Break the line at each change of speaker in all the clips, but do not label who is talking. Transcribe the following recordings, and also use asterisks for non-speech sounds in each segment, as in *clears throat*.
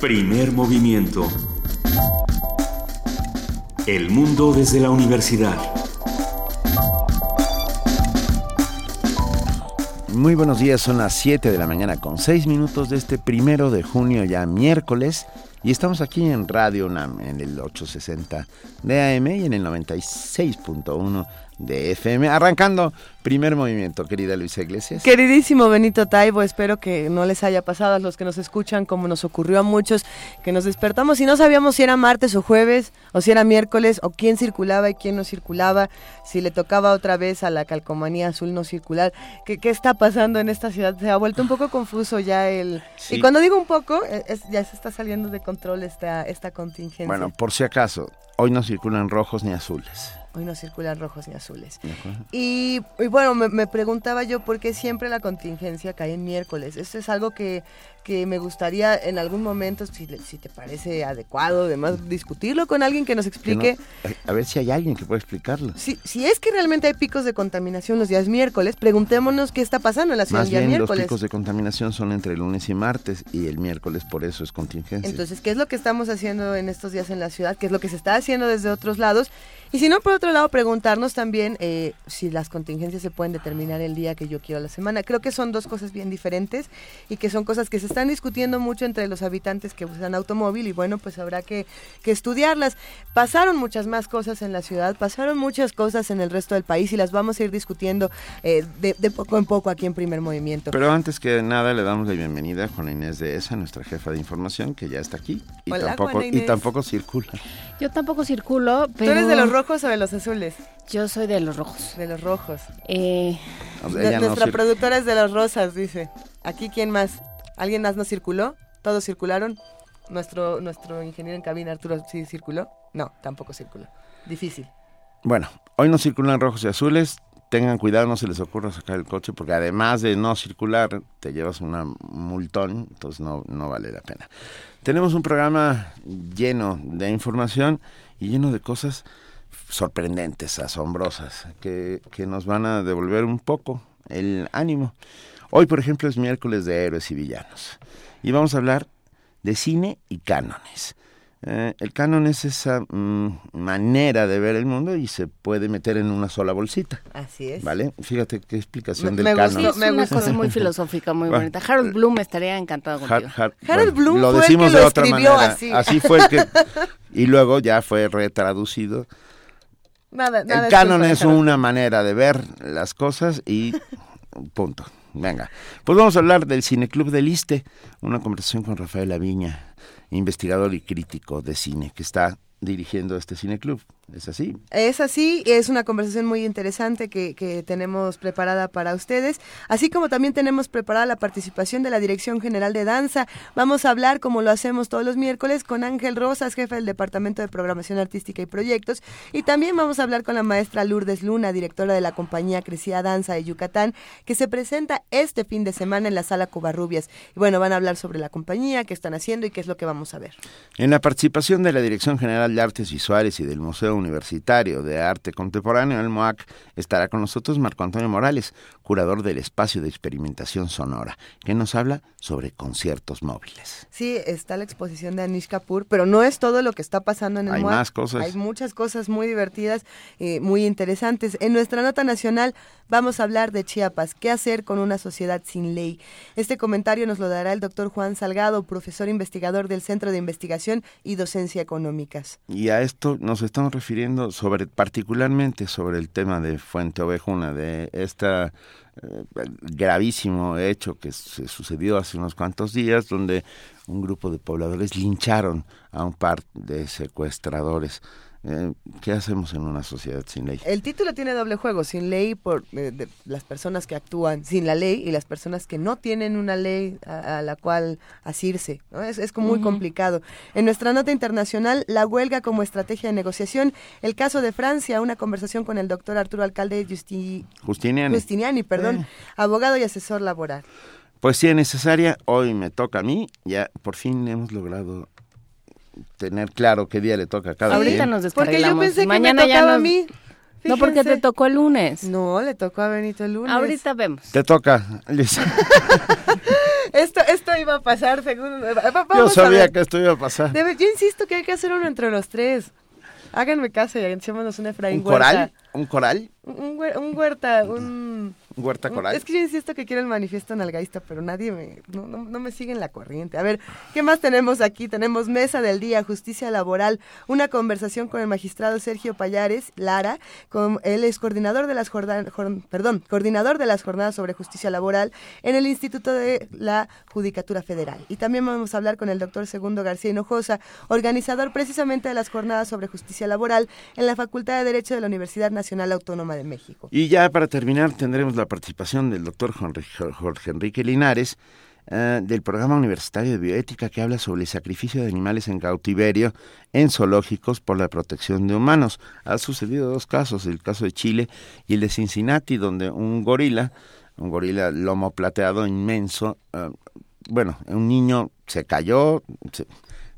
Primer movimiento. El mundo desde la universidad.
Muy buenos días, son las 7 de la mañana con 6 minutos de este primero de junio, ya miércoles, y estamos aquí en Radio UNAM en el 860 de AM y en el 96.1 de FM. Arrancando primer movimiento, querida Luisa Iglesias.
Queridísimo Benito Taibo, espero que no les haya pasado a los que nos escuchan como nos ocurrió a muchos, que nos despertamos y no sabíamos si era martes o jueves, o si era miércoles, o quién circulaba y quién no circulaba, si le tocaba otra vez a la calcomanía azul no circular. ¿Qué, qué está pasando en esta ciudad? Se ha vuelto un poco confuso ya el...
Sí.
Y cuando digo un poco, es- ya se está saliendo de control esta, esta contingencia.
Bueno, por si acaso, hoy no circulan rojos ni azules.
Hoy no circulan rojos ni azules. Y, y bueno, me, me preguntaba yo por qué siempre la contingencia cae en miércoles. Esto es algo que, que me gustaría en algún momento, si, si te parece adecuado, además discutirlo con alguien que nos
Que
explique
no- a ver si hay alguien que pueda explicarlo.
si, si es que realmente hay picos de contaminación los días miércoles. Preguntémonos qué está pasando en la ciudad
Más bien, los
miércoles.
picos de contaminación son entre lunes y martes y el miércoles por eso es contingencia.
Entonces, ¿qué es lo que estamos haciendo en estos días en la ciudad? ¿Qué es lo que se está haciendo desde otros lados? Y si no, por otro lado, preguntarnos también eh, si las contingencias se pueden determinar el día que yo quiero a la semana. Creo que son dos cosas bien diferentes y que son cosas que se están discutiendo mucho entre los habitantes que usan automóvil y bueno, pues habrá que, que estudiarlas. Pasaron muchas más cosas en la ciudad, pasaron muchas cosas en el resto del país y las vamos a ir discutiendo eh, de, de poco en poco aquí en Primer Movimiento.
Pero antes que nada le damos la bienvenida a Juana Inés de ESA, nuestra jefa de información, que ya está aquí y
Hola,
tampoco
Juana
y tampoco circula.
Yo tampoco circulo,
¿Tú
pero...
eres de los rojos o de los azules?
Yo soy de los rojos.
De los rojos.
Eh,
O sea, no
Nuestra productora es de las rosas, dice. Aquí, ¿quién más? ¿Alguien más no circuló? ¿Todos circularon? ¿Nuestro, nuestro ingeniero en cabina, Arturo, sí circuló? No, tampoco circuló. Difícil.
Bueno, hoy no circulan rojos y azules. Tengan cuidado, no se les ocurra sacar el coche, porque además de no circular, te llevas una multón, entonces no, no vale la pena. Tenemos un programa lleno de información y lleno de cosas sorprendentes, asombrosas, que, que nos van a devolver un poco el ánimo. Hoy, por ejemplo, es miércoles de héroes y villanos. Y vamos a hablar de cine y cánones. Eh, el canon es esa mm, manera de ver el mundo y se puede meter en una sola bolsita,
Así es.
¿vale? Fíjate qué explicación
Me-
del
me
canon.
es
me
una cosa muy filosófica, muy *laughs*
Bueno.
bonita. Harold Bloom estaría encantado
Har-
contigo.
Har-
Harold Bloom
lo
fue el
decimos
que
de
lo
otra
escribió
manera.
así. *laughs*
fue el que *laughs* y luego ya fue retraducido.
Nada, nada
el canon es una manera de ver las cosas y punto. Venga, pues vamos a hablar del Cineclub del Iste, una conversación con Rafael Aviña, investigador y crítico de cine, que está dirigiendo este cineclub. ¿Es así?
Es así, es una conversación muy interesante que, que tenemos preparada para ustedes, así como también tenemos preparada la participación de la Dirección General de Danza. Vamos a hablar, como lo hacemos todos los miércoles, con Ángel Rosas, jefe del Departamento de Programación Artística y Proyectos, y también vamos a hablar con la maestra Lourdes Luna, directora de la compañía Crecida Danza de Yucatán, que se presenta este fin de semana en la Sala Covarrubias. Y bueno, van a hablar sobre la compañía, qué están haciendo y qué es lo que vamos a ver.
En la participación de la Dirección General de Artes Visuales y del Museo Universitario de Arte Contemporáneo, el MOAC, estará con nosotros Marco Antonio Morales, curador del espacio de experimentación sonora, que nos habla sobre conciertos móviles.
Sí, está la exposición de Anish Kapoor, pero no es todo lo que está pasando en el
Hay
MOAC.
más cosas.
Hay muchas cosas muy divertidas, eh, muy interesantes. En nuestra nota nacional vamos a hablar de Chiapas, qué hacer con una sociedad sin ley. Este comentario nos lo dará el doctor Juan Salgado, profesor investigador del Centro de Investigación y Docencia Económicas.
Y a esto nos estamos refiriendo sobre, particularmente sobre el tema de Fuente Ovejuna, de gravísimo hecho que se sucedió hace unos cuantos días, donde un grupo de pobladores lincharon a un par de secuestradores. Eh, ¿Qué hacemos en una sociedad sin ley?
El título tiene doble juego, sin ley por eh, de las personas que actúan sin la ley y las personas que no tienen una ley a, a la cual asirse. ¿no? Es, es como muy complicado. En nuestra nota internacional, la huelga como estrategia de negociación, el caso de Francia, una conversación con el doctor Arturo Alcalde Justi-
Justiniani.
Justiniani, perdón,
Eh.
abogado y asesor laboral.
Poesía necesaria, hoy me toca a mí, ya por fin hemos logrado tener claro qué día le toca a cada
Ahorita
quien.
nos
Porque yo pensé que
Mañana
me
ya
tocaba a
nos-
mí.
No, porque te tocó el lunes.
No, le tocó a Benito el lunes.
Ahorita vemos.
Te toca. *laughs*
Esto, esto iba a pasar según... eh,
Yo sabía que esto iba a pasar.
Debe- yo insisto que hay que hacer uno entre los tres. Háganme caso y echémonos un Efraín
¿Un coral? ¿Un coral?
Un, un huer- un huerta, un...
¿Un huerta
un-
coral?
Es que yo insisto que quiero el manifiesto nalgaísta, pero nadie me... No, no, no me sigue en la corriente. A ver, ¿qué más tenemos aquí? Tenemos Mesa del Día, Justicia Laboral, una conversación con el magistrado Sergio Payares Lara, con, él es coordinador de las jornadas, perdón, coordinador de las jornadas sobre justicia laboral en el Instituto de la Judicatura Federal. Y también vamos a hablar con el doctor Segundo García Hinojosa, organizador precisamente de las jornadas sobre justicia laboral en la Facultad de Derecho de la Universidad Nacional Autónoma de México.
Y ya para terminar tendremos la participación del doctor Jorge, Enrique Linares eh, del programa universitario de bioética que habla sobre el sacrificio de animales en cautiverio en zoológicos por la protección de humanos. Ha sucedido dos casos, el caso de Chile y el de Cincinnati, donde un gorila, un gorila lomo plateado inmenso, eh, bueno, un niño se cayó, se,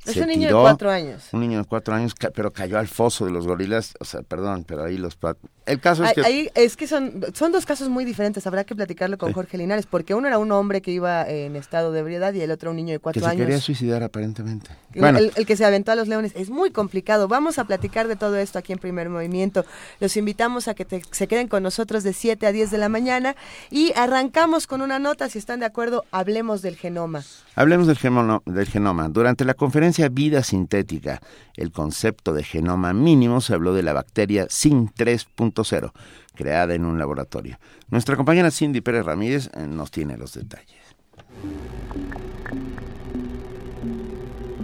Es
se
un niño
tiró,
de cuatro años.
un niño de cuatro años, pero cayó al foso de los gorilas, o sea, perdón, pero ahí los... El caso es
Ahí-
que...
ahí es que son, son dos casos muy diferentes, habrá que platicarlo con
Sí.
Jorge Linares, porque uno era un hombre que iba en estado de ebriedad y el otro un niño de
que
cuatro
se quería
años.
suicidar aparentemente.
El,
Bueno,
el- el que se aventó a los leones es muy complicado. Vamos a platicar de todo esto aquí en Primer Movimiento. Los invitamos a que te- se queden con nosotros de 7 a 10 de la mañana y arrancamos con una nota. Si están de acuerdo, hablemos del genoma.
hablemos del, gemono- del genoma. Durante la conferencia Vida Sintética, el concepto de genoma mínimo se habló de la bacteria SIN 3.0, creada en un laboratorio. Nuestra compañera Cindy Pérez Ramírez eh, nos tiene los detalles.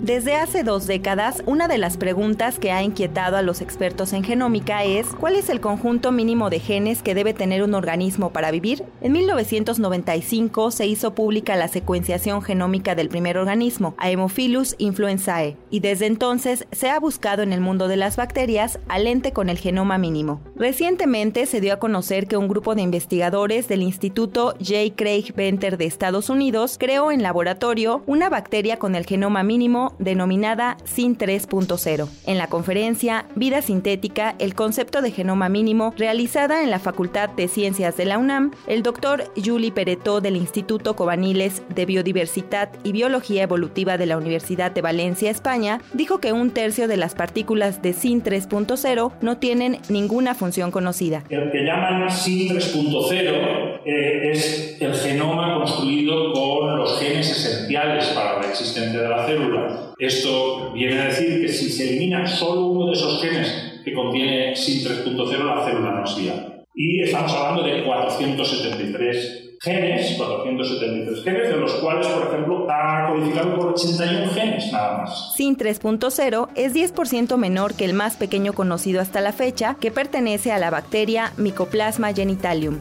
Desde hace dos décadas, una de las preguntas que ha inquietado a los expertos en genómica es ¿cuál es el conjunto mínimo de genes que debe tener un organismo para vivir? En 1995 se hizo pública la secuenciación genómica del primer organismo, Haemophilus influenzae, y desde entonces se ha buscado en el mundo de las bacterias al ente con el genoma mínimo. Recientemente se dio a conocer que un grupo de investigadores del Instituto J. Craig Venter de Estados Unidos creó en laboratorio una bacteria con el genoma mínimo denominada SIN 3.0. En la conferencia Vida Sintética, el concepto de genoma mínimo, realizada en la Facultad de Ciencias de la UNAM, el doctor Juli Peretó del Instituto Cobaniles de Biodiversidad y Biología Evolutiva de la Universidad de Valencia, España, dijo que un tercio de las partículas de SIN 3.0 no tienen ninguna función conocida.
El que llaman SIN 3.0 eh, es el genoma construido con los genes esenciales para la existencia de la célula. Esto viene a decir que si se elimina solo uno de esos genes que contiene SIN 3.0, la célula no es viable. Y estamos hablando de 473 genes, 473 genes, de los cuales, por ejemplo, ha codificado por 81 genes nada más.
SIN 3.0 es 10% menor que el más pequeño conocido hasta la fecha, que pertenece a la bacteria Mycoplasma genitalium.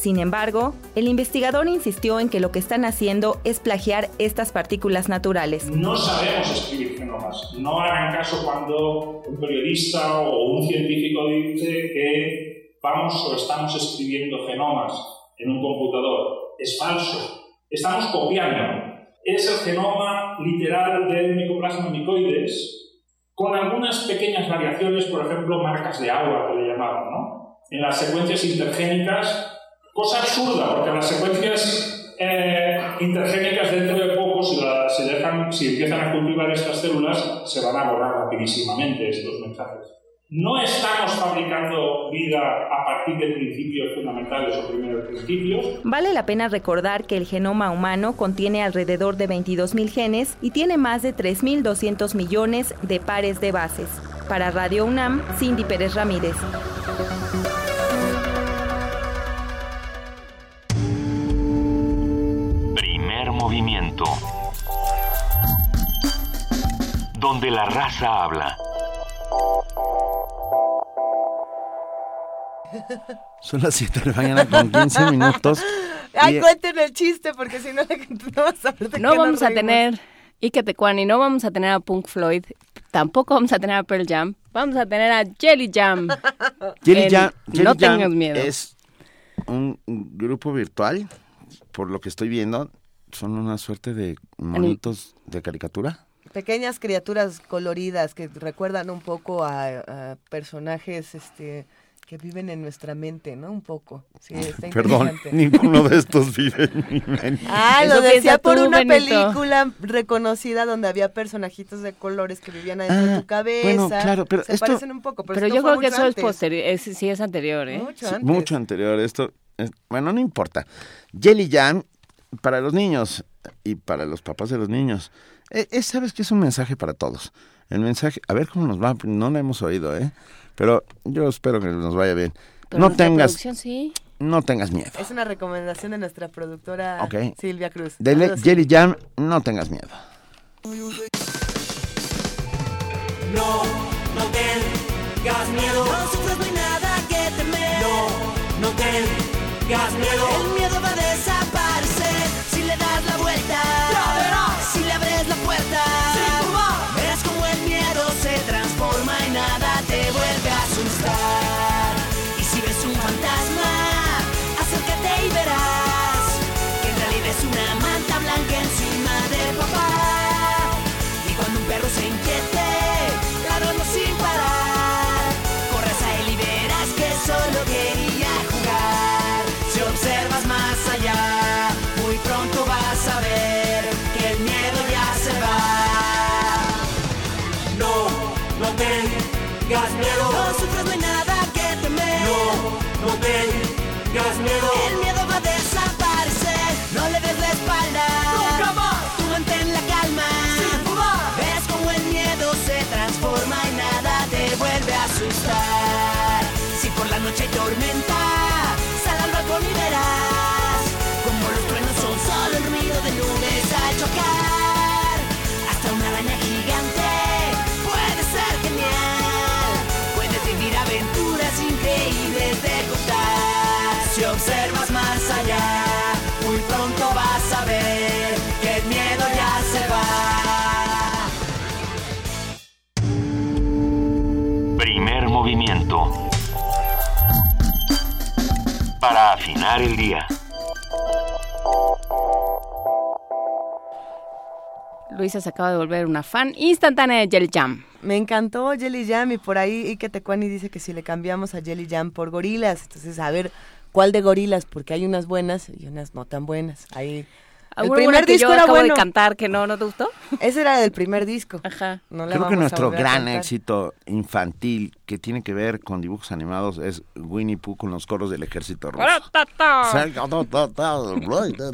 Sin embargo, el investigador insistió en que lo que están haciendo es plagiar estas partículas naturales.
No sabemos escribir genomas. No hagan caso cuando un periodista o un científico dice que vamos o estamos escribiendo genomas en un computador. Es falso. Estamos copiando. Es el genoma literal del Mycoplasma mycoides con algunas pequeñas variaciones, por ejemplo, marcas de agua que le llamaban, ¿no? En las secuencias intergénicas Cosa absurda, porque las secuencias eh, intergénicas dentro de poco, si, la- si dejan, si empiezan a cultivar estas células, se van a borrar rapidísimamente estos mensajes. No estamos fabricando vida a partir de principios fundamentales o primeros principios,
Vale la pena recordar que el genoma humano contiene alrededor de 22.000 genes y tiene más de 3.200 millones de pares de bases. Para Radio UNAM, Cindy Pérez Ramírez.
Movimiento. Donde la raza habla.
Son las 7 de la mañana con 15 minutos.
Ay,
Y-
cuenten el chiste, porque si no, la gente no va a saber de
No
qué nos
vamos a tener Ike Tecuani, no vamos a tener a Punk Floyd, tampoco vamos a tener a Pearl Jam, vamos a tener a Jelly Jam. *laughs*
Jelly Jam, Jelly
No
Jam
tengas miedo.
es un grupo virtual, por lo que estoy viendo, son una suerte de monitos de caricatura.
Pequeñas criaturas coloridas que recuerdan un poco a, a personajes este, que viven en nuestra mente, ¿no? Un poco. Sí, *laughs* está
Perdón, ninguno de *laughs* estos vive en mi mente.
Ah,
Eso
lo decía por
tú,
una
Benito.
película reconocida donde había personajitos de colores que vivían adentro de
Ah,
tu cabeza.
bueno, claro, pero
Se
esto-
parecen un poco, pero,
Pero
esto
yo creo que eso es
antes.
posterior, es, sí es anterior, ¿eh?
Mucho
Sí,
antes.
mucho anterior. Esto, es- bueno, no importa. Jelly Jam para los niños y para los papás de los niños. Eh, eh, Sabes que es un mensaje para todos. El mensaje, a ver cómo nos va, no lo hemos oído, ¿eh? Pero yo espero que nos vaya bien.
Pero
no tengas,
sí.
no tengas miedo.
Es una recomendación de nuestra productora. Silvia Cruz.
De le-
Saludos,
Jelly Jam, no tengas miedo.
No, no tengas miedo.
No sufras, no hay nada que temer.
No, no tengas miedo.
El miedo va a desaparecer El
día.
Luisa se acaba de volver una fan instantánea de Jelly Jam.
Me encantó Jelly Jam y por ahí Ike Tecuani dice que si le cambiamos a Jelly Jam por gorilas, entonces a ver cuál de gorilas, porque hay unas buenas y unas no tan buenas. Ahí el
¿Hubo
primer
que
disco
yo
era
acabo
bueno.
de cantar que no, no te gustó?
Ese era del primer disco.
Ajá.
No
Creo que nuestro gran éxito infantil que tiene que ver con dibujos animados es Winnie Pooh con los coros del ejército ruso.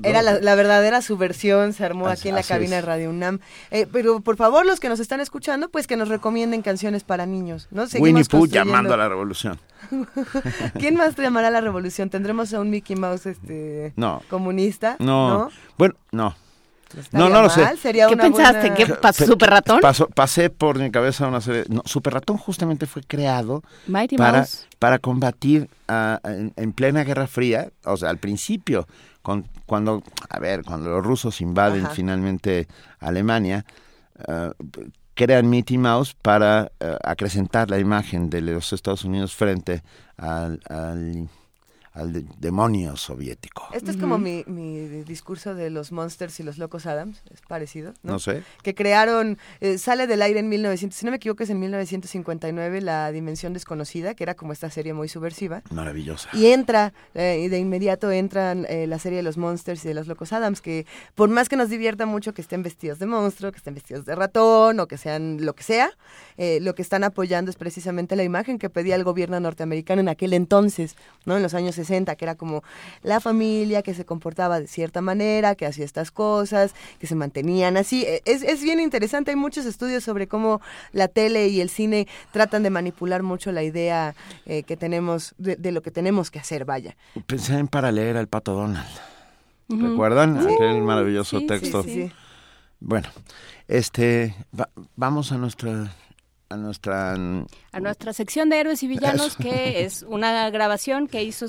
Era la, la verdadera subversión, se armó
Así-
aquí en la cabina
es.
de Radio UNAM. Eh, pero por favor, los que nos están escuchando, pues que nos recomienden canciones para niños, ¿no? Seguimos
Winnie Pooh llamando a la revolución. *laughs*
¿Quién más llamará a la revolución? ¿Tendremos a un Mickey Mouse este
No.
comunista?
No. Bueno, no. No, no lo sé.
Sería
¿Qué
una
pensaste?
buena-
¿Qué pasó?
Pe-
¿Super ratón?
pasó- pasé por mi cabeza una serie. No, Super Ratón justamente fue creado
Mighty
para,
Mouse.
para combatir ah, en, en plena Guerra Fría, o sea, al principio, con, cuando, a ver, cuando los rusos invaden
Ajá.
finalmente Alemania, ah, crean Mickey Mouse para ah, acrecentar la imagen de los Estados Unidos frente al, al, al de- demonio soviético.
Esto es como mi, mi discurso de los Monsters y los Locos Adams, es parecido, ¿no?
No sé.
que crearon, eh, sale del aire en 1900, si no me equivoco es en 1959, La Dimensión Desconocida, que era como esta serie muy subversiva.
Maravillosa.
Y entra, eh, y de inmediato entran eh, la serie de los Monsters y de los Locos Adams, que por más que nos divierta mucho que estén vestidos de monstruo, que estén vestidos de ratón o que sean lo que sea, eh, lo que están apoyando es precisamente la imagen que pedía el gobierno norteamericano en aquel entonces, ¿no? En los años 60, que era como la familia que se comportaba de cierta manera, que hacía estas cosas, que se mantenían así. Eh, Es, es bien interesante, hay muchos estudios sobre cómo la tele y el cine tratan de manipular mucho la idea eh, que tenemos, de, de lo que tenemos que hacer, vaya.
Pensé en para leer al Pato Donald. ¿Recuerdan aquel maravilloso
sí,
texto?
Sí, sí.
Bueno, este, va- vamos a nuestra, a nuestra,
A nuestra sección de héroes y villanos, que es una grabación que hizo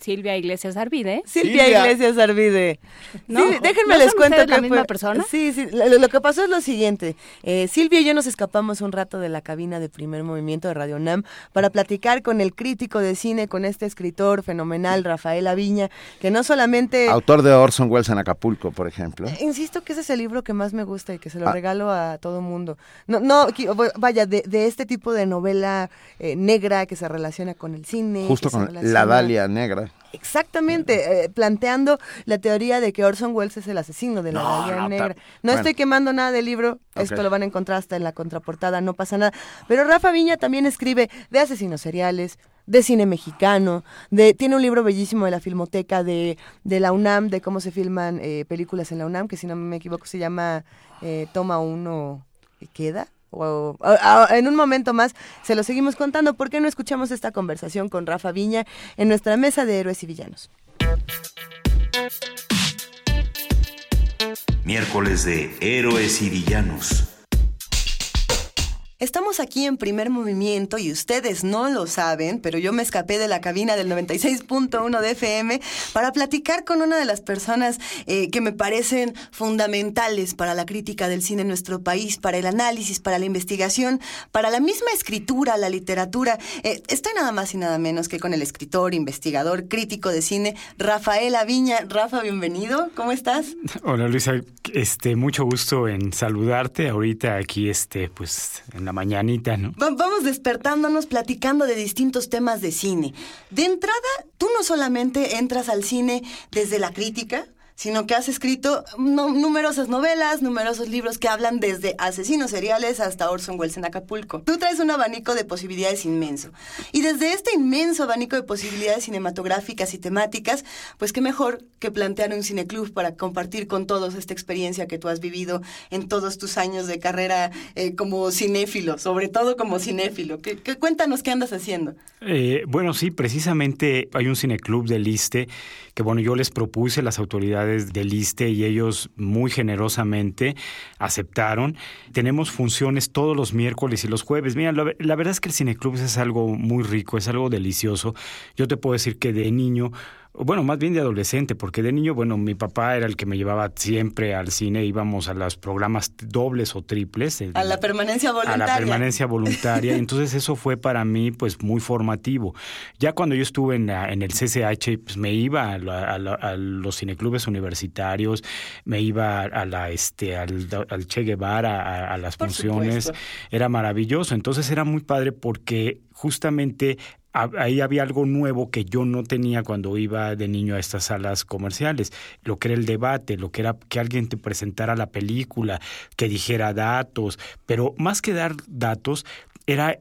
Silvia Iglesias Arvide.
Silvia,
Silvia.
Iglesias Arvide.
No,
Sí, déjenme
¿no
les cuento
ustedes la
que
misma persona?
Sí, sí. Lo, lo que pasó es lo siguiente. Eh, Silvia y yo nos escapamos un rato de la cabina de primer movimiento de Radio Nam para platicar con el crítico de cine, con este escritor fenomenal, Rafael Aviña, que no solamente...
Autor de Orson Welles en Acapulco, por ejemplo.
Insisto que ese es el libro que más me gusta y que se lo
Ah.
regalo a todo mundo. No, no, vaya, de, de este tipo de novela eh, negra que se relaciona con el cine.
Justo
que
con
relaciona-
La Dalia Negra.
Exactamente, eh, planteando la teoría de que Orson Welles es el asesino de la
No,
Negra. No
bueno.
estoy quemando nada del libro, esto
Ok.
lo van a encontrar hasta en la contraportada, no pasa nada. Pero Rafa Viña también escribe de asesinos seriales, de cine mexicano, de tiene un libro bellísimo de la filmoteca de, de la UNAM, de cómo se filman eh, películas en la UNAM, que si no me equivoco se llama eh, Toma uno y queda. En un momento más se lo seguimos contando. ¿Por qué no escuchamos esta conversación con Rafa Viña en nuestra mesa de héroes y villanos?
Miércoles de Héroes y Villanos.
Estamos aquí en primer movimiento y ustedes no lo saben, pero yo me escapé de la cabina del 96.1 de FM para platicar con una de las personas eh, que me parecen fundamentales para la crítica del cine en nuestro país, para el análisis, para la investigación, para la misma escritura, la literatura. Eh, estoy nada más y nada menos que con el escritor, investigador, crítico de cine, Rafael Aviña. Rafa, bienvenido. ¿Cómo estás?
Hola Luisa, este, mucho gusto en saludarte ahorita aquí, este, pues, en la mañanita, ¿no?
Va- Vamos despertándonos platicando de distintos temas de cine. De entrada, tú no solamente entras al cine desde la crítica, sino que has escrito numerosas novelas, numerosos libros que hablan desde asesinos seriales hasta Orson Welles en Acapulco. Tú traes un abanico de posibilidades inmenso. Y desde este inmenso abanico de posibilidades cinematográficas y temáticas, pues qué mejor que plantear un cineclub para compartir con todos esta experiencia que tú has vivido en todos tus años de carrera eh, como cinéfilo, sobre todo como cinéfilo. ¿Qué, cuéntanos qué andas haciendo.
Eh, bueno, sí, precisamente hay un cineclub del ISTE que, bueno, yo les propuse las autoridades del ISTE y ellos muy generosamente aceptaron. Tenemos funciones todos los miércoles y los jueves. Mira, la, verdad es que el cineclub es algo muy rico, es algo delicioso. Yo te puedo decir que de niño bueno, más bien de adolescente, porque de niño, bueno, mi papá era el que me llevaba siempre al cine, íbamos a los programas dobles o triples.
A la permanencia
A
voluntaria.
la permanencia voluntaria. *laughs* Entonces eso fue para mí pues muy formativo. Ya cuando yo estuve en, la- en el CCH, pues me iba a, la- a la- a los cineclubes universitarios, me iba a la este al, al Che Guevara, a, a las
Por
funciones.
supuesto.
Era maravilloso. Entonces era muy padre porque justamente a- ahí había algo nuevo que yo no tenía cuando iba de niño a estas salas comerciales, lo que era el debate, lo que era que alguien te presentara la película, que dijera datos, pero más que dar datos, era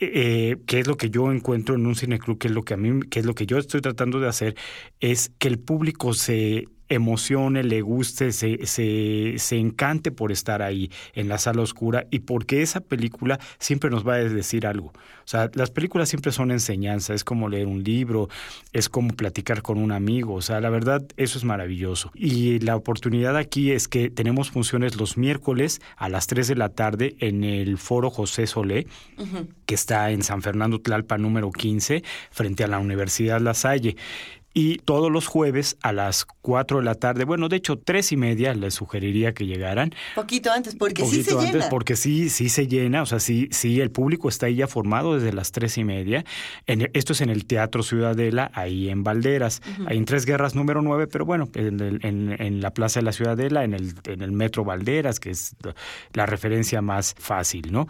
eh, que es lo que yo encuentro en un cineclub, que es lo que a mí, que es lo que yo estoy tratando de hacer, es que el público se emocione, le guste, se, se, se encante por estar ahí en la sala oscura y porque esa película siempre nos va a decir algo. O sea, las películas siempre son enseñanza, es como leer un libro, es como platicar con un amigo, o sea, la verdad, eso es maravilloso. Y la oportunidad aquí es que tenemos funciones los miércoles a las 3 de la tarde en el foro José Solé, que está en San Fernando Tlalpa número 15, frente a la Universidad La Salle. Y todos los jueves a las 4 de la tarde, bueno, de hecho, tres y media les sugeriría que llegaran.
Poquito antes, porque sí se
antes,
llena.
porque sí, sí se llena, o sea, sí, sí, el público está ahí ya formado desde las tres y media. En, esto es en el Teatro Ciudadela, ahí en Valderas, ahí en Tres Guerras número 9, pero bueno, en, el- en- en la Plaza de la Ciudadela, en el, en el Metro Valderas, que es la referencia más fácil, ¿no?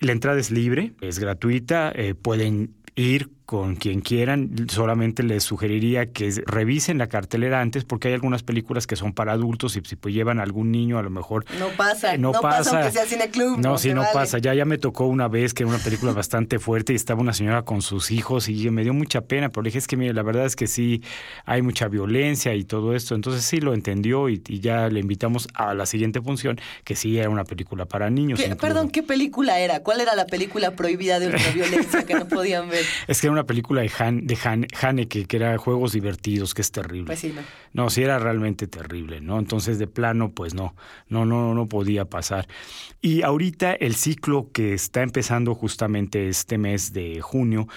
La entrada es libre, es gratuita, eh, pueden ir con quien quieran, solamente les sugeriría que revisen la cartelera antes porque hay algunas películas que son para adultos y si pues llevan a algún niño a lo mejor
No pasa,
eh,
no, pasa, aunque sea cineclub.
no, sí, no
vale.
pasa. Ya, ya me tocó una vez que era una película *laughs* bastante fuerte y estaba una señora con sus hijos y me dio mucha pena, pero le dije, es que mire, la verdad es que sí hay mucha violencia y todo esto. Entonces sí lo entendió y, y ya le invitamos a la siguiente función, que sí era una película para niños.
¿Qué-
incluso.
perdón, ¿qué película era? ¿Cuál era la película prohibida de ultraviolencia que no podían ver? *laughs*
Es que era una película de, Han, de Han- Haneke, que era Juegos Divertidos, que es terrible.
Pues sí, no.
No, sí era realmente terrible, ¿no? Entonces, de plano, pues no, no, no, no podía pasar. Y ahorita el ciclo que está empezando justamente este mes de junio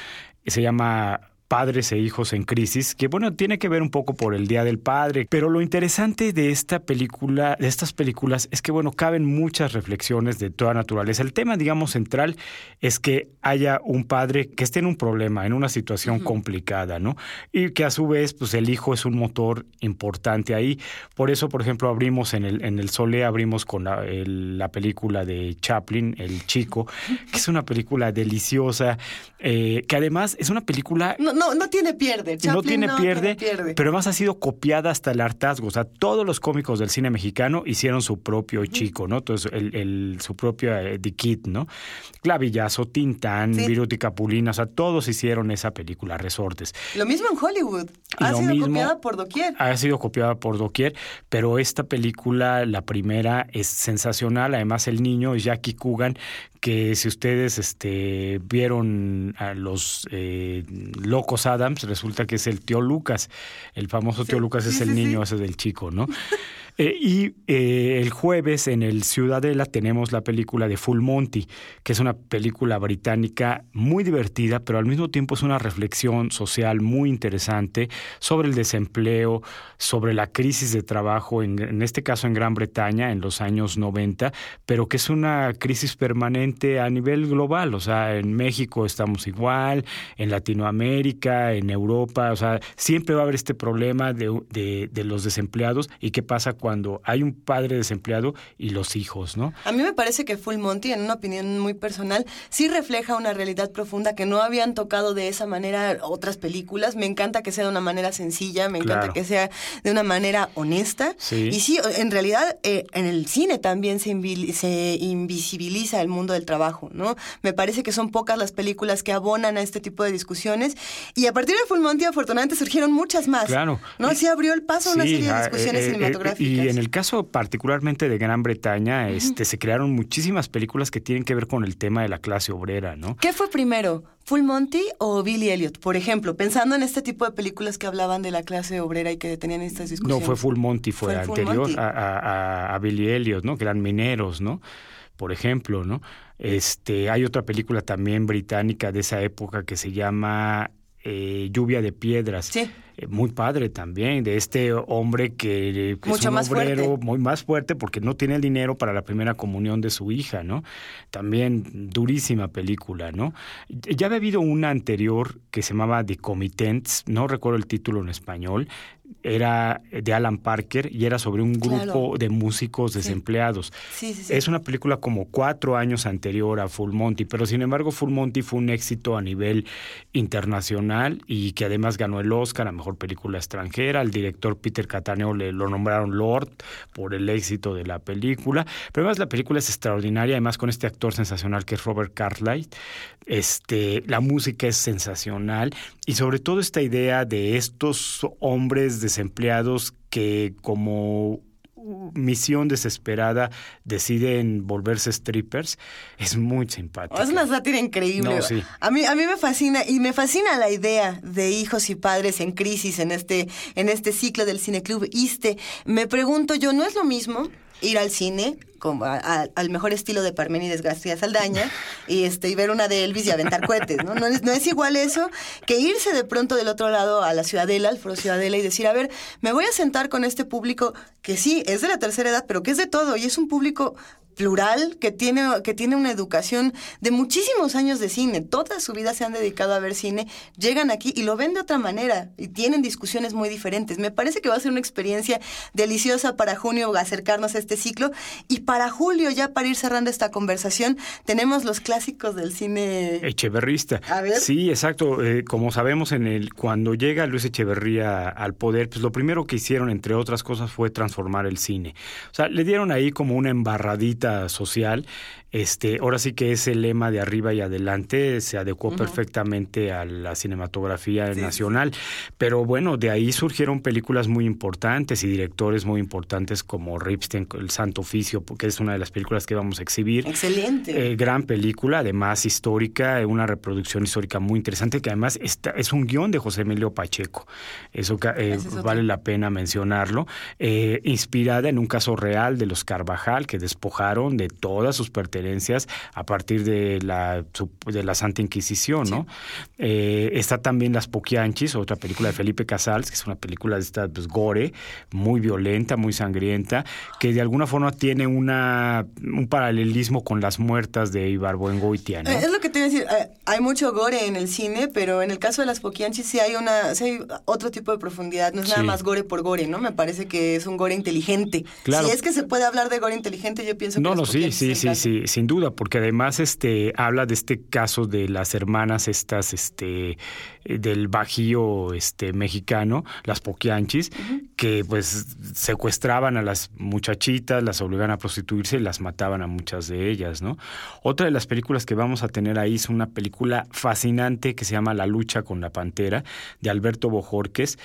se llama padres e hijos en crisis, que bueno, tiene que ver un poco por el Día del Padre, pero lo interesante de esta película, de estas películas, es que bueno, caben muchas reflexiones de toda naturaleza. El tema, digamos, central es que haya un padre que esté en un problema, en una situación complicada, ¿no? Y que a su vez, pues el hijo es un motor importante ahí. Por eso, por ejemplo, abrimos en el, en el Sole, abrimos con la, el- la película de Chaplin, El Chico, que es una película deliciosa, eh, que además es una película
No, no, no tiene pierde.
no tiene, pierde,
pierde.
pero además ha sido copiada hasta el hartazgo. O sea, todos los cómicos del cine mexicano hicieron su propio chico, ¿no? Entonces, el, el- su propio eh, The Kid, ¿no? Clavillazo, Tintán,
Sí.
Viruti Capulina, o sea, todos hicieron esa película, Resortes.
Lo mismo en Hollywood. Ha
lo
sido
mismo-
copiada por doquier.
Ha sido copiada por doquier, pero esta película, la primera, es sensacional. Además, el niño es Jackie Coogan, que si ustedes este, vieron a los eh, Locos Adams, resulta que es el tío Lucas. El famoso tío Lucas es
sí,
el
sí,
niño ese del chico, ¿no? *laughs* Eh, y eh, el jueves en el Ciudadela tenemos la película de Full Monty, que es una película británica muy divertida, pero al mismo tiempo es una reflexión social muy interesante sobre el desempleo, sobre la crisis de trabajo, en, en este caso en Gran Bretaña en los años 90, pero que es una crisis permanente a nivel global. O sea, en México estamos igual, en Latinoamérica, en Europa, o sea, siempre va a haber este problema de, de- los desempleados y qué pasa cuando hay un padre desempleado y los hijos, ¿no?
A mí me parece que Full Monty, en una opinión muy personal, sí refleja una realidad profunda que no habían tocado de esa manera otras películas. Me encanta que sea de una manera sencilla, me encanta
Claro.
que sea de una manera honesta.
Sí.
Y sí, en realidad eh, en el cine también se, invisibiliza el mundo del trabajo, ¿no? Me parece que son pocas las películas que abonan a este tipo de discusiones. Y a partir de Full Monty, afortunadamente, surgieron muchas más.
Claro.
¿No? Sí abrió el paso a una
Sí,
serie de discusiones
eh, eh,
cinematográficas.
Y en el caso particularmente de Gran Bretaña, este, se crearon muchísimas películas que tienen que ver con el tema de la clase obrera, ¿no?
¿Qué fue primero, Full Monty o Billy Elliot? Por ejemplo, pensando en este tipo de películas que hablaban de la clase obrera y que tenían estas
No,
discusiones.
fue Full Monty, fue, anterior
Monty.
a, a- a- a Billy Elliot, ¿no? Que eran mineros, ¿no? Por ejemplo, ¿no? Este, hay otra película también británica de esa época que se llama eh, Lluvia de Piedras.
Sí.
Eh, muy padre también, de este hombre que, es un
más
obrero
fuerte.
muy más fuerte porque no tiene el dinero para la primera comunión de su hija, ¿no? También durísima película, ¿no? Ya había habido una anterior que se llamaba The Commitents, no recuerdo el título en español, era de Alan Parker y era sobre un grupo
Claro.
de músicos desempleados.
Sí, sí, sí.
Es una película como cuatro años anterior a Full Monty, pero sin embargo Full Monty fue un éxito a nivel internacional y que además ganó el Oscar a Mejor Película Extranjera. Al director Peter Cataneo le lo nombraron Lord por el éxito de la película. Pero además la película es extraordinaria, además con este actor sensacional que es Robert Cartwright. Este, la música es sensacional y sobre todo esta idea de estos hombres desempleados que como misión desesperada deciden volverse strippers es muy simpática.
Es una sátira increíble.
No, sí.
A mí, a mí me fascina y me fascina la idea de hijos y padres en crisis en este, en este ciclo del Cineclub ISTE. Me pregunto yo, ¿no es lo mismo ir al cine como a- al mejor estilo de Parménides García Saldaña y este y ver una de Elvis y aventar cohetes, ¿no? No es, no es igual eso que irse de pronto del otro lado a la Ciudadela, al Foro Ciudadela y decir, a ver, me voy a sentar con este público que sí, es de la tercera edad, pero que es de todo y es un público plural que tiene, que tiene una educación de muchísimos años de cine. Toda su vida se han dedicado a ver cine, llegan aquí y lo ven de otra manera y tienen discusiones muy diferentes. Me parece que va a ser una experiencia deliciosa para junio acercarnos a este ciclo y para julio, ya para ir cerrando esta conversación, tenemos los clásicos del cine.
Echeverrista.
A ver.
Sí, exacto. Eh, como sabemos, en el cuando llega Luis Echeverría al poder, pues lo primero que hicieron, entre otras cosas, fue transformar el cine. O sea, le dieron ahí como una embarradita social. Este, ahora sí que ese lema de arriba y adelante se adecuó perfectamente a la cinematografía nacional. Pero bueno, de ahí surgieron películas muy importantes y directores muy importantes como Ripstein El Santo Oficio, porque es una de las películas que vamos a exhibir.
Excelente.
Eh, gran película, además histórica, una reproducción histórica muy interesante, que además está, es un guion de José Emilio Pacheco. Eso eh,
es
vale la pena mencionarlo. Eh, inspirada en un caso real de los Carvajal, que despojaron de todas sus pertenencias a partir de la, de la Santa Inquisición, ¿no? Eh, está también Las Poquianchis, otra película de Felipe Casals, que es una película de esta pues, gore, muy violenta, muy sangrienta, que de alguna forma tiene una un paralelismo con las muertas de Ibarboengoitia, ¿no?
Eh, Es lo que te iba a decir, eh, hay mucho gore en el cine, pero en el caso de las Poquianchis sí hay una, sí hay otro tipo de profundidad, no es nada
Sí.
más gore por gore, ¿no? Me parece que es un gore inteligente.
Claro.
Si es que se puede hablar de gore inteligente, yo pienso que
No, no, sí, sí,
es
sí, sí, sin duda, porque además este habla de este caso de las hermanas estas, este, eh, del bajío este mexicano, las poquianchis, que pues secuestraban a las muchachitas, las obligaban a prostituirse y las mataban a muchas de ellas, ¿no? Otra de las películas que vamos a tener ahí es una película fascinante que se llama La lucha con la pantera, de Alberto Bojorques,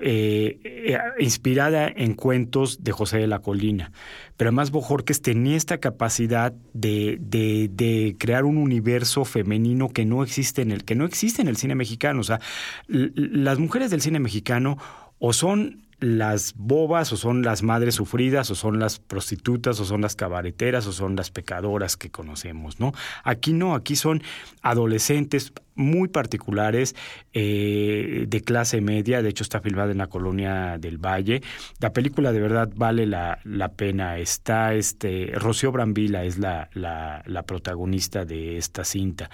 eh, eh, inspirada en cuentos de José de la Colina. Pero además Bojorques tenía esta capacidad de, de, de crear un universo femenino que no existe en el, que no existe en el cine mexicano. O sea, las mujeres del cine mexicano o son las bobas o son las madres sufridas o son las prostitutas o son las cabareteras o son las pecadoras que conocemos, ¿no? Aquí no, aquí son adolescentes muy particulares eh, de clase media, de hecho está filmada en la colonia del Valle. La película de verdad vale la, la pena. Está este Rocío Brambila es la, la, la protagonista de esta cinta.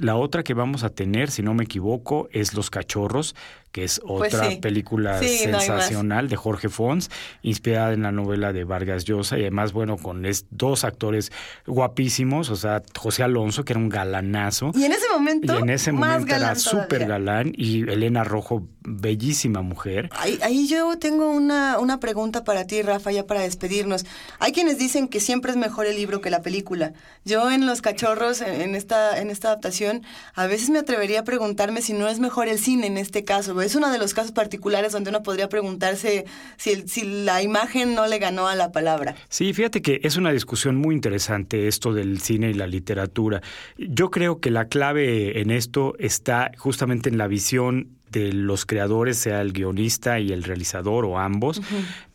La otra que vamos a tener, si no me equivoco, es Los Cachorros, que es
Pues
otra
sí.
película
Sí, no
sensacional de Jorge Fons, inspirada en la novela de Vargas Llosa y además, bueno, con es- dos actores guapísimos, o sea, José Alonso, que era un galanazo.
Y en ese momento,
Y en ese
más
momento era súper galán y Elena Rojo, bellísima mujer.
Ahí, ahí yo tengo una, una pregunta para ti, Rafa, ya para despedirnos. Hay quienes dicen que siempre es mejor el libro que la película. Yo en Los Cachorros, en en esta, en esta adaptación, a veces me atrevería a preguntarme si no es mejor el cine en este caso. Es uno de los casos particulares donde uno podría preguntarse si, el- si la imagen no le ganó a la palabra.
Sí, fíjate que es una discusión muy interesante esto del cine y la literatura. Yo creo que la clave en esto está justamente en la visión de los creadores, sea el guionista y el realizador o ambos,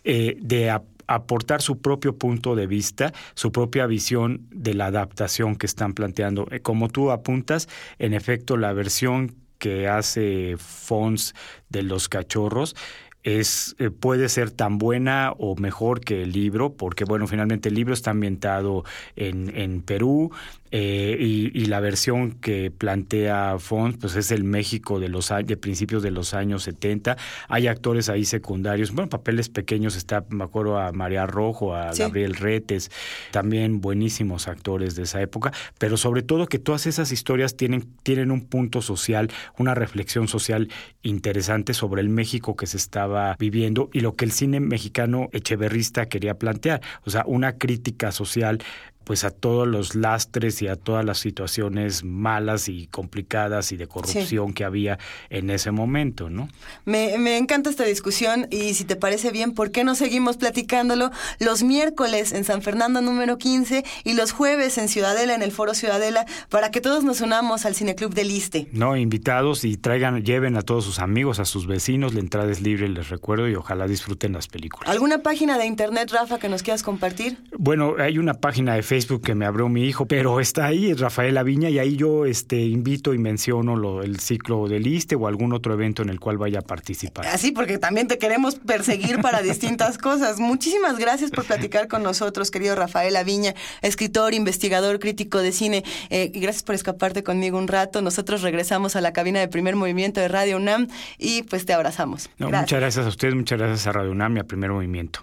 eh, de ap- aportar su propio punto de vista, su propia visión de la adaptación que están planteando. Eh, Como tú apuntas, en efecto, la versión que hace Fons de los cachorros es eh, puede ser tan buena o mejor que el libro, porque bueno, finalmente el libro está ambientado en, en Perú eh, y, y la versión que plantea Fons pues es el México de los de principios de los años 70. Hay actores ahí secundarios, bueno, papeles pequeños, está, me acuerdo a María Rojo, a
Sí.
Gabriel Retes, también buenísimos actores de esa época, pero sobre todo que todas esas historias tienen, tienen un punto social, una reflexión social interesante sobre el México que se estaba viviendo y lo que el cine mexicano echeverrista quería plantear, o sea, una crítica social pues a todos los lastres y a todas las situaciones malas y complicadas y de corrupción que había en ese momento, ¿no?
Me, me encanta esta discusión y si te parece bien, ¿por qué no seguimos platicándolo los miércoles en San Fernando número 15 y los jueves en Ciudadela, en el Foro Ciudadela, para que todos nos unamos al Cineclub del Iste?
No, invitados y traigan, lleven a todos sus amigos, a sus vecinos, la entrada es libre, les recuerdo, y ojalá disfruten las películas.
¿Alguna página de internet, Rafa, que nos quieras compartir?
Bueno, hay una página de Facebook que me abrió mi hijo, pero está ahí, es Rafael Aviña, y ahí yo este, invito y menciono lo, el ciclo del ISTE o algún otro evento en el cual vaya a participar.
Así, porque también te queremos perseguir para distintas *laughs* cosas. Muchísimas gracias por platicar con nosotros, querido Rafael Aviña, escritor, investigador, crítico de cine. Eh, y gracias por escaparte conmigo un rato. Nosotros regresamos a la cabina de primer movimiento de Radio UNAM y pues te abrazamos.
No,
Gracias.
muchas gracias a ustedes, muchas gracias a Radio UNAM y a Primer Movimiento.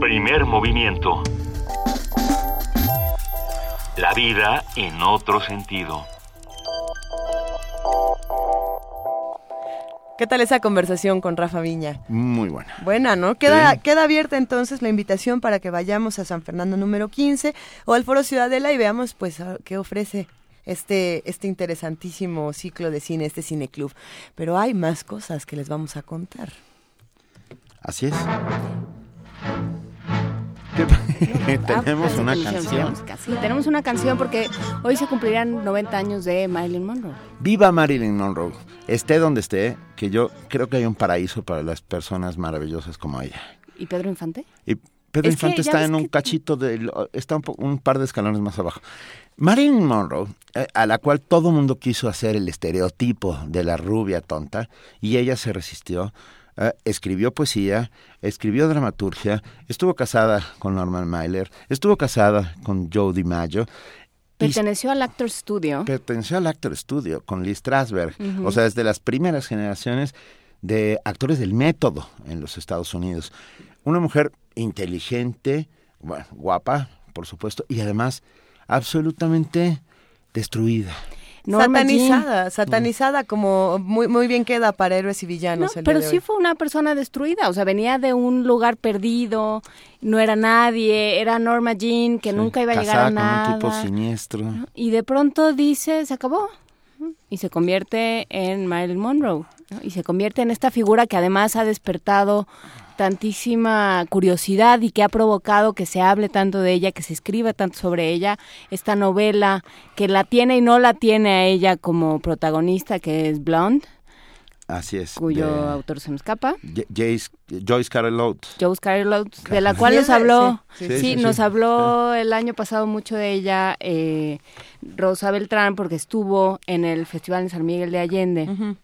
Primer movimiento. La vida en otro sentido.
¿Qué tal esa conversación con Rafa Viña?
Muy buena.
Buena, ¿no? Queda,
Sí.
queda abierta entonces la invitación para que vayamos a San Fernando número 15 o al Foro Ciudadela y veamos pues qué ofrece este, este interesantísimo ciclo de cine, este cineclub. Pero hay más cosas que les vamos a contar.
Así es. ¿Qué? *laughs* tenemos
Ah,
una canción.
Sí, tenemos una canción porque hoy se cumplirán 90 años de Marilyn Monroe.
Viva Marilyn Monroe. Esté donde esté, que yo creo que hay un paraíso para las personas maravillosas como ella.
¿Y Pedro Infante?
Y Pedro
Es
Infante está en un
que-
cachito de está un, un par de escalones más abajo. Marilyn Monroe, eh, a la cual todo mundo quiso hacer el estereotipo de la rubia tonta, y ella se resistió. Eh, escribió poesía, escribió dramaturgia, estuvo casada con Norman Mailer, estuvo casada con Joe DiMaggio, y
Perteneció al Actors Studio.
perteneció al Actor Studio con Lee Strasberg. O sea, es de las primeras generaciones de actores del método en los Estados Unidos. Una mujer inteligente, bueno, guapa, por supuesto, y además absolutamente destruida.
Norma
satanizada, satanizada como muy, muy bien queda para héroes y
No,
villanos. el día
pero sí
hoy.
fue una persona destruida, o sea, venía de un lugar perdido, no era nadie, era Norma Jean, que
Sí,
nunca iba a llegar a nada.
con un tipo siniestro.
Y de pronto dice, se acabó. Y se convierte en Marilyn Monroe. ¿no? Y se convierte en esta figura que además ha despertado tantísima curiosidad y que ha provocado que se hable tanto de ella, que se escriba tanto sobre ella. Esta novela que la tiene y no la tiene a ella como protagonista, que es Blonde,
Así es.
cuyo
de
autor se me escapa.
Jace- Joyce Carol Oates.
Joe Scarlett, de la cual nos habló,
sí,
sí,
sí, sí,
nos
sí.
habló el año pasado mucho de ella eh, Rosa Beltrán porque estuvo en el Festival de San Miguel de Allende.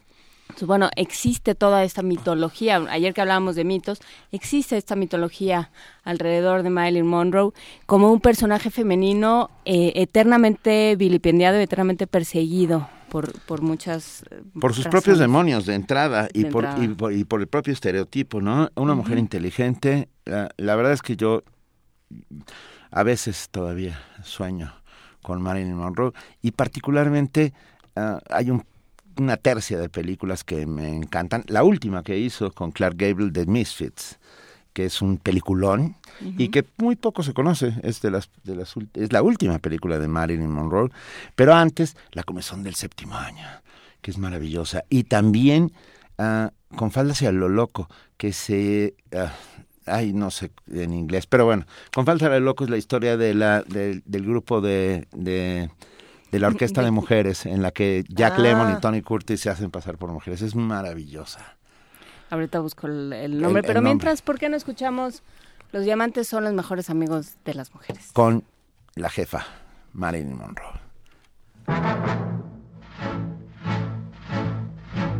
Bueno, existe toda esta mitología, ayer que hablábamos de mitos, existe esta mitología alrededor de Marilyn Monroe como un personaje femenino eh, eternamente vilipendiado, eternamente perseguido por, por muchas... eh,
Por sus
razones.
propios demonios de entrada y,
De
por,
entrada.
Y, por, y por el propio estereotipo, ¿no? Una mujer inteligente. La, la verdad es que yo a veces todavía sueño con Marilyn Monroe y particularmente ah, hay un- una tercia de películas que me encantan. La última que hizo con Clark Gable de Misfits, que es un peliculón y que muy poco se conoce. Es, de las, de las, es la última película de Marilyn Monroe. Pero antes, La comezón del séptimo año, que es maravillosa. Y también ah, con falda hacia lo loco, que se... ah, ay, no sé en inglés, pero bueno, con falda hacia lo loco es la historia de la, del- del grupo de... de de la orquesta de mujeres en la que Jack
Ah.
Lemmon y Tony Curtis se hacen pasar por mujeres. Es maravillosa.
Ahorita busco el, el nombre,
El- el
pero
nombre.
mientras, ¿por qué no escuchamos Los diamantes son los mejores amigos de las mujeres?
Con la jefa, Marilyn Monroe.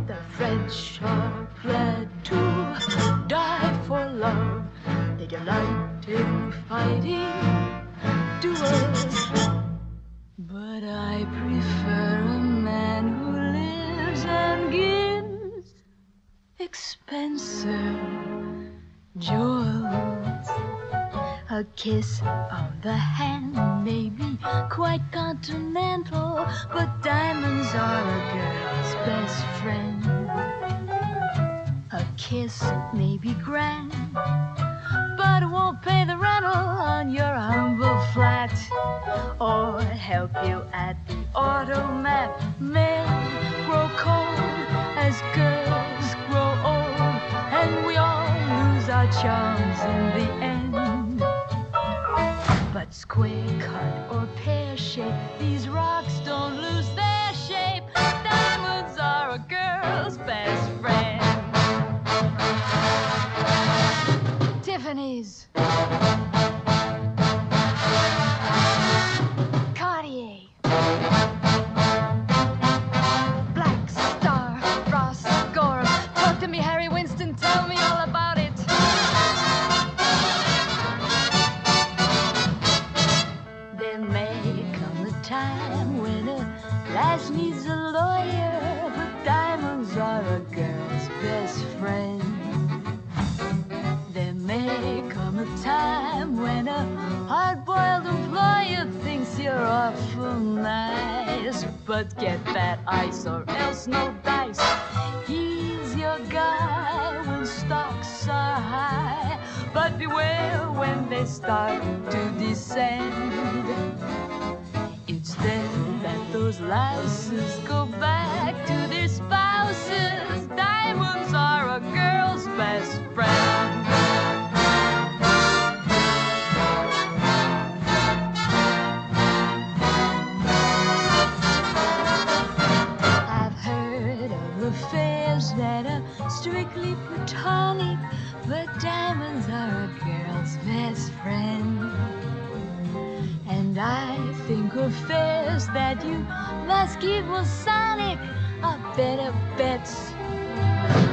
The French are glad to die for love. They delight in fighting duels. But I prefer a man who lives and gives expensive jewels. A kiss on the hand may be quite continental, but diamonds are a girl's best friend. A kiss may be grand, but won't pay the rental on your humble flat or help you at the automat. Men grow cold as girls grow old, and we all lose our charms in the end. But square cut or pear shape, these rocks don't lose their eyes. But get that ice or else no dice. He's your guy when stocks are high, but beware when they start to descend. It's then that those lasses go back to their spouses. Diamonds are a girl's best friend. But diamonds are a girl's best friend. And I think of fares that you must give sonic a better bets.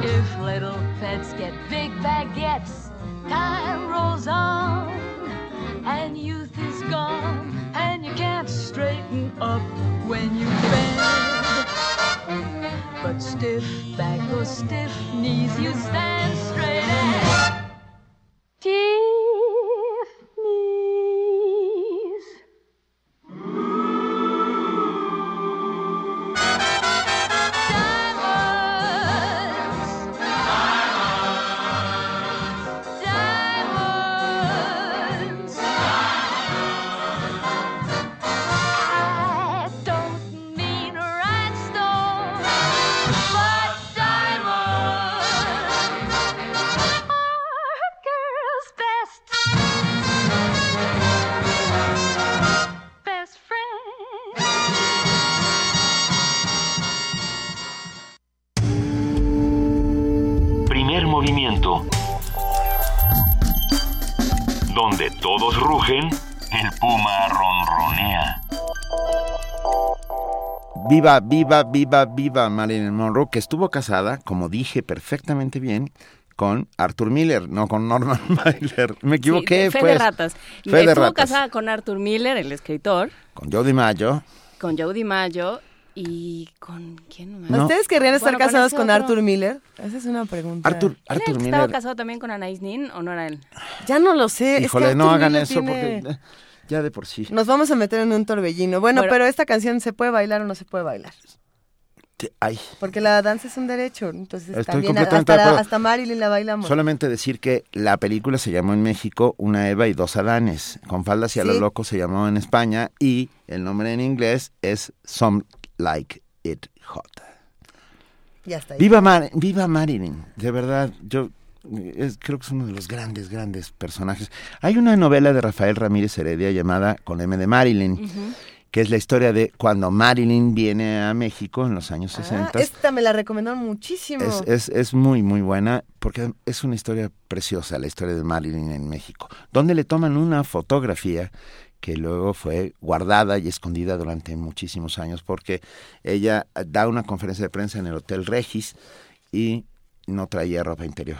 If little pets get big baguettes, time rolls on, and youth is gone, and you can't straighten up when you bend. But stiff back or stiff knees, you stand straight and stiff
Viva, viva, viva, viva Marilyn Monroe, que estuvo casada, como dije perfectamente bien, con Arthur Miller, no con Norman *laughs* Mailer. Me equivoqué,
Sí, fe
pues.
de ratas.
Fe de
Estuvo
ratas.
casada con Arthur Miller, el escritor,
Con Joe DiMaggio.
con Joe DiMaggio y con quién más.
No.
¿Ustedes querrían estar
Bueno,
casados
ese
con. Arthur Miller? Esa es una pregunta.
Arthur,
¿Era el
Arthur
que estaba
Miller.
casado también con Anais Nin o no era él?
Ya no lo sé. es que
Híjole, no
Arthur
hagan
Miller
eso
tiene-
porque ya de por sí.
Nos vamos a meter en un torbellino. Bueno,
Bueno.
pero esta canción se puede bailar o no se puede bailar.
Ay,
Porque la danza es un derecho. Entonces
Estoy
también
completamente de
hasta,
acuerdo.
hasta Marilyn la bailamos.
solamente decir que la película se llamó en México Una Eva y dos Adanes. Con faldas y a lo
Sí.
loco se llamó en España y el nombre en inglés es Some Like It Hot.
Ya está. ahí.
Viva, Mar- viva Marilyn, de verdad, yo es- creo que es uno de los grandes, grandes personajes. Hay una novela de Rafael Ramírez Heredia llamada Con M de Marilyn, que es la historia de cuando Marilyn viene a México en los años
Ah,
60.
esta me la recomendaron muchísimo.
Es, es, es muy, muy buena porque es una historia preciosa, la historia de Marilyn en México, donde le toman una fotografía que luego fue guardada y escondida durante muchísimos años porque ella da una conferencia de prensa en el Hotel Regis y no traía ropa interior.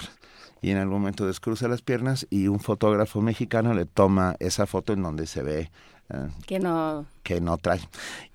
Y en algún momento descruza las piernas y un fotógrafo mexicano le toma esa foto en donde se ve eh,
Que no...
que no trae.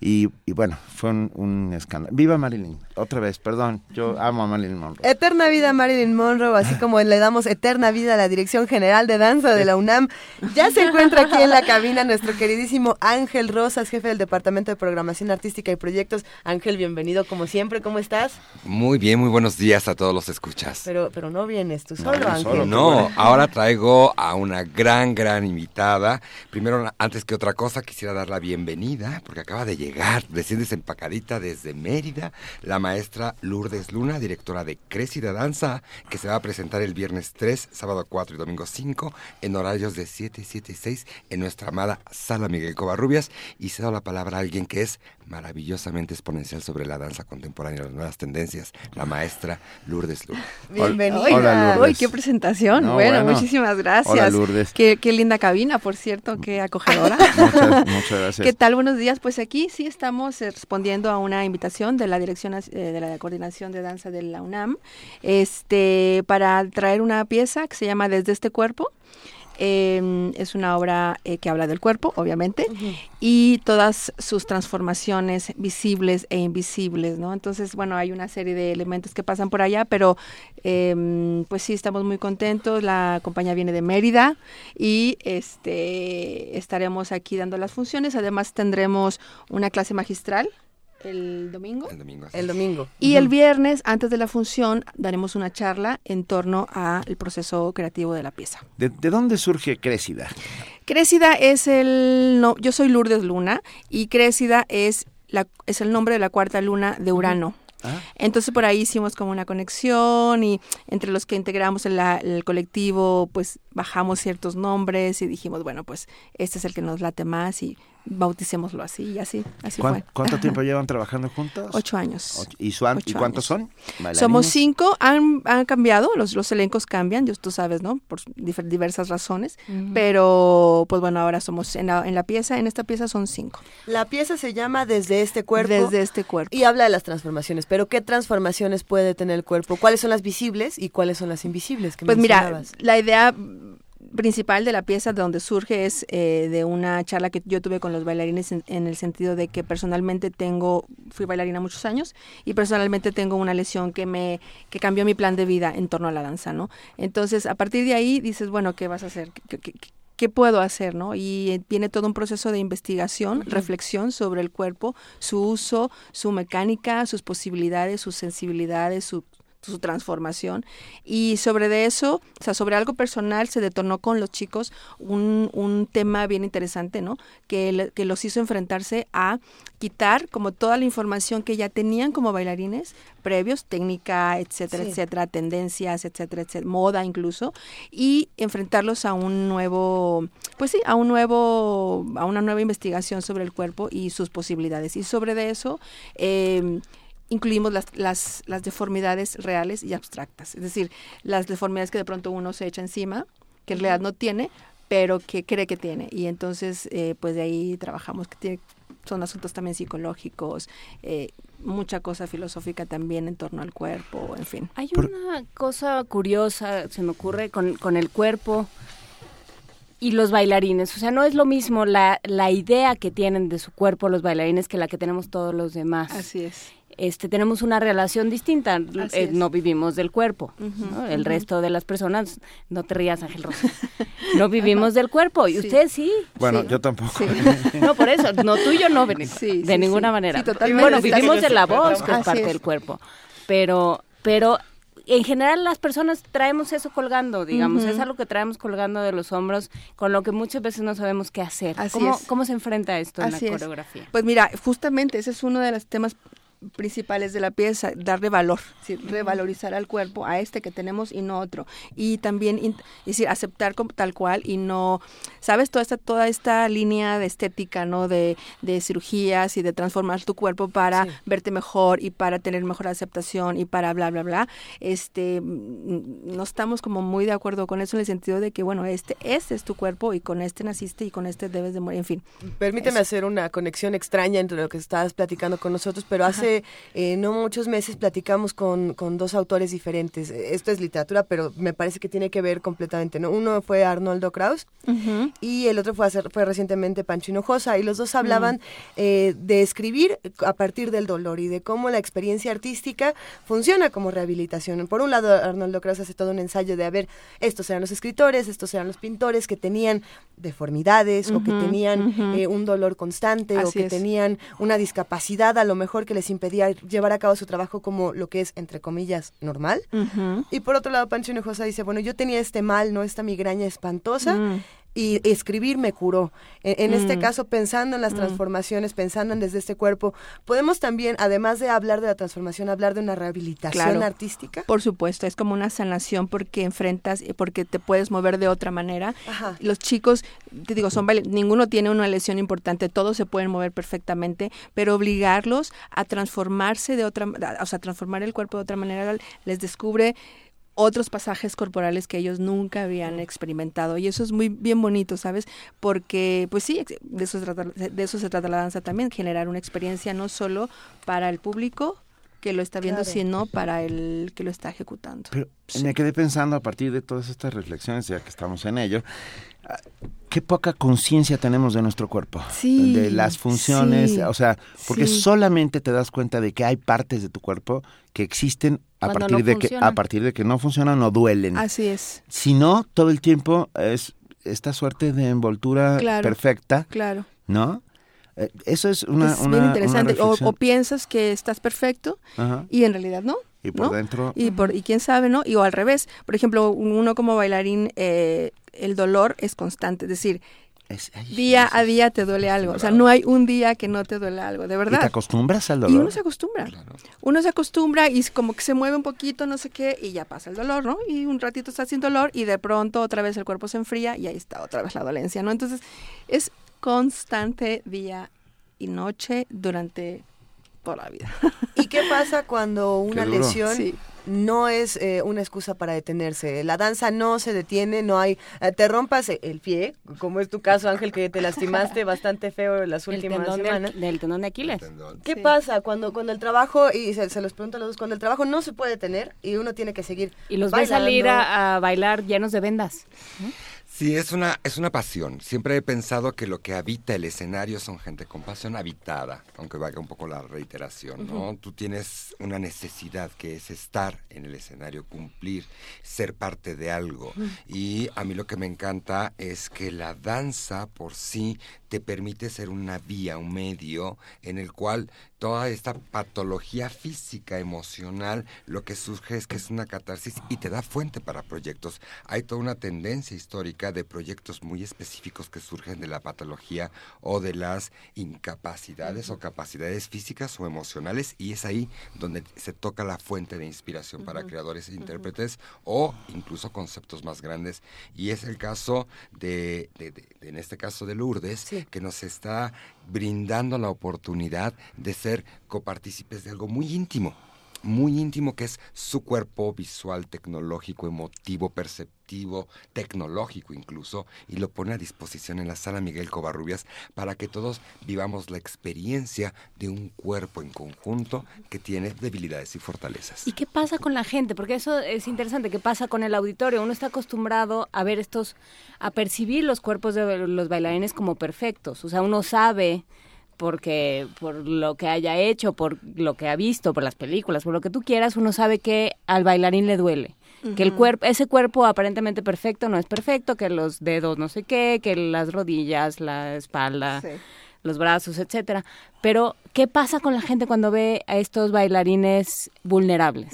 Y, y bueno, fue un, un escándalo. Viva Marilyn, otra vez, perdón, yo amo a Marilyn Monroe.
Eterna vida a Marilyn Monroe, así como le damos eterna vida a la Dirección General de Danza de la UNAM. Ya se encuentra aquí en la cabina nuestro queridísimo Ángel Rosas, jefe del Departamento de Programación Artística y Proyectos. Ángel, bienvenido como siempre, ¿cómo estás?
Muy bien, muy buenos días a todos los escuchas.
Pero, pero no vienes tú solo, Ángel.
solo.
No, ahora traigo a una gran, gran invitada. Primero, antes que otra cosa, quisiera dar la bienvenida, porque acaba de llegar, recién desempacadita desde Mérida, la maestra Lourdes Luna, directora de Crecida Danza, que se va a presentar el viernes 3, sábado 4 y domingo 5, en horarios de 7 y 7 y 6, en nuestra amada Sala Miguel Covarrubias. Y cedo la palabra a alguien que es maravillosamente exponencial sobre la danza contemporánea y las nuevas tendencias, la maestra Lourdes Luna.
Bienvenida.
Hola, Lourdes.
Uy, qué presentación.
No,
bueno,
bueno.
muchísimas gracias.
Hola, Lourdes.
Qué, qué linda cabina, por cierto, qué acogedora. *laughs*
Muchas, muchas *laughs* gracias.
¿Qué tal? Buenos días. Pues aquí sí estamos respondiendo a una invitación de la Dirección eh, de la Coordinación de Danza de la UNAM este, para traer una pieza que se llama Desde este cuerpo. Eh, es una obra eh, que habla del cuerpo, obviamente, y todas sus transformaciones visibles e invisibles, ¿no? Entonces, bueno, hay una serie de elementos que pasan por allá, pero eh, pues sí, estamos muy contentos. La compañía viene de Mérida y este estaremos aquí dando las funciones. Además, tendremos una clase magistral el domingo.
El domingo.
El domingo.
Y el viernes, antes de la función, daremos una charla en torno al proceso creativo de la pieza.
¿De, de dónde surge Crécida?
Crécida es el... No, yo soy Lourdes Luna y Crécida es, la, es el nombre de la cuarta luna de Urano.
Ah.
Entonces por ahí hicimos como una conexión y entre los que integramos el, la- el colectivo pues bajamos ciertos nombres y dijimos bueno pues este es el que nos late más y bauticémoslo así, y así, así
¿Cuán-
fue.
¿Cuánto tiempo llevan trabajando juntos?
Ocho años.
Ocho. ¿Y, su- ¿y
Ocho
cuántos
años.
son? ¿Bailarines?
Somos cinco, han, han cambiado, los, los elencos cambian, tú sabes, ¿no? Por difer- diversas razones, pero pues bueno, ahora somos en la, en la pieza, en esta pieza son cinco.
La pieza se llama Desde este cuerpo.
Desde este cuerpo.
Y habla de las transformaciones. Pero ¿qué transformaciones puede tener el cuerpo? ¿Cuáles son las visibles y cuáles son las invisibles? que
Pues mira, la idea principal de la pieza de donde surge es eh, de una charla que yo tuve con los bailarines en, en el sentido de que personalmente tengo, fui bailarina muchos años y personalmente tengo una lesión que me que cambió mi plan de vida en torno a la danza, ¿no? Entonces, a partir de ahí dices, bueno, ¿qué vas a hacer? ¿Qué, qué- qué- qué puedo hacer, no? Y eh, viene todo un proceso de investigación, reflexión sobre el cuerpo, su uso, su mecánica, sus posibilidades, sus sensibilidades, su su transformación y sobre de eso, o sea, sobre algo personal se detonó con los chicos un, un tema bien interesante, ¿no? Que, le- que los hizo enfrentarse a quitar como toda la información que ya tenían como bailarines previos, técnica, etcétera,
Sí.
etcétera, tendencias, etcétera, etcétera, moda incluso, y enfrentarlos a un nuevo, pues sí, a un nuevo, a una nueva investigación sobre el cuerpo y sus posibilidades. Y sobre de eso, eh, incluimos las, las, las deformidades reales y abstractas, es decir, las deformidades que de pronto uno se echa encima, que en realidad no tiene, pero que cree que tiene. Y entonces, eh, pues de ahí trabajamos, que tiene, son asuntos también psicológicos, eh, mucha cosa filosófica también en torno al cuerpo, en fin.
Hay una cosa curiosa, se me ocurre, con, con el cuerpo y los bailarines. O sea, no es lo mismo la, la idea que tienen de su cuerpo los bailarines que la que tenemos todos los demás.
Así es.
Este, tenemos una relación distinta. Eh, no vivimos del cuerpo. El resto de las personas, no te rías, Ángel Rosa, *laughs* no vivimos del cuerpo. Y
Sí.
ustedes sí.
Bueno,
Sí.
yo tampoco. *laughs*
No, por eso, no tuyo no, Benito,
Sí,
de
sí,
ninguna
sí.
manera.
Sí, totalmente.
Bueno, vivimos de la voz, que es
Así
parte
es.
del cuerpo. Pero, pero en general las personas traemos eso colgando, digamos, es algo que traemos colgando de los hombros, con lo que muchas veces no sabemos qué hacer.
Así
¿Cómo,
es.
¿Cómo se enfrenta esto en la
es.
coreografía?
Pues mira, justamente ese es uno de los temas principales de la pieza, darle valor, es decir, revalorizar al cuerpo, a este que tenemos y no otro. Y también, es decir, aceptar como tal cual y no, ¿sabes? Toda esta, toda esta línea de estética, ¿no? De, de cirugías y de transformar tu cuerpo para
Sí.
verte mejor y para tener mejor aceptación y para bla, bla, bla. Este, mm, no estamos como muy de acuerdo con eso en el sentido de que, bueno, este, este es tu cuerpo y con este naciste y con este debes de morir, en fin.
Permíteme
Eso.
hacer una conexión extraña entre lo que estabas platicando con nosotros, pero hace eh, no muchos meses platicamos con, con dos autores diferentes. Esto es literatura, pero me parece que tiene que ver completamente. ¿no? Uno fue Arnoldo Kraus y el otro fue, fue recientemente Pancho Hinojosa, y los dos hablaban eh, de escribir a partir del dolor y de cómo la experiencia artística funciona como rehabilitación. Por un lado, Arnoldo Kraus hace todo un ensayo de, a ver, estos eran los escritores, estos eran los pintores que tenían deformidades o que tenían eh, un dolor constante o que
es.
tenían una discapacidad a lo mejor que les impedía llevar a cabo su trabajo como lo que es, entre comillas, normal. Y por otro lado, Pancho Hinojosa dice, bueno, yo tenía este mal, no esta migraña espantosa,
Mm.
Y escribir me curó. En, en este
Mm.
caso, pensando en las
Mm.
transformaciones, pensando en desde este cuerpo, podemos también, además de hablar de la transformación, hablar de una rehabilitación
Claro.
artística.
Por supuesto, es como una sanación porque enfrentas, porque te puedes mover de otra manera.
Ajá.
Los chicos, te digo, son ninguno tiene una lesión importante, todos se pueden mover perfectamente, pero obligarlos a transformarse de otra, o sea, transformar el cuerpo de otra manera les descubre otros pasajes corporales que ellos nunca habían experimentado y eso es muy bien bonito, ¿sabes? Porque pues sí, de eso se trata, de eso se trata la danza también, generar una experiencia no solo para el público que lo está viendo,
Claro.
sino para el que lo está ejecutando.
Pero me quedé pensando a partir de todas estas reflexiones, ya que estamos en ello, ah, qué poca conciencia tenemos de nuestro cuerpo,
Sí,
de las funciones,
sí,
o sea, porque
sí.
solamente te das cuenta de que hay partes de tu cuerpo que existen a
Cuando
partir
no
de que a partir de que no funcionan o duelen.
Así es,
Si no, todo el tiempo es esta suerte de envoltura
Claro.
perfecta,
claro.
¿no? Eh, Eso es una,
es
una-
bien
una
interesante. O, piensas que estás perfecto
Ajá.
y en realidad no.
Y por
¿no?
dentro,
Y, por, y quién sabe, ¿no? Y o al revés. Por ejemplo, uno como bailarín, eh, el dolor es constante. Es decir,
es- ay,
día a día te duele algo. O sea, no hay un día que no te duele algo, de
Y te
verdad.
acostumbras al
Y
dolor.
uno se acostumbra. Uno se acostumbra y como que se mueve un poquito, no sé qué, y ya pasa el dolor, ¿no? Y un ratito está sin dolor y de pronto otra vez el cuerpo se enfría y ahí está otra vez la dolencia, ¿no? Entonces, es constante día y noche durante toda la vida. *laughs*
¿Y qué pasa cuando una lesión
Sí.
no es eh, una excusa para detenerse? La danza no se detiene, no hay... eh, te rompas el pie, como es tu caso, Ángel, que te lastimaste *laughs* bastante feo las
El
últimas
tendón de
semanas.
Del tendón de Aquiles.
¿Qué pasa cuando, cuando el trabajo, y se, se los pregunto a los dos, cuando el trabajo no se puede detener y uno tiene que seguir
Y los
bailando?
ves salir a, a bailar llenos de vendas.
Sí, es una, es una pasión. Siempre he pensado que lo que habita el escenario son gente con pasión habitada, aunque valga un poco la reiteración, ¿no?
Ujú.
Tú tienes una necesidad que es estar en el escenario, cumplir, ser parte de algo. Y a mí lo que me encanta es que la danza por sí te permite ser una vía, un medio en el cual toda esta patología física, emocional, lo que surge es que es una catarsis y te da fuente para proyectos. Hay toda una tendencia histórica de proyectos muy específicos que surgen de la patología o de las incapacidades o capacidades físicas o emocionales y es ahí donde se toca la fuente de inspiración para creadores e intérpretes o incluso conceptos más grandes. Y es el caso de, de- de- de- en este caso de Lourdes, que nos está brindando la oportunidad de ser copartícipes de algo muy íntimo, muy íntimo que es su cuerpo visual, tecnológico, emotivo, perceptivo, tecnológico incluso, y lo pone a disposición en la sala Miguel Covarrubias para que todos vivamos la experiencia de un cuerpo en conjunto que tiene debilidades y fortalezas.
¿Y qué pasa con la gente? Porque eso es interesante. ¿Qué pasa con el auditorio? Uno está acostumbrado a ver estos, a percibir los cuerpos de los bailarines como perfectos. O sea, uno sabe porque por lo que haya hecho, por lo que ha visto, por las películas, por lo que tú quieras, uno sabe que al bailarín le duele. Que el cuerpo, ese cuerpo aparentemente perfecto no es perfecto, que los dedos no sé qué, que las rodillas, la espalda,
Sí.
los brazos, etcétera. Pero, ¿qué pasa con la gente cuando ve a estos bailarines vulnerables?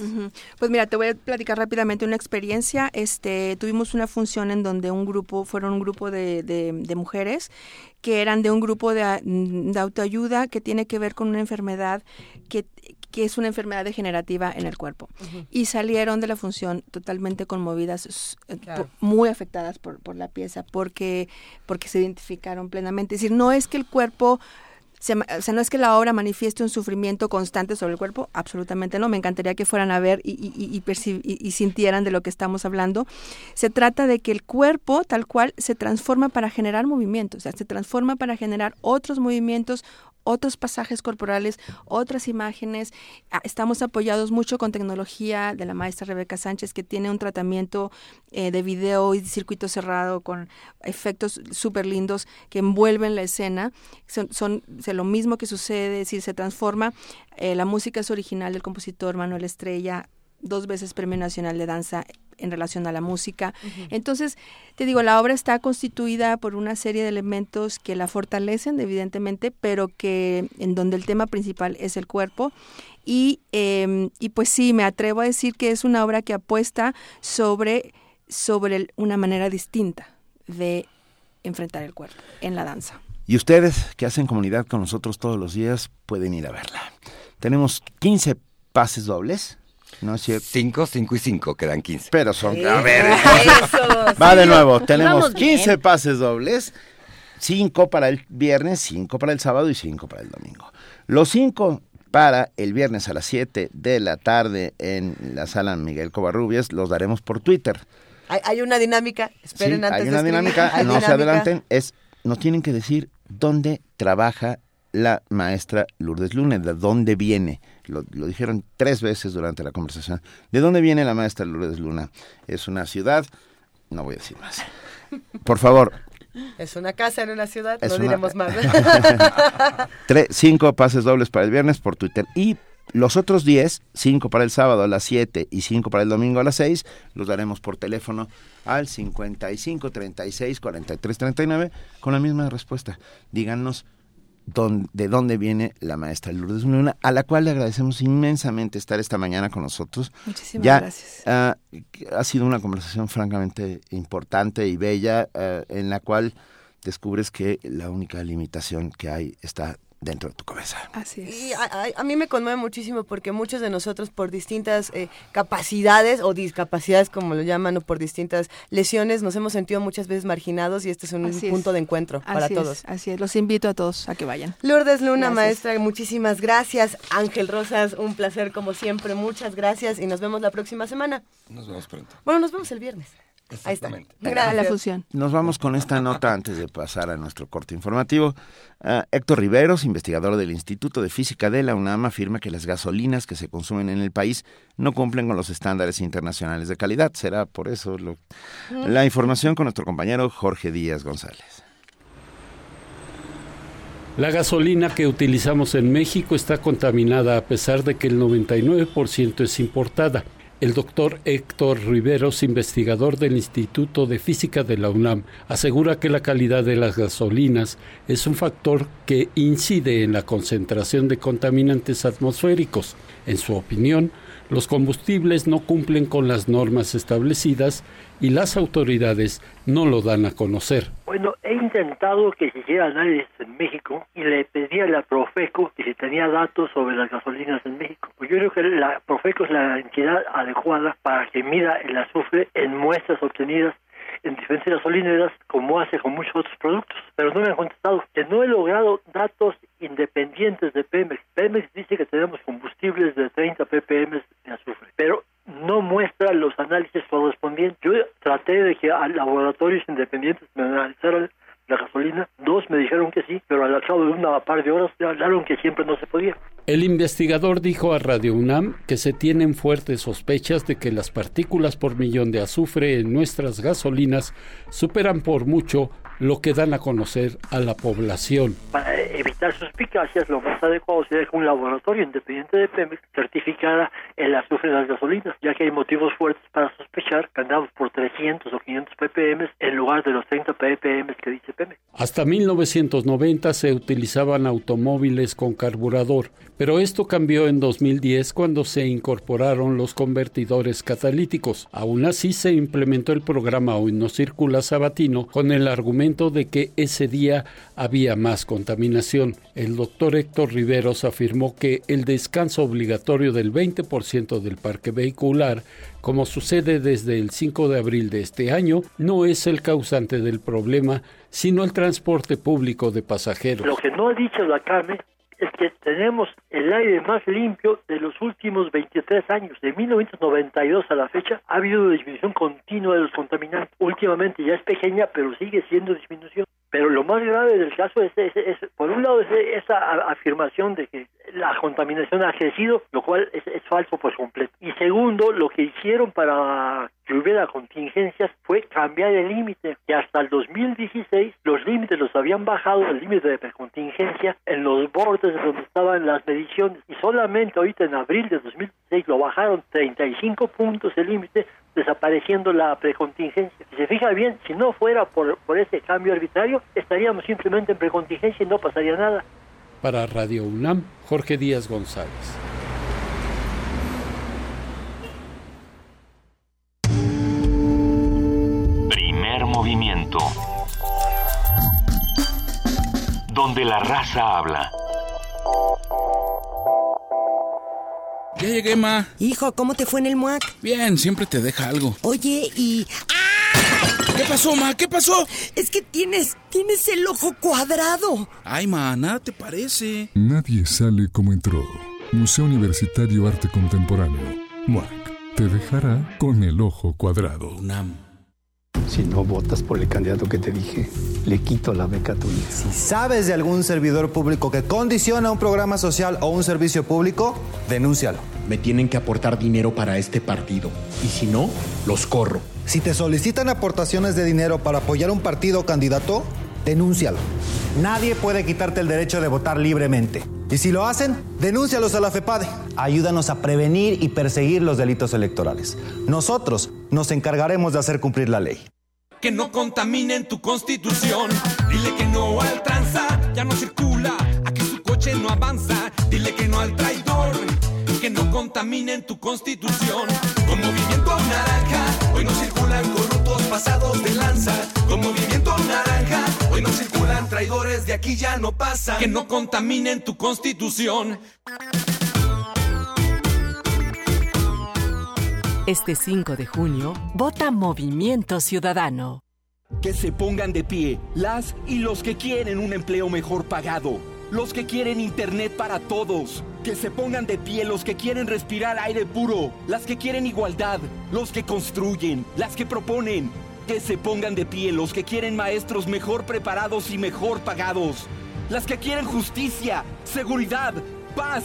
Pues mira, te voy a platicar rápidamente una experiencia. Este, tuvimos una función en donde un grupo, fueron un grupo de, de- de mujeres que eran de un grupo de, a- de autoayuda que tiene que ver con una enfermedad que, que es una enfermedad degenerativa en el cuerpo. Y salieron de la función totalmente conmovidas, eh,
Claro.
muy afectadas por, por la pieza, porque, porque se identificaron plenamente. Es decir, no es que el cuerpo o sea, no es que la obra manifieste un sufrimiento constante sobre el cuerpo, absolutamente no. Me encantaría que fueran a ver y, y- y sintieran de lo que estamos hablando. Se trata de que el cuerpo, tal cual, se transforma para generar movimientos, o sea, se transforma para generar otros movimientos, otros pasajes corporales, otras imágenes. Ah, Estamos apoyados mucho con tecnología de la maestra Rebeca Sánchez, que tiene un tratamiento eh, de video y circuito cerrado con efectos súper lindos que envuelven la escena. Son, son lo mismo que sucede, es decir, se transforma. Eh, la música es original del compositor Manuel Estrella, dos veces Premio Nacional de Danza en relación a la música. Entonces, te digo, la obra está constituida por una serie de elementos que la fortalecen, evidentemente, pero que en donde el tema principal es el cuerpo. Y, eh, y pues sí, me atrevo a decir que es una obra que apuesta sobre, sobre el- una manera distinta de enfrentar el cuerpo en la danza.
Y ustedes que hacen comunidad con nosotros todos los días pueden ir a verla. Tenemos 15 pases dobles, ¿no es cierto?
5, 5 y 5, quedan 15.
Pero son... A ver,
Eso, *laughs*
va
sí,
de nuevo. Tenemos
íbamos bien.
15 pases dobles, 5 para el viernes, 5 para el sábado y 5 para el domingo. Los 5 para el viernes a las 7 de la tarde en la sala Miguel Covarrubias los daremos por Twitter.
Hay, hay una dinámica, esperen
Sí,
antes
hay una dinámica,
Hay
no se adelanten, es, nos tienen que decir dónde trabaja la maestra Lourdes Luna, de dónde viene. Lo, lo dijeron tres veces durante la conversación. ¿De dónde viene la maestra Lourdes Luna? Es una ciudad, no voy a decir más. Por favor,
Es una casa en una ciudad, no
una-
diremos más. *laughs*
tres, cinco pases dobles para el viernes por Twitter y los otros 10, 5 para el sábado a las 7 y 5 para el domingo a las 6, los daremos por teléfono al 55 36 43 39 con la misma respuesta. Díganos de dónde viene la maestra Lourdes Luna, a la cual le agradecemos inmensamente estar esta mañana con nosotros.
Muchísimas
Ya,
gracias.
ah, ha sido una conversación francamente importante y bella, ah, en la cual descubres que la única limitación que hay está dentro de tu cabeza.
Así es.
Y a, a- a mí me conmueve muchísimo porque muchos de nosotros por distintas eh, capacidades o discapacidades como lo llaman o por distintas lesiones nos hemos sentido muchas veces marginados y este es un
Así es.
punto de encuentro para
Así es,
todos.
así es. Los invito a todos a que vayan.
Lourdes Luna,
Gracias.
maestra, muchísimas gracias. Ángel Rosas, un placer como siempre, muchas gracias y nos vemos la próxima semana.
Nos vemos pronto.
Bueno, nos vemos el viernes. Ahí está.
Exactamente.
Gracias.
A la fusión.
Nos vamos con esta nota antes de pasar a nuestro corte informativo. Ah, Héctor Riveros, investigador del Instituto de Física de la UNAM, afirma que las gasolinas que se consumen en el país no cumplen con los estándares internacionales de calidad. Será por eso lo- la información con nuestro compañero Jorge Díaz González.
La gasolina que utilizamos en México está contaminada a pesar de que el 99% es importada. El doctor Héctor Riveros, investigador del Instituto de Física de la UNAM, asegura que la calidad de las gasolinas es un factor que incide en la concentración de contaminantes atmosféricos. En su opinión, los combustibles no cumplen con las normas establecidas y las autoridades no lo dan a conocer.
Bueno, he intentado que se hiciera análisis en México y le pedí a la Profeco que si tenía datos sobre las gasolinas en México. Pues yo creo que la Profeco es la entidad adecuada para que mida el azufre en muestras obtenidas en diferentes gasolineras como hace con muchos otros productos. Pero no me han contestado que no he logrado datos independientes de Pemex. Pemex dice que tenemos combustibles de 30 ppm de azufre, pero no muestra los análisis correspondientes. Yo traté de que a laboratorios independientes me analizaran la gasolina. Dos me dijeron que sí, pero al cabo de una par de horas me hablaron que siempre no se podía.
El investigador dijo a Radio UNAM que se tienen fuertes sospechas de que las partículas por millón de azufre en nuestras gasolinas superan por mucho lo que dan a conocer a la población.
Para evitar suspicacias, lo más adecuado sería que un laboratorio independiente de Pemex certificara el azufre en las gasolinas, ya que hay motivos fuertes para sospechar que andamos por 300 o 500 ppm en lugar de los 30 ppm que dice Pemex.
Hasta 1990 se utilizaban automóviles con carburador, pero esto cambió en 2010 cuando se incorporaron los convertidores catalíticos. Aún así se implementó el programa Hoy no circula sabatino con el argumento de que ese día había más contaminación. El doctor Héctor Riveros afirmó que el descanso obligatorio del 20% del parque vehicular como sucede desde el 5 de abril de este año, no es el causante del problema, sino el transporte público de pasajeros.
Lo que no ha dicho la CAME es que tenemos el aire más limpio de los últimos 23 años. De 1992 a la fecha ha habido una disminución continua de los contaminantes. Últimamente ya es pequeña, pero sigue siendo disminución. Pero lo más grave del caso es, es- por un lado, es esa afirmación de que la contaminación ha crecido, lo cual es falso por completo. Y segundo, lo que hicieron para que hubiera contingencias fue cambiar el límite, que hasta el 2016 los límites los habían bajado, el límite de precontingencia, en los bordes de donde estaban las mediciones. Y solamente ahorita en abril de 2016 lo bajaron 35 puntos el límite, desapareciendo la precontingencia. Si se fija bien, si no fuera por, por ese cambio arbitrario, estaríamos simplemente en precontingencia y no pasaría nada.
Para Radio UNAM, Jorge Díaz González.
Movimiento. Donde la raza habla.
Ya llegué, ma.
Hijo, ¿cómo te fue en el MUAC?
Bien, siempre te deja algo.
Oye, y...
¿Qué pasó, ma? ¿Qué pasó?
Es que tienes, tienes el ojo cuadrado.
Ay, ma, nada te parece.
Nadie sale como entró. Museo Universitario Arte Contemporáneo. MUAC. Te dejará con el ojo cuadrado.
Si no votas por el candidato que te dije, le quito la beca a tu hijo.
Si sabes de algún servidor público que condiciona un programa social o un servicio público, denúncialo.
Me tienen que aportar dinero para este partido. Y si no, los corro.
Si te solicitan aportaciones de dinero para apoyar un partido o candidato, denúncialo. Nadie puede quitarte el derecho de votar libremente. Y si lo hacen, denúncialos a la FEPADE. Ayúdanos a prevenir y perseguir los delitos electorales. Nosotros nos encargaremos de hacer cumplir la ley.
Que no contaminen tu constitución. Dile que no al tranza, ya no circula. Aquí su coche no avanza. Dile que no al traidor. Que no contaminen tu constitución. Con movimiento naranja, hoy no circulan corruptos pasados de lanza. Hoy no circulan traidores desde aquí ya no pasa. Que no contaminen tu constitución.
Este 5 de junio, vota Movimiento Ciudadano.
Que se pongan de pie las y los que quieren un empleo mejor pagado. Los que quieren internet para todos. Que se pongan de pie los que quieren respirar aire puro. Las que quieren igualdad. Los que construyen. Las que proponen. Que se pongan de pie los que quieren maestros mejor preparados y mejor pagados. Las que quieren justicia, seguridad, paz,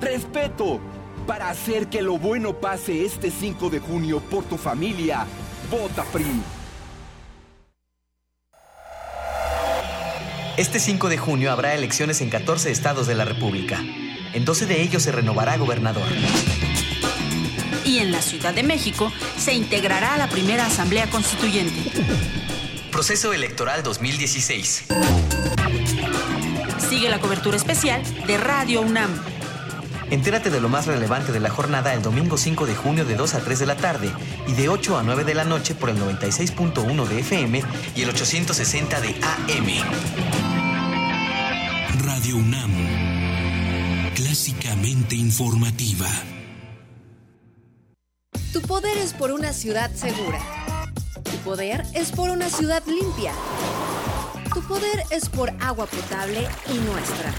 respeto. Para hacer que lo bueno pase este 5 de junio por tu familia. Vota PRI.
Este 5 de junio habrá elecciones en 14 estados de la República. En 12 de ellos se renovará gobernador.
Y en la Ciudad de México se integrará a la primera Asamblea Constituyente.
Proceso Electoral 2016.
Sigue la cobertura especial de Radio UNAM.
Entérate de lo más relevante de la jornada el domingo 5 de junio de 2 a 3 de la tarde y de 8 a 9 de la noche por el 96.1 de FM y el 860 de AM.
Radio UNAM. Clásicamente informativa.
Es por una ciudad segura. Tu poder es por una ciudad limpia. Tu poder es por agua potable y nuestra.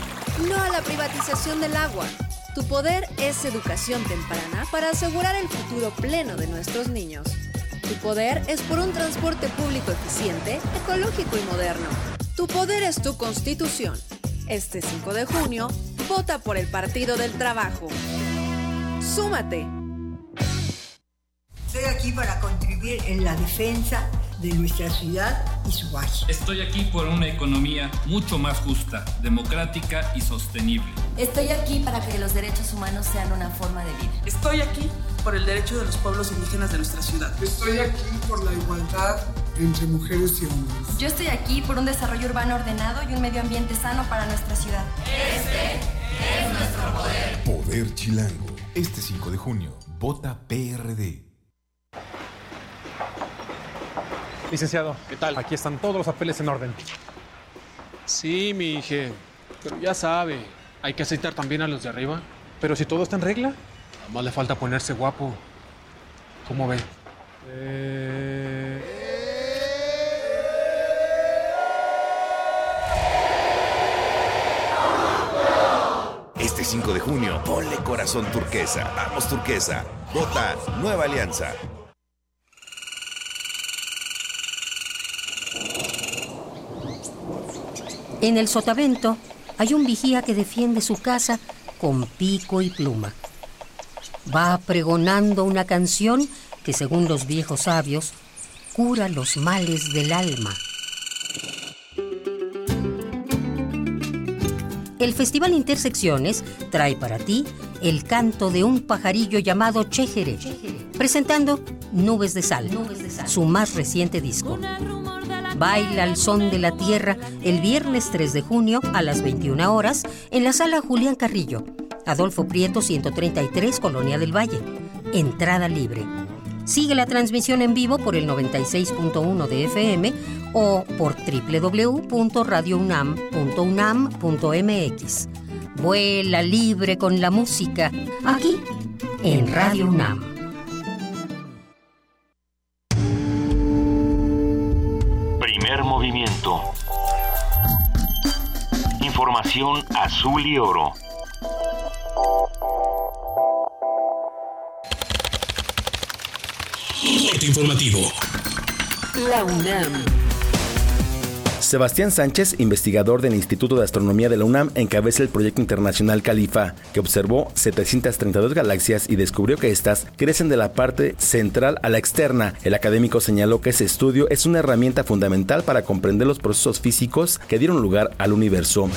No a la privatización del agua. Tu poder es educación temprana para asegurar el futuro pleno de nuestros niños. Tu poder es por un transporte público eficiente, ecológico y moderno. Tu poder es tu constitución. Este 5 de junio, vota por el Partido del Trabajo. ¡Súmate!
Estoy aquí para contribuir en la defensa de nuestra ciudad y su valle.
Estoy aquí por una economía mucho más justa, democrática y sostenible.
Estoy aquí para que los derechos humanos sean una forma de vida.
Estoy aquí por el derecho de los pueblos indígenas de nuestra ciudad.
Estoy aquí por la igualdad entre mujeres y hombres.
Yo estoy aquí por un desarrollo urbano ordenado y un medio ambiente sano para nuestra ciudad.
Este es nuestro poder.
Poder Chilango. Este 5 de junio, vota PRD.
Licenciado, ¿qué tal? Aquí están todos los papeles en orden.
Sí, mi hija. Pero ya sabe, hay que aceitar también a los de arriba.
Pero si todo está en regla.
Nada más le falta ponerse guapo. ¿Cómo ve?
Eh...
Este 5 de junio, ponle corazón turquesa. Vamos turquesa. Vota Nueva Alianza.
En el sotavento hay un vigía que defiende su casa con pico y pluma. Va pregonando una canción que, según los viejos sabios, cura los males del alma. El Festival Intersecciones trae para ti el canto de un pajarillo llamado Chéjere, presentando Nubes de Sal, su más reciente disco. Baila al son de la tierra el viernes 3 de junio a las 21 horas en la sala Julián Carrillo, Adolfo Prieto 133, Colonia del Valle. Entrada libre. Sigue la transmisión en vivo por el 96.1 de FM o por www.radiounam.unam.mx. Vuela libre con la música, aquí en Radio UNAM.
Movimiento. Información azul y oro.
Corte informativo.
La UNAM.
Sebastián Sánchez, investigador del Instituto de Astronomía de la UNAM, encabeza el proyecto internacional Califa, que observó 732 galaxias y descubrió que estas crecen de la parte central a la externa. El académico señaló que ese estudio es una herramienta fundamental para comprender los procesos físicos que dieron lugar al universo.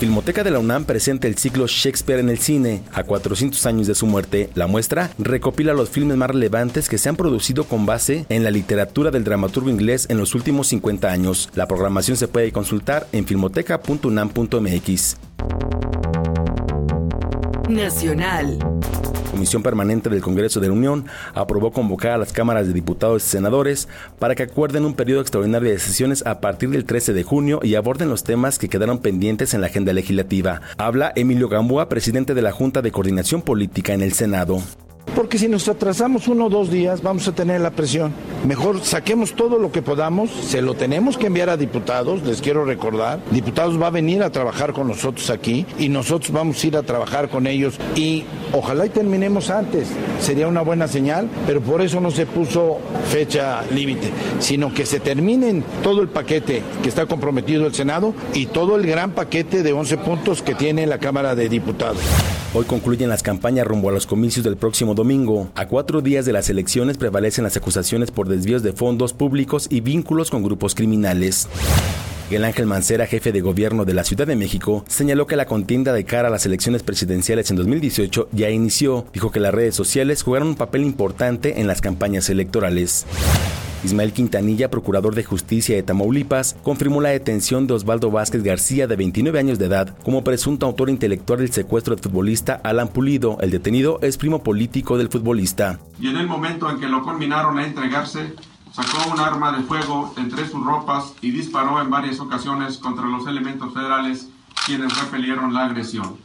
Filmoteca de la UNAM presenta el ciclo Shakespeare en el cine. A 400 años de su muerte, la muestra recopila los filmes más relevantes que se han producido con base en la literatura del dramaturgo inglés en los últimos 50 años. La programación se puede consultar en filmoteca.unam.mx.
Nacional.
Comisión Permanente del Congreso de la Unión aprobó convocar a las cámaras de diputados y senadores para que acuerden un periodo extraordinario de sesiones a partir del 13 de junio y aborden los temas que quedaron pendientes en la agenda legislativa. Habla Emilio Gamboa, presidente de la Junta de Coordinación Política en el Senado.
Porque si nos atrasamos uno o dos días, vamos a tener la presión. Mejor saquemos todo lo que podamos, se lo tenemos que enviar a diputados, les quiero recordar. Diputados va a venir a trabajar con nosotros aquí y nosotros vamos a ir a trabajar con ellos y ojalá y terminemos antes. Sería una buena señal, pero por eso no se puso fecha límite, sino que se terminen todo el paquete que está comprometido el Senado y todo el gran paquete de 11 puntos que tiene la Cámara de Diputados.
Hoy concluyen las campañas rumbo a los comicios del próximo domingo. A cuatro días de las elecciones prevalecen las acusaciones por desvíos de fondos públicos y vínculos con grupos criminales. El Ángel Mancera, jefe de gobierno de la Ciudad de México, señaló que la contienda de cara a las elecciones presidenciales en 2018 ya inició. Dijo que las redes sociales jugaron un papel importante en las campañas electorales. Ismael Quintanilla, procurador de justicia de Tamaulipas, confirmó la detención de Osvaldo Vázquez García, de 29 años de edad, como presunto autor intelectual del secuestro del futbolista Alan Pulido. El detenido es primo político del futbolista.
Y en el momento en que lo culminaron a entregarse, sacó un arma de fuego entre sus ropas y disparó en varias ocasiones contra los elementos federales, quienes repelieron la agresión.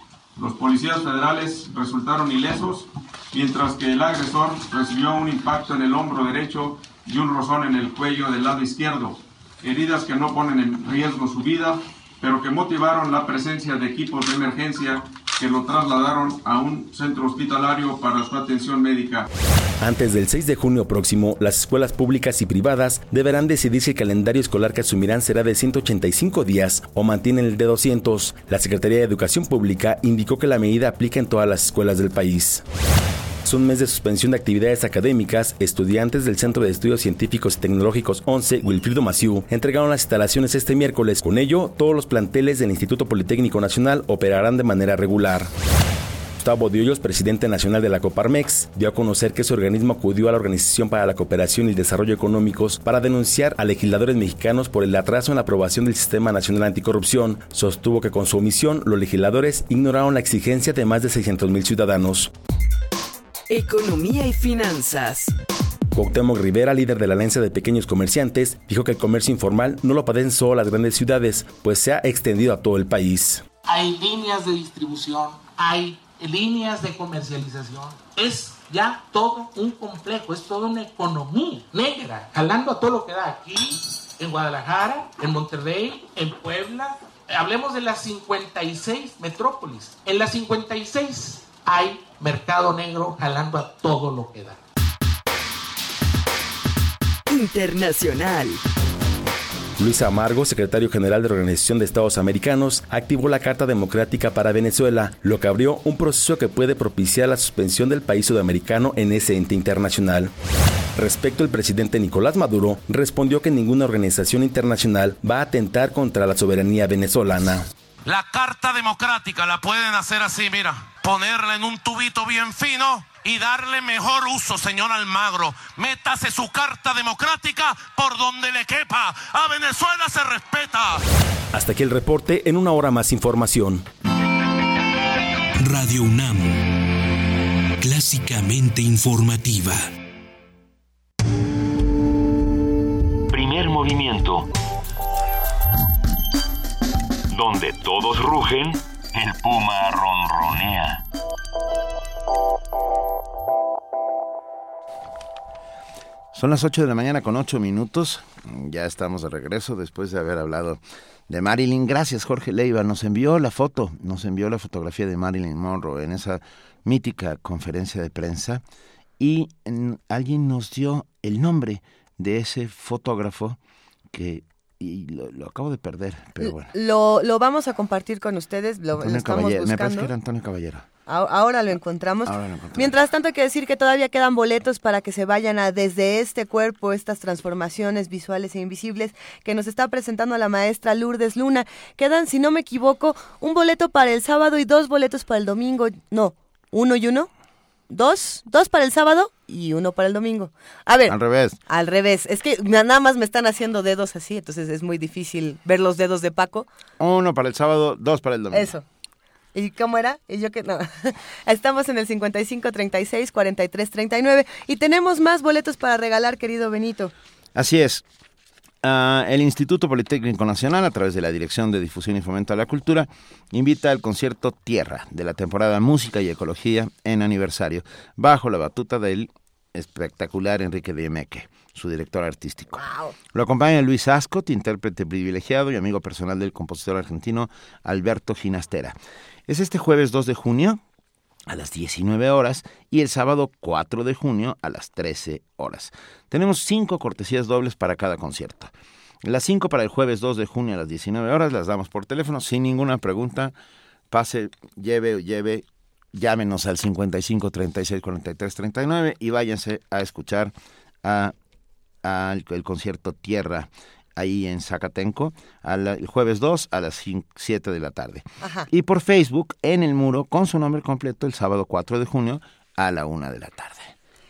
Los policías federales resultaron ilesos, mientras que el agresor recibió un impacto en el hombro derecho y un rozón en el cuello del lado izquierdo, heridas que no ponen en riesgo su vida, pero que motivaron la presencia de equipos de emergencia que lo trasladaron a un centro hospitalario para su atención médica.
Antes del 6 de junio próximo, las escuelas públicas y privadas deberán decidir si el calendario escolar que asumirán será de 185 días o mantienen el de 200. La Secretaría de Educación Pública indicó que la medida aplica en todas las escuelas del país. Un mes de suspensión de actividades académicas, estudiantes del Centro de Estudios Científicos y Tecnológicos 11, Wilfrido Maciú, entregaron las instalaciones este miércoles. Con ello, todos los planteles del Instituto Politécnico Nacional operarán de manera regular. Gustavo Diollos, presidente nacional de la Coparmex, dio a conocer que su organismo acudió a la Organización para la Cooperación y el Desarrollo Económicos para denunciar a legisladores mexicanos por el atraso en la aprobación del Sistema Nacional Anticorrupción. Sostuvo que con su omisión, los legisladores ignoraron la exigencia de más de 600 mil ciudadanos.
Economía y finanzas.
Cuauhtémoc Rivera, líder de la Alianza de Pequeños Comerciantes, dijo que el comercio informal no lo padecen solo las grandes ciudades, pues se ha extendido a todo el país.
Hay líneas de distribución, hay líneas de comercialización. Es ya todo un complejo, es toda una economía negra, jalando a todo lo que da aquí, en Guadalajara, en Monterrey, en Puebla. Hablemos de las 56 metrópolis. En las 56 hay mercado negro jalando a todo lo que da.
Internacional.
Luis Amargo, secretario general de la Organización de Estados Americanos, activó la Carta Democrática para Venezuela, lo que abrió un proceso que puede propiciar la suspensión del país sudamericano en ese ente internacional. Respecto al presidente Nicolás Maduro, respondió que ninguna organización internacional va a atentar contra la soberanía venezolana.
La Carta Democrática la pueden hacer así, mira ponerla en un tubito bien fino y darle mejor uso, señor Almagro. Métase su carta democrática por donde le quepa. A Venezuela se respeta.
Hasta aquí el reporte. En una hora más información.
Radio UNAM. Clásicamente informativa.
Primer movimiento. Donde todos rugen el puma ronronea.
Son las 8 de la mañana con 8 minutos. Ya estamos de regreso después de haber hablado de Marilyn. Gracias, Jorge Leiva. Nos envió la foto, nos envió la fotografía de Marilyn Monroe en esa mítica conferencia de prensa y alguien nos dio el nombre de ese fotógrafo que y lo, acabo de perder, pero bueno.
Lo, lo vamos a compartir con ustedes, lo, estamos buscando.
Me parece que era Antonio Caballero.
Ahora lo, encontramos. Mientras tanto, hay que decir que todavía quedan boletos para que se vayan a desde este cuerpo, estas transformaciones visuales e invisibles que nos está presentando la maestra Lourdes Luna. Quedan, si no me equivoco, un boleto para el sábado y dos boletos para el domingo. No, uno y uno. Dos, dos para el sábado y uno para el domingo. A ver.
Al revés.
Al revés. Es que nada más me están haciendo dedos así, entonces es muy difícil ver los dedos de Paco.
Uno para el sábado, dos para el domingo.
Eso. ¿Y cómo era? Y yo que no. *laughs* Estamos en el 55 36 43 39 y tenemos más boletos para regalar, querido Benito.
Así es. Uh, el Instituto Politécnico Nacional, a través de la Dirección de Difusión y Fomento a la Cultura, invita al concierto Tierra de la temporada Música y Ecología en aniversario, bajo la batuta del espectacular Enrique Diemeque, su director artístico. Lo acompaña Luis Ascot, intérprete privilegiado y amigo personal del compositor argentino Alberto Ginastera. Es este jueves 2 de junio a las 19 horas y el sábado 4 de junio a las 13 horas. Tenemos cinco cortesías dobles para cada concierto. Las cinco para el jueves 2 de junio a las 19 horas las damos por teléfono sin ninguna pregunta. Pase, lleve, lleve, llámenos al 55 36 43 39 y váyanse a escuchar a, el concierto Tierra ahí en Zacatenco el jueves 2 a las 7 de la tarde. Y por Facebook en el muro con su nombre completo el sábado 4 de junio a la 1 de la tarde.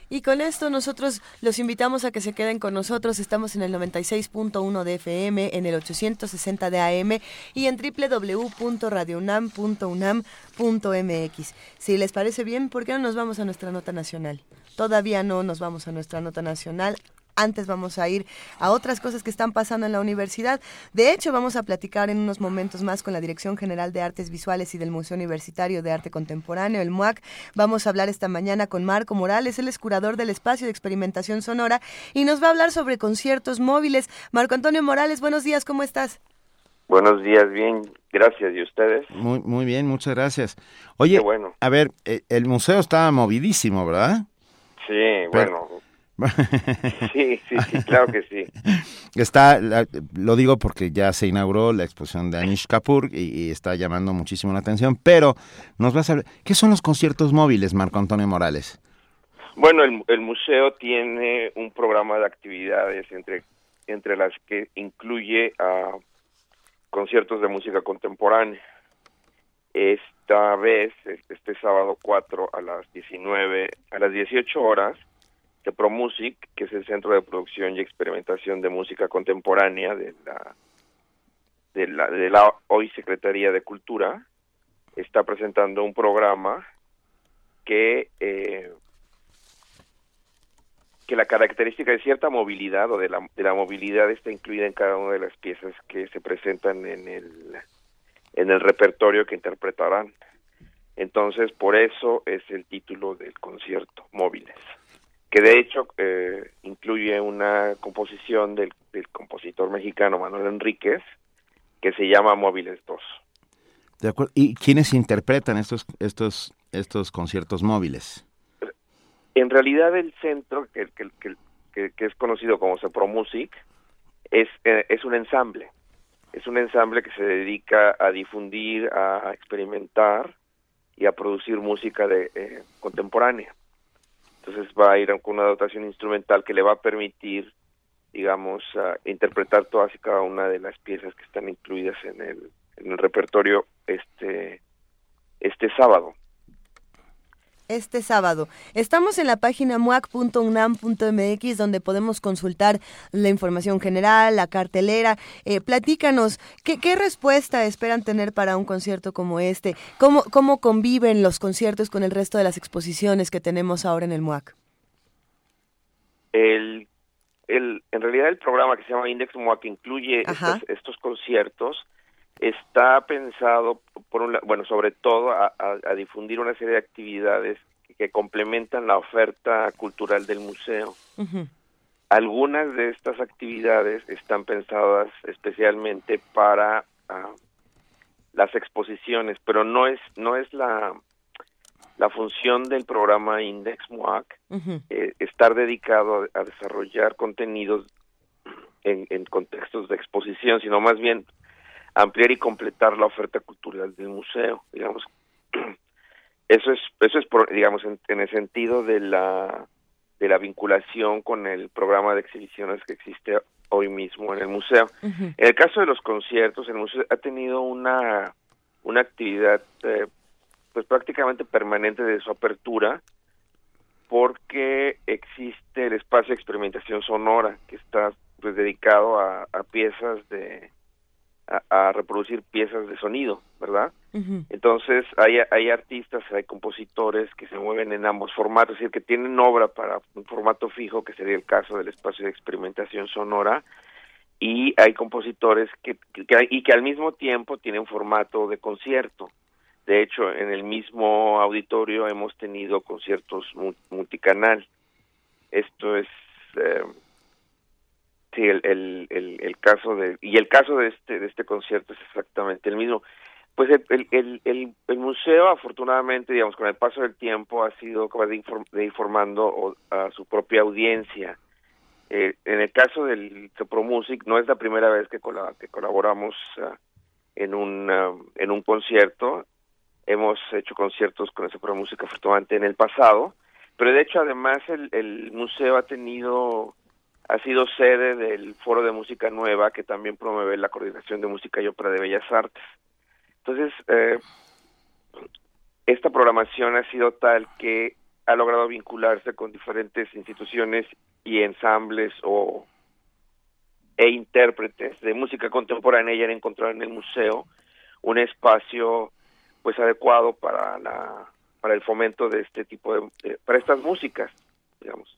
Y con esto nosotros los invitamos a que se queden con nosotros. Estamos en el 96.1 de FM, en el 860 de AM y en www.radiounam.unam.mx. Si les parece bien, ¿por qué no nos vamos a nuestra nota nacional? Todavía no nos vamos a nuestra nota nacional. Antes vamos a ir a otras cosas que están pasando en la universidad. De hecho, vamos a platicar en unos momentos más con la Dirección General de Artes Visuales y del Museo Universitario de Arte Contemporáneo, el MUAC. Vamos a hablar esta mañana con Marco Morales, él es curador del espacio de experimentación sonora y nos va a hablar sobre conciertos móviles. Marco Antonio Morales, buenos días, ¿cómo estás?
Buenos días, bien, gracias. ¿Y ustedes?
Muy, muy bien, muchas gracias. Oye, bueno. a ver, eh, el museo está movidísimo, ¿verdad?
Sí, bueno, sí, sí, sí, *laughs* claro que sí.
Está, lo digo porque ya se inauguró la exposición de Anish Kapoor y, está llamando muchísimo la atención, pero nos vas a ver, ¿qué son los conciertos móviles, Marco Antonio Morales?
Bueno, el, museo tiene un programa de actividades entre, entre las que incluye conciertos de música contemporánea. Esta vez, este sábado 4 a las 19, a las 18 horas, que ProMusic, que es el Centro de Producción y Experimentación de Música Contemporánea de la, de la, de la hoy Secretaría de Cultura, está presentando un programa que, eh, que la característica de cierta movilidad o de la, de la movilidad está incluida en cada una de las piezas que se presentan en el, en el repertorio que interpretarán. Entonces, por eso es el título del concierto, Móviles que de hecho eh, incluye una composición del, compositor mexicano Manuel Enríquez que se llama Móviles 2.
De acuerdo. ¿Y quiénes interpretan estos estos estos conciertos móviles?
En realidad el centro que, que, que, es conocido como Cepro Music es, eh, es un ensamble. Es un ensamble que se dedica a difundir, a experimentar y a producir música de eh, contemporánea. Entonces va a ir con una dotación instrumental que le va a permitir, digamos, interpretar todas y cada una de las piezas que están incluidas en el, en el repertorio este, este sábado
este sábado. Estamos en la página muac.unam.mx donde podemos consultar la información general, la cartelera. Eh, platícanos, ¿qué, ¿qué, respuesta esperan tener para un concierto como este? ¿Cómo, ¿Cómo conviven los conciertos con el resto de las exposiciones que tenemos ahora en el MUAC?
El, el, en realidad el programa que se llama Index MUAC incluye estos, conciertos está pensado por un, bueno sobre todo a, difundir una serie de actividades que, complementan la oferta cultural del museo. Algunas de estas actividades están pensadas especialmente para ah, las exposiciones pero no es no es la la función del programa Index MUAC eh, estar dedicado a, desarrollar contenidos en, en, contextos de exposición, sino más bien ampliar y completar la oferta cultural del museo, digamos. *clears throat* Eso es, eso es por, digamos, en, el sentido de la, de la vinculación con el programa de exhibiciones que existe hoy mismo en el museo. En el caso de los conciertos, el museo ha tenido una, una actividad eh, pues prácticamente permanente de su apertura porque existe el espacio de experimentación sonora que está pues dedicado a piezas de a, reproducir piezas de sonido, ¿verdad? Entonces hay, hay artistas, hay compositores que se mueven en ambos formatos, es decir, que tienen obra para un formato fijo, que sería el caso del espacio de experimentación sonora, y hay compositores que, y que al mismo tiempo tienen formato de concierto. De hecho, en el mismo auditorio hemos tenido conciertos multicanal. Esto es eh, sí el, el, el, caso de y el caso de este de este concierto es exactamente el mismo. Pues el, el, el, museo, afortunadamente, digamos, con el paso del tiempo, ha sido capaz de, de ir formando a su propia audiencia eh, en el caso del Music no es la primera vez que, que colaboramos ah, en, un, ah, en un concierto. Hemos hecho conciertos con el Music afortunadamente en el pasado, pero de hecho además el, el museo ha tenido ha sido sede del Foro de Música Nueva que también promueve la coordinación de música y ópera de bellas artes. Entonces, eh, esta programación ha sido tal que ha logrado vincularse con diferentes instituciones y ensambles o e intérpretes de música contemporánea y han encontrado en el museo un espacio pues adecuado para la para el fomento de este tipo de, para estas músicas digamos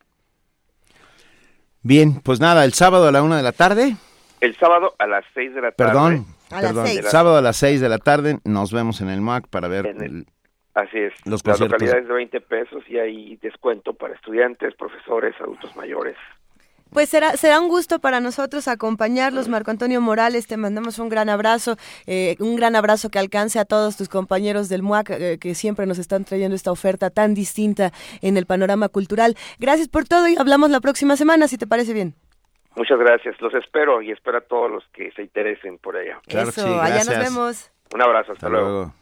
bien pues nada el sábado a la una de la tarde.
El sábado a las seis de la tarde.
Perdón perdón. el sábado a las seis de la tarde nos vemos en el MAC para ver el,
Así es. Los Las localidades de 20 pesos y hay descuento para estudiantes, profesores, adultos mayores.
Pues será, será un gusto para nosotros acompañarlos, Marco Antonio Morales. Te mandamos un gran abrazo, eh, un gran abrazo que alcance a todos tus compañeros del MUAC eh, que siempre nos están trayendo esta oferta tan distinta en el panorama cultural. Gracias por todo y hablamos la próxima semana, si te parece bien.
Muchas gracias, los espero y espero a todos los que se interesen por allá.
Eso, allá nos vemos.
Un abrazo, hasta, luego.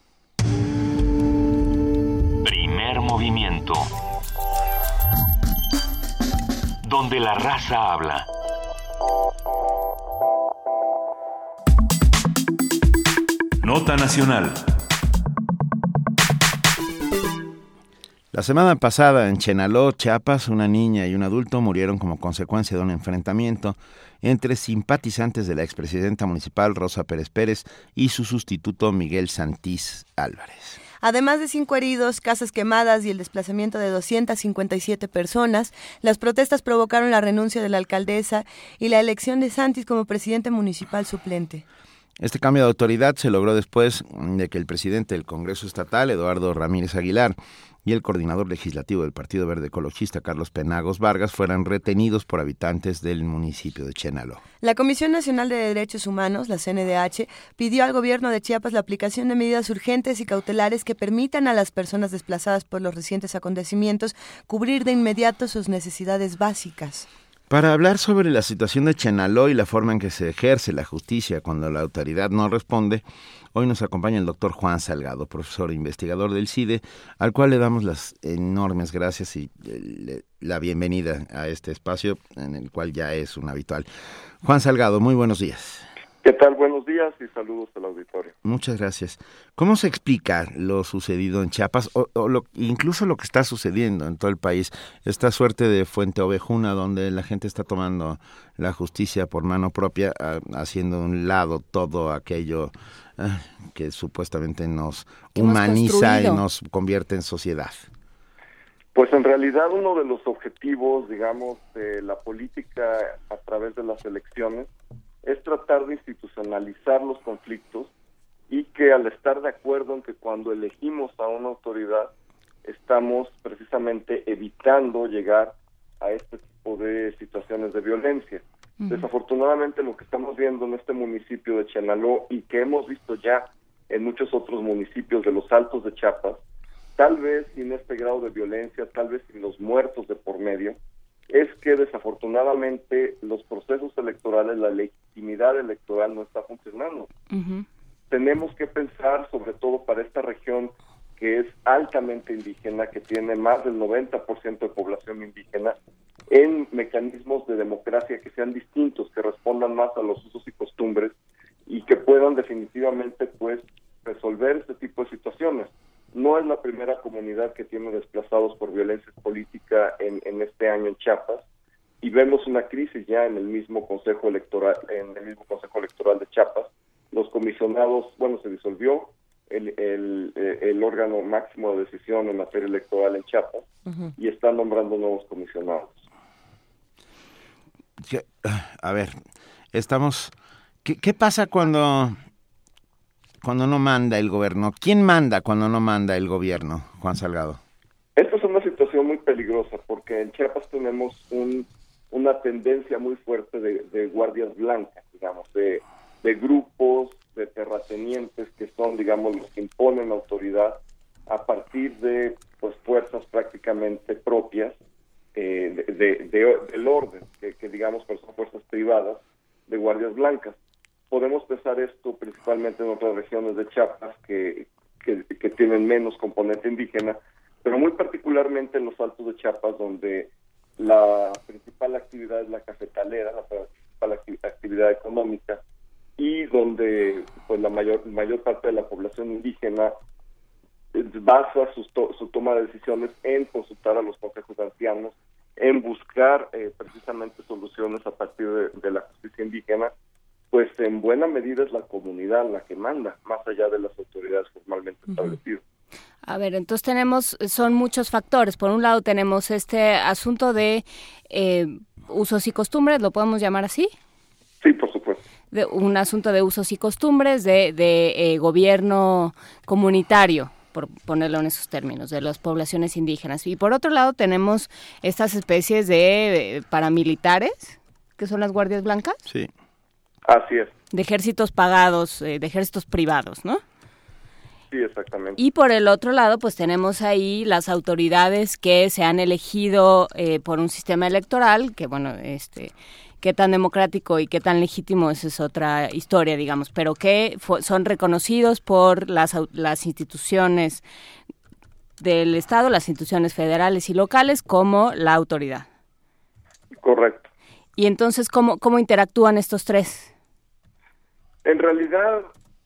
Primer movimiento. Donde la raza habla. Nota Nacional.
La semana pasada en Chenaló, Chiapas, una niña y un adulto murieron como consecuencia de un enfrentamiento entre simpatizantes de la expresidenta municipal Rosa Pérez Pérez y su sustituto Miguel Santís Álvarez.
Además de cinco heridos, casas quemadas y el desplazamiento de 257 personas, las protestas provocaron la renuncia de la alcaldesa y la elección de Santis como presidente municipal suplente.
Este cambio de autoridad se logró después de que el presidente del Congreso Estatal, Eduardo Ramírez Aguilar, y el coordinador legislativo del Partido Verde Ecologista, Carlos Penagos Vargas, fueran retenidos por habitantes del municipio de Chenalo.
La Comisión Nacional de Derechos Humanos, la CNDH, pidió al gobierno de Chiapas la aplicación de medidas urgentes y cautelares que permitan a las personas desplazadas por los recientes acontecimientos cubrir de inmediato sus necesidades básicas.
Para hablar sobre la situación de Chenaló y la forma en que se ejerce la justicia cuando la autoridad no responde, Hoy nos acompaña el doctor Juan Salgado, profesor e investigador del CIDE, al cual le damos las enormes gracias y eh, la bienvenida a este espacio en el cual ya es un habitual. Juan Salgado, muy buenos días.
¿Qué tal? Buenos días y saludos al auditorio.
Muchas gracias. ¿Cómo se explica lo sucedido en Chiapas o, incluso lo que está sucediendo en todo el país? Esta suerte de fuente ovejuna donde la gente está tomando la justicia por mano propia, haciendo un lado todo aquello ah, que supuestamente nos humaniza y nos convierte en sociedad.
Pues en realidad uno de los objetivos, digamos, de la política a través de las elecciones es tratar de institucionalizar los conflictos y que al estar de acuerdo en que cuando elegimos a una autoridad estamos precisamente evitando llegar a este tipo de situaciones de violencia. Desafortunadamente lo que estamos viendo en este municipio de Chenaló y que hemos visto ya en muchos otros municipios de los Altos de Chiapas, tal vez sin este grado de violencia, tal vez sin los muertos de por medio, es que desafortunadamente los procesos electorales, la legitimidad electoral no está funcionando. Tenemos que pensar, sobre todo para esta región que es altamente indígena, que tiene más del 90% de población indígena, en mecanismos de democracia que sean distintos, que respondan más a los usos y costumbres y que puedan definitivamente pues resolver este tipo de situaciones. No es la primera comunidad que tiene desplazados por violencia política en, en este año en Chiapas y vemos una crisis ya en el mismo consejo electoral, en el mismo consejo electoral de Chiapas los comisionados, bueno, se disolvió el, el, el órgano máximo de decisión en materia electoral en Chiapas y están nombrando nuevos comisionados.
A ver, estamos... ¿Qué, qué pasa cuando, cuando no manda el gobierno? ¿Quién manda cuando no manda el gobierno, Juan Salgado?
Esta es una situación muy peligrosa porque en Chiapas tenemos un, una tendencia muy fuerte de, guardias blancas, digamos, de, grupos de terratenientes que son, digamos, los que imponen autoridad a partir de pues fuerzas prácticamente propias eh, de, del orden, que, digamos pues son fuerzas privadas de guardias blancas. Podemos pensar esto principalmente en otras regiones de Chiapas que, que, tienen menos componente indígena, pero muy particularmente en los altos de Chiapas, donde la principal actividad es la cafetalera, la principal actividad económica, y donde pues la mayor mayor parte de la población indígena basa su, su toma de decisiones en consultar a los consejos ancianos, en buscar eh, precisamente soluciones a partir de, la justicia indígena, pues en buena medida es la comunidad la que manda, más allá de las autoridades formalmente establecidas.
A ver, entonces tenemos, son muchos factores. Por un lado tenemos este asunto de eh, usos y costumbres, ¿lo podemos llamar así?
Sí, por supuesto.
De un asunto de usos y costumbres, de, de eh, gobierno comunitario por ponerlo en esos términos, de las poblaciones indígenas. Y por otro lado tenemos estas especies de paramilitares, que son las guardias blancas.
Sí.
Así es.
De ejércitos pagados, eh, de ejércitos privados, ¿no?
Sí, exactamente.
Y por el otro lado, pues tenemos ahí las autoridades que se han elegido eh, por un sistema electoral, que bueno, este qué tan democrático y qué tan legítimo esa es otra historia, digamos, pero que son reconocidos por las, las instituciones del Estado, las instituciones federales y locales como la autoridad.
Correcto.
Y entonces, ¿cómo, cómo interactúan estos tres?
En realidad,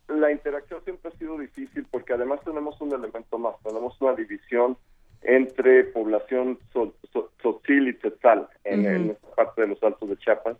la interacción siempre ha sido difícil porque además tenemos un elemento más, tenemos una división entre población Sotzil y Tetzal en, esta parte de los Altos de Chiapas,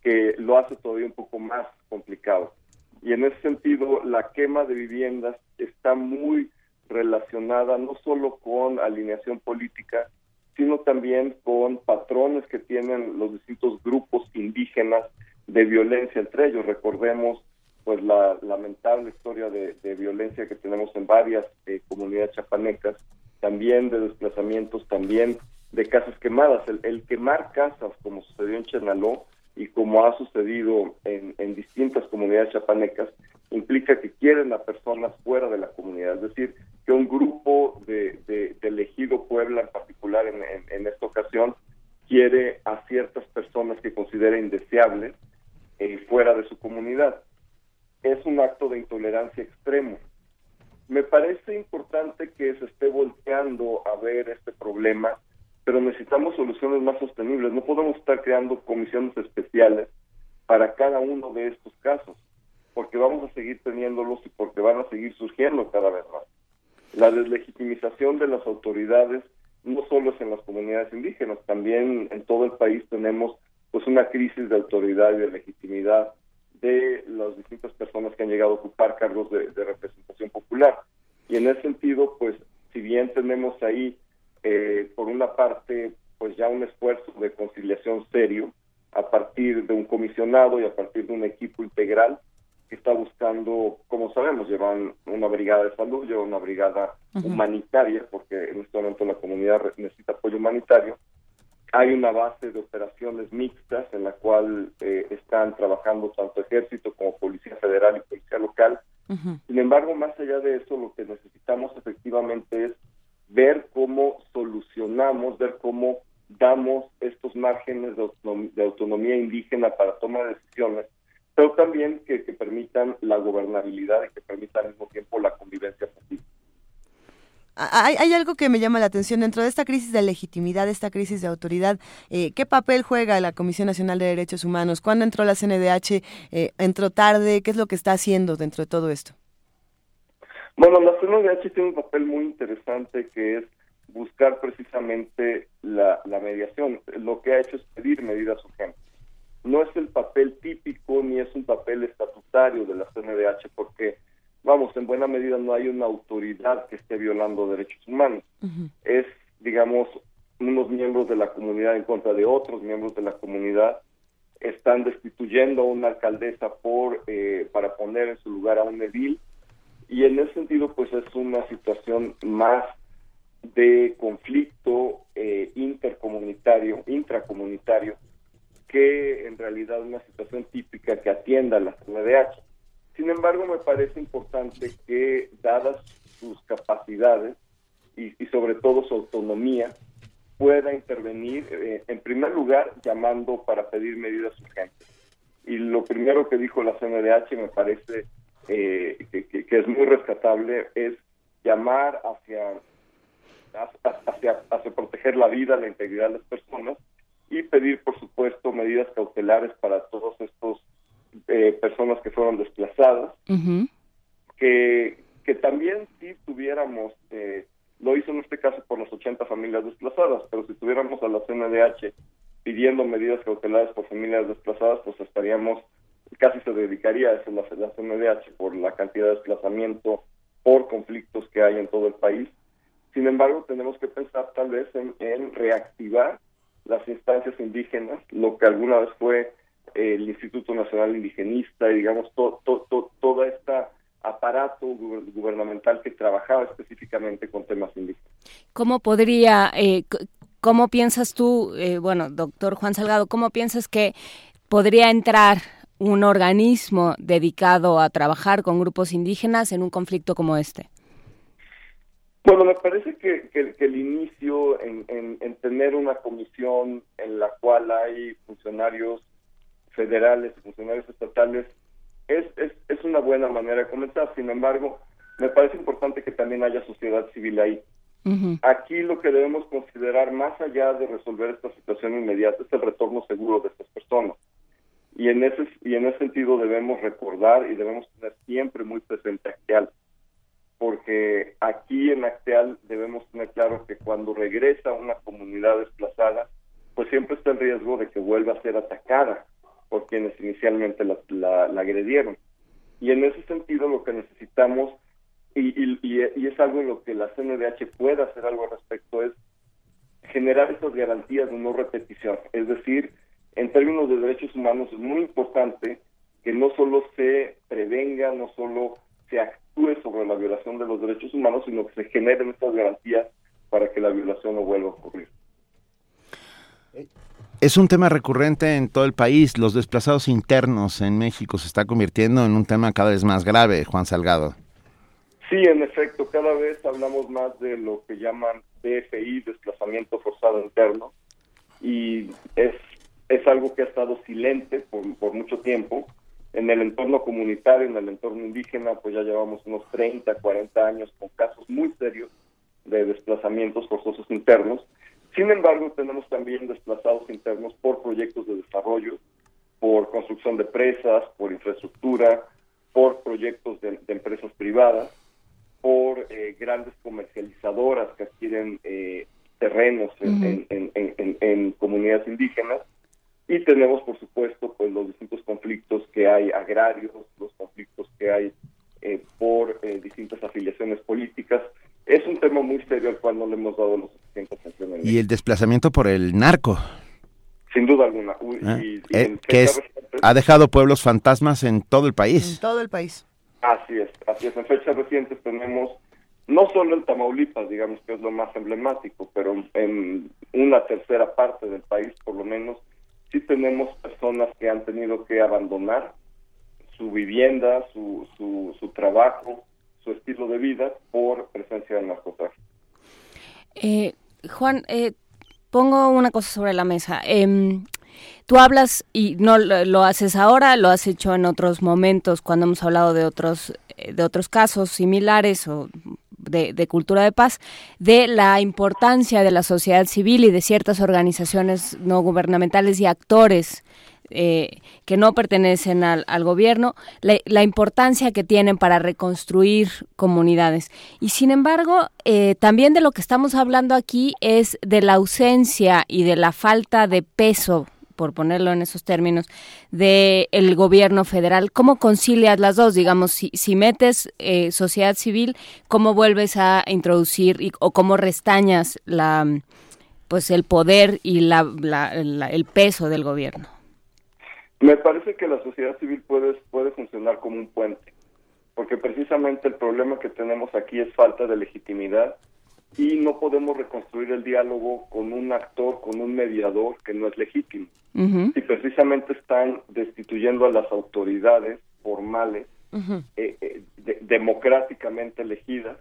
que lo hace todavía un poco más complicado. Y en ese sentido, la quema de viviendas está muy relacionada no solo con alineación política, sino también con patrones que tienen los distintos grupos indígenas de violencia entre ellos. Recordemos pues la lamentable historia de, violencia que tenemos en varias eh, comunidades chapanecas también de desplazamientos, también de casas quemadas. El, quemar casas, como sucedió en Chernaló y como ha sucedido en, distintas comunidades chapanecas, implica que quieren a personas fuera de la comunidad, es decir, que un grupo de, de, elegido Puebla en particular en, en, esta ocasión quiere a ciertas personas que considera indeseables eh, fuera de su comunidad. Es un acto de intolerancia extremo me parece importante que se esté volteando a ver este problema, pero necesitamos soluciones más sostenibles. No podemos estar creando comisiones especiales para cada uno de estos casos, porque vamos a seguir teniéndolos y porque van a seguir surgiendo cada vez más. La deslegitimización de las autoridades no solo es en las comunidades indígenas, también en todo el país tenemos pues una crisis de autoridad y de legitimidad de las distintas personas que han llegado a ocupar cargos de, representación popular. Y en ese sentido, pues, si bien tenemos ahí, eh, por una parte, pues ya un esfuerzo de conciliación serio a partir de un comisionado y a partir de un equipo integral que está buscando, como sabemos, llevan una brigada de salud, llevan una brigada humanitaria, porque en este momento la comunidad necesita apoyo humanitario, hay una base de operaciones mixtas en la cual eh, están trabajando tanto ejército como policía federal y policía local. Sin embargo, más allá de eso, lo que necesitamos efectivamente es ver cómo solucionamos, ver cómo damos estos márgenes de, autonomía, indígena para tomar decisiones, pero también que, que permitan la gobernabilidad y que permitan al mismo tiempo la convivencia pacífica.
Hay, algo que me llama la atención dentro de esta crisis de legitimidad, esta crisis de autoridad. Eh, ¿Qué papel juega la Comisión Nacional de Derechos Humanos? ¿Cuándo entró la CNDH? Eh, ¿Entró tarde? ¿Qué es lo que está haciendo dentro de todo esto?
Bueno, la CNDH tiene un papel muy interesante que es buscar precisamente la, mediación. Lo que ha hecho es pedir medidas urgentes. No es el papel típico ni es un papel estatutario de la CNDH porque, vamos, en buena medida no hay una autoridad que esté violando derechos humanos. Es, digamos, unos miembros de la comunidad en contra de otros miembros de la comunidad están destituyendo a una alcaldesa por eh, para poner en su lugar a un edil y en ese sentido pues es una situación más de conflicto eh, intercomunitario, intracomunitario, que en realidad una situación típica que atienda a la CNDH. Sin embargo, me parece importante que, dadas sus capacidades y, sobre todo su autonomía, pueda intervenir, eh, en primer lugar, llamando para pedir medidas urgentes. Y lo primero que dijo la CNDH me parece eh, que, es muy rescatable es llamar hacia, hacia, hacia proteger la vida, la integridad de las personas y pedir, por supuesto, medidas cautelares para todos estos eh, personas que fueron desplazadas, que, que también si tuviéramos, eh, lo hizo en este caso por las 80 familias desplazadas, pero si tuviéramos a la CNDH pidiendo medidas cautelares por familias desplazadas, pues estaríamos, casi se dedicaría a eso la, la CNDH por la cantidad de desplazamiento por conflictos que hay en todo el país. Sin embargo, tenemos que pensar tal vez en, en reactivar las instancias indígenas, lo que alguna vez fue el Instituto Nacional Indigenista y digamos todo todo este aparato gubernamental que trabajaba específicamente con temas indígenas.
¿Cómo podría, eh, cómo piensas tú, eh, bueno, doctor Juan Salgado, cómo piensas que podría entrar un organismo dedicado a trabajar con grupos indígenas en un conflicto como este?
Bueno, me parece que, el inicio en, tener una comisión en la cual hay funcionarios federales funcionarios estatales es, es, una buena manera de comenzar. Sin embargo, me parece importante que también haya sociedad civil ahí. Aquí lo que debemos considerar, más allá de resolver esta situación inmediata, es el retorno seguro de estas personas. Y en ese, y en ese sentido debemos recordar y debemos tener siempre muy presente a porque aquí en Acteal debemos tener claro que cuando regresa una comunidad desplazada, pues siempre está el riesgo de que vuelva a ser atacada por quienes inicialmente la, agredieron. Y en ese sentido lo que necesitamos, y, y, es algo en lo que la CNDH puede hacer algo al respecto, es generar esas garantías de no repetición. Es decir, en términos de derechos humanos es muy importante que no solo se prevenga, no solo se sobre la violación de los derechos humanos, sino que se generen estas garantías para que la violación no vuelva a ocurrir.
Es un tema recurrente en todo el país. Los desplazados internos en México se está convirtiendo en un tema cada vez más grave, Juan Salgado.
Sí, en efecto, cada vez hablamos más de lo que llaman DFI, desplazamiento forzado interno, y es, es algo que ha estado silente por, por mucho tiempo en el entorno comunitario, en el entorno indígena, pues ya llevamos unos 30, 40 años con casos muy serios de desplazamientos forzosos internos. Sin embargo, tenemos también desplazados internos por proyectos de desarrollo, por construcción de presas, por infraestructura, por proyectos de, empresas privadas, por eh, grandes comercializadoras que adquieren eh, terrenos en comunidades indígenas y tenemos, por supuesto, pues los distintos conflictos que hay agrarios, los conflictos que hay eh, por eh, distintas afiliaciones políticas. Es un tema muy serio al cual no le hemos dado los
y el desplazamiento por el narco.
Sin duda alguna.
Ah, eh, que ha dejado pueblos fantasmas en todo el país.
En todo el país.
Así es, así es. En fechas recientes tenemos, no solo en Tamaulipas, digamos que es lo más emblemático, pero en una tercera parte del país, por lo menos, sí tenemos personas que han tenido que abandonar su vivienda, su, su, trabajo, su estilo de vida por presencia del narcotráfico.
Eh, Juan, eh, pongo una cosa sobre la mesa. Em, tú hablas y no lo haces ahora, lo has hecho en otros momentos cuando hemos hablado de otros eh, de otros casos similares o de, cultura de paz, de la importancia de la sociedad civil y de ciertas organizaciones no gubernamentales y actores eh, que no pertenecen al, gobierno, la, importancia que tienen para reconstruir comunidades. Y sin embargo, eh, también de lo que estamos hablando aquí es de la ausencia y de la falta de peso por ponerlo en esos términos, del el gobierno federal. ¿Cómo concilias las dos? Digamos, si, si metes eh, sociedad civil, ¿cómo vuelves a introducir o cómo restañas la pues el poder y la, el peso del gobierno?
Me parece que la sociedad civil puede, puede funcionar como un puente, porque precisamente el problema que tenemos aquí es falta de legitimidad y no podemos reconstruir el diálogo con un actor, con un mediador que no es legítimo. Y precisamente están destituyendo a las autoridades formales, eh, eh, democráticamente elegidas,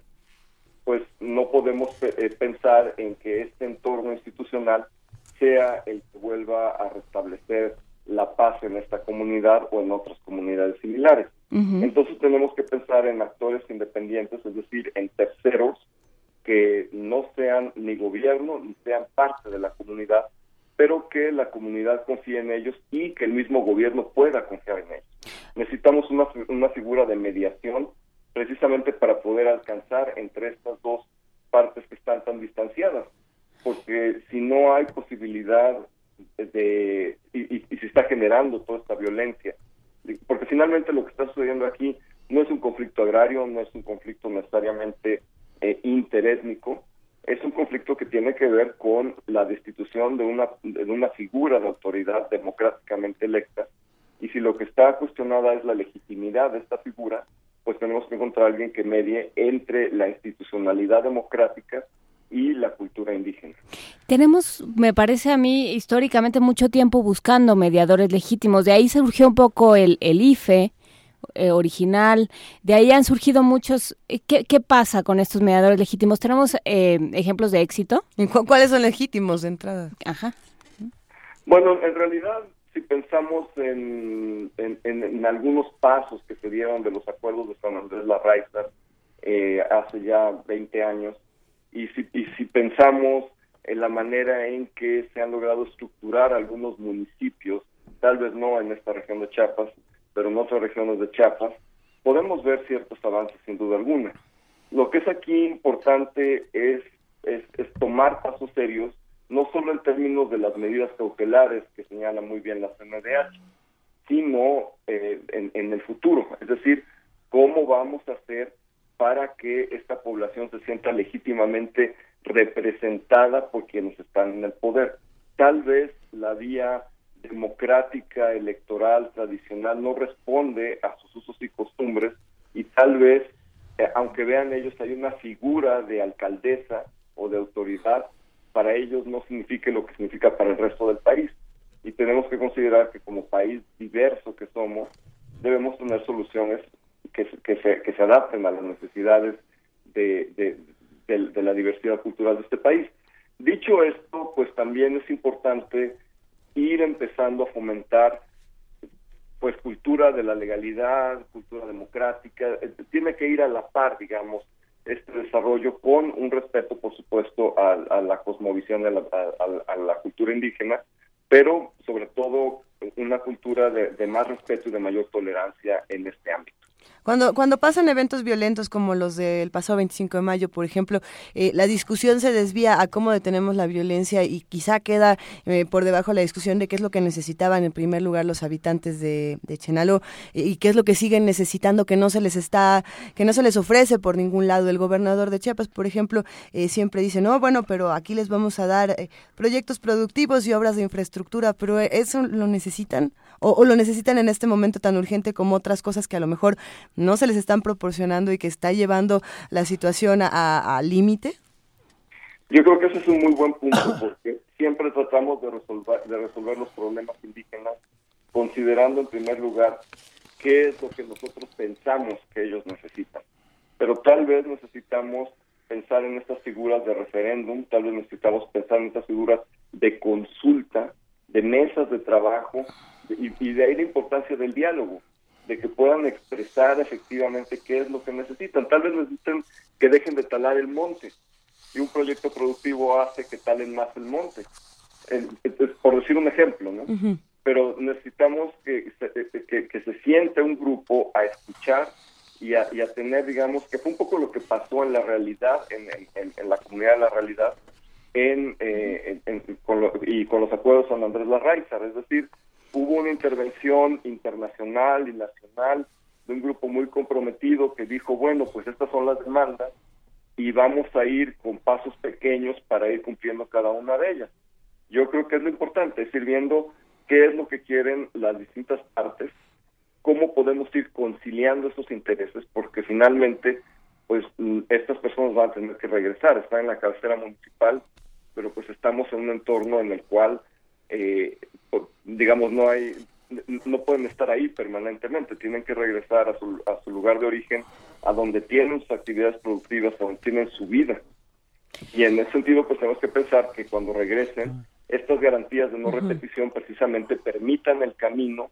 pues no podemos eh, pensar en que este entorno institucional sea el que vuelva a restablecer la paz en esta comunidad o en otras comunidades similares. Entonces tenemos que pensar en actores independientes, es decir, en terceros que no sean ni gobierno ni sean parte de la comunidad, pero que la comunidad confíe en ellos y que el mismo gobierno pueda confiar en ellos. Necesitamos una, una figura de mediación precisamente para poder alcanzar entre estas dos partes que están tan distanciadas, porque si no hay posibilidad de y, y, se está generando toda esta violencia, porque finalmente lo que está sucediendo aquí no es un conflicto agrario, no es un conflicto necesariamente eh, interétnico, es un conflicto que tiene que ver con la destitución de una, de una figura de autoridad democráticamente electa. Y si lo que está cuestionada es la legitimidad de esta figura, pues tenemos que encontrar a alguien que medie entre la institucionalidad democrática y la cultura indígena.
Tenemos, me parece a mí, históricamente mucho tiempo buscando mediadores legítimos. De ahí surgió un poco el, el IFE, eh, original. De ahí han surgido muchos. Eh, ¿Qué, ¿Qué, pasa con estos mediadores legítimos? ¿Tenemos eh, ejemplos de éxito?
¿Cuáles son legítimos de entrada?
Ajá.
Bueno, en realidad, si pensamos en, en, algunos pasos que se dieron de los acuerdos de San Andrés Larraiza eh, hace ya 20 años, y si, y si pensamos en la manera en que se han logrado estructurar algunos municipios, tal vez no en esta región de Chiapas, pero en otras regiones de Chiapas, podemos ver ciertos avances sin duda alguna. Lo que es aquí importante es, es, tomar pasos serios, no solo en términos de las medidas cautelares que señala muy bien la CNDH, sino eh, en, en el futuro, es decir, cómo vamos a hacer para que esta población se sienta legítimamente representada por quienes están en el poder. Tal vez la vía democrática, electoral, tradicional, no responde a sus usos y costumbres y tal vez, eh, aunque vean ellos, hay una figura de alcaldesa o de autoridad, para ellos no signifique lo que significa para el resto del país. Y tenemos que considerar que como país diverso que somos, debemos tener soluciones que, que, se, que se adapten a las necesidades de, de, de la diversidad cultural de este país. Dicho esto, pues también es importante ir empezando a fomentar pues cultura de la legalidad, cultura democrática, eh, tiene que ir a la par, digamos, este desarrollo con un respeto, por supuesto, a, la cosmovisión, a la, a la, cultura indígena, pero sobre todo una cultura de, de más respeto y de mayor tolerancia en este ámbito.
Cuando, cuando pasan eventos violentos como los del pasado 25 de mayo, por ejemplo, eh, la discusión se desvía a cómo detenemos la violencia y quizá queda eh, por debajo la discusión de qué es lo que necesitaban en primer lugar los habitantes de, de Chenaló y qué es lo que siguen necesitando que no se les está, que no se les ofrece por ningún lado. El gobernador de Chiapas, por ejemplo, eh, siempre dice, no, bueno, pero aquí les vamos a dar proyectos productivos y obras de infraestructura, pero eso lo necesitan o, lo necesitan en este momento tan urgente como otras cosas que a lo mejor no se les están proporcionando y que está llevando la situación a, límite?
Yo creo que ese es un muy buen punto porque siempre tratamos de resolver, de resolver los problemas indígenas considerando en primer lugar qué es lo que nosotros pensamos que ellos necesitan. Pero tal vez necesitamos pensar en estas figuras de referéndum, tal vez necesitamos pensar en estas figuras de consulta, de mesas de trabajo, y, y de ahí la importancia del diálogo de que puedan expresar efectivamente qué es lo que necesitan. Tal vez necesiten que dejen de talar el monte y un proyecto productivo hace que talen más el monte. por decir un ejemplo, ¿no? Pero necesitamos que se, que, que se siente un grupo a escuchar y a, y a, tener, digamos, que fue un poco lo que pasó en la realidad, en, en, en la comunidad de la realidad, en, eh, y con los acuerdos con Andrés Larraizar, es decir, hubo una intervención internacional y nacional de un grupo muy comprometido que dijo, bueno, pues estas son las demandas y vamos a ir con pasos pequeños para ir cumpliendo cada una de ellas. Yo creo que es lo importante, es ir viendo qué es lo que quieren las distintas partes, cómo podemos ir conciliando esos intereses, porque finalmente, pues estas personas van a tener que regresar, están en la cabecera municipal, pero pues estamos en un entorno en el cual, eh, digamos, no hay no pueden estar ahí permanentemente, tienen que regresar a su, a su lugar de origen, a donde tienen sus actividades productivas, a donde tienen su vida. Y en ese sentido, pues tenemos que pensar que cuando regresen, estas garantías de no repetición precisamente permitan el camino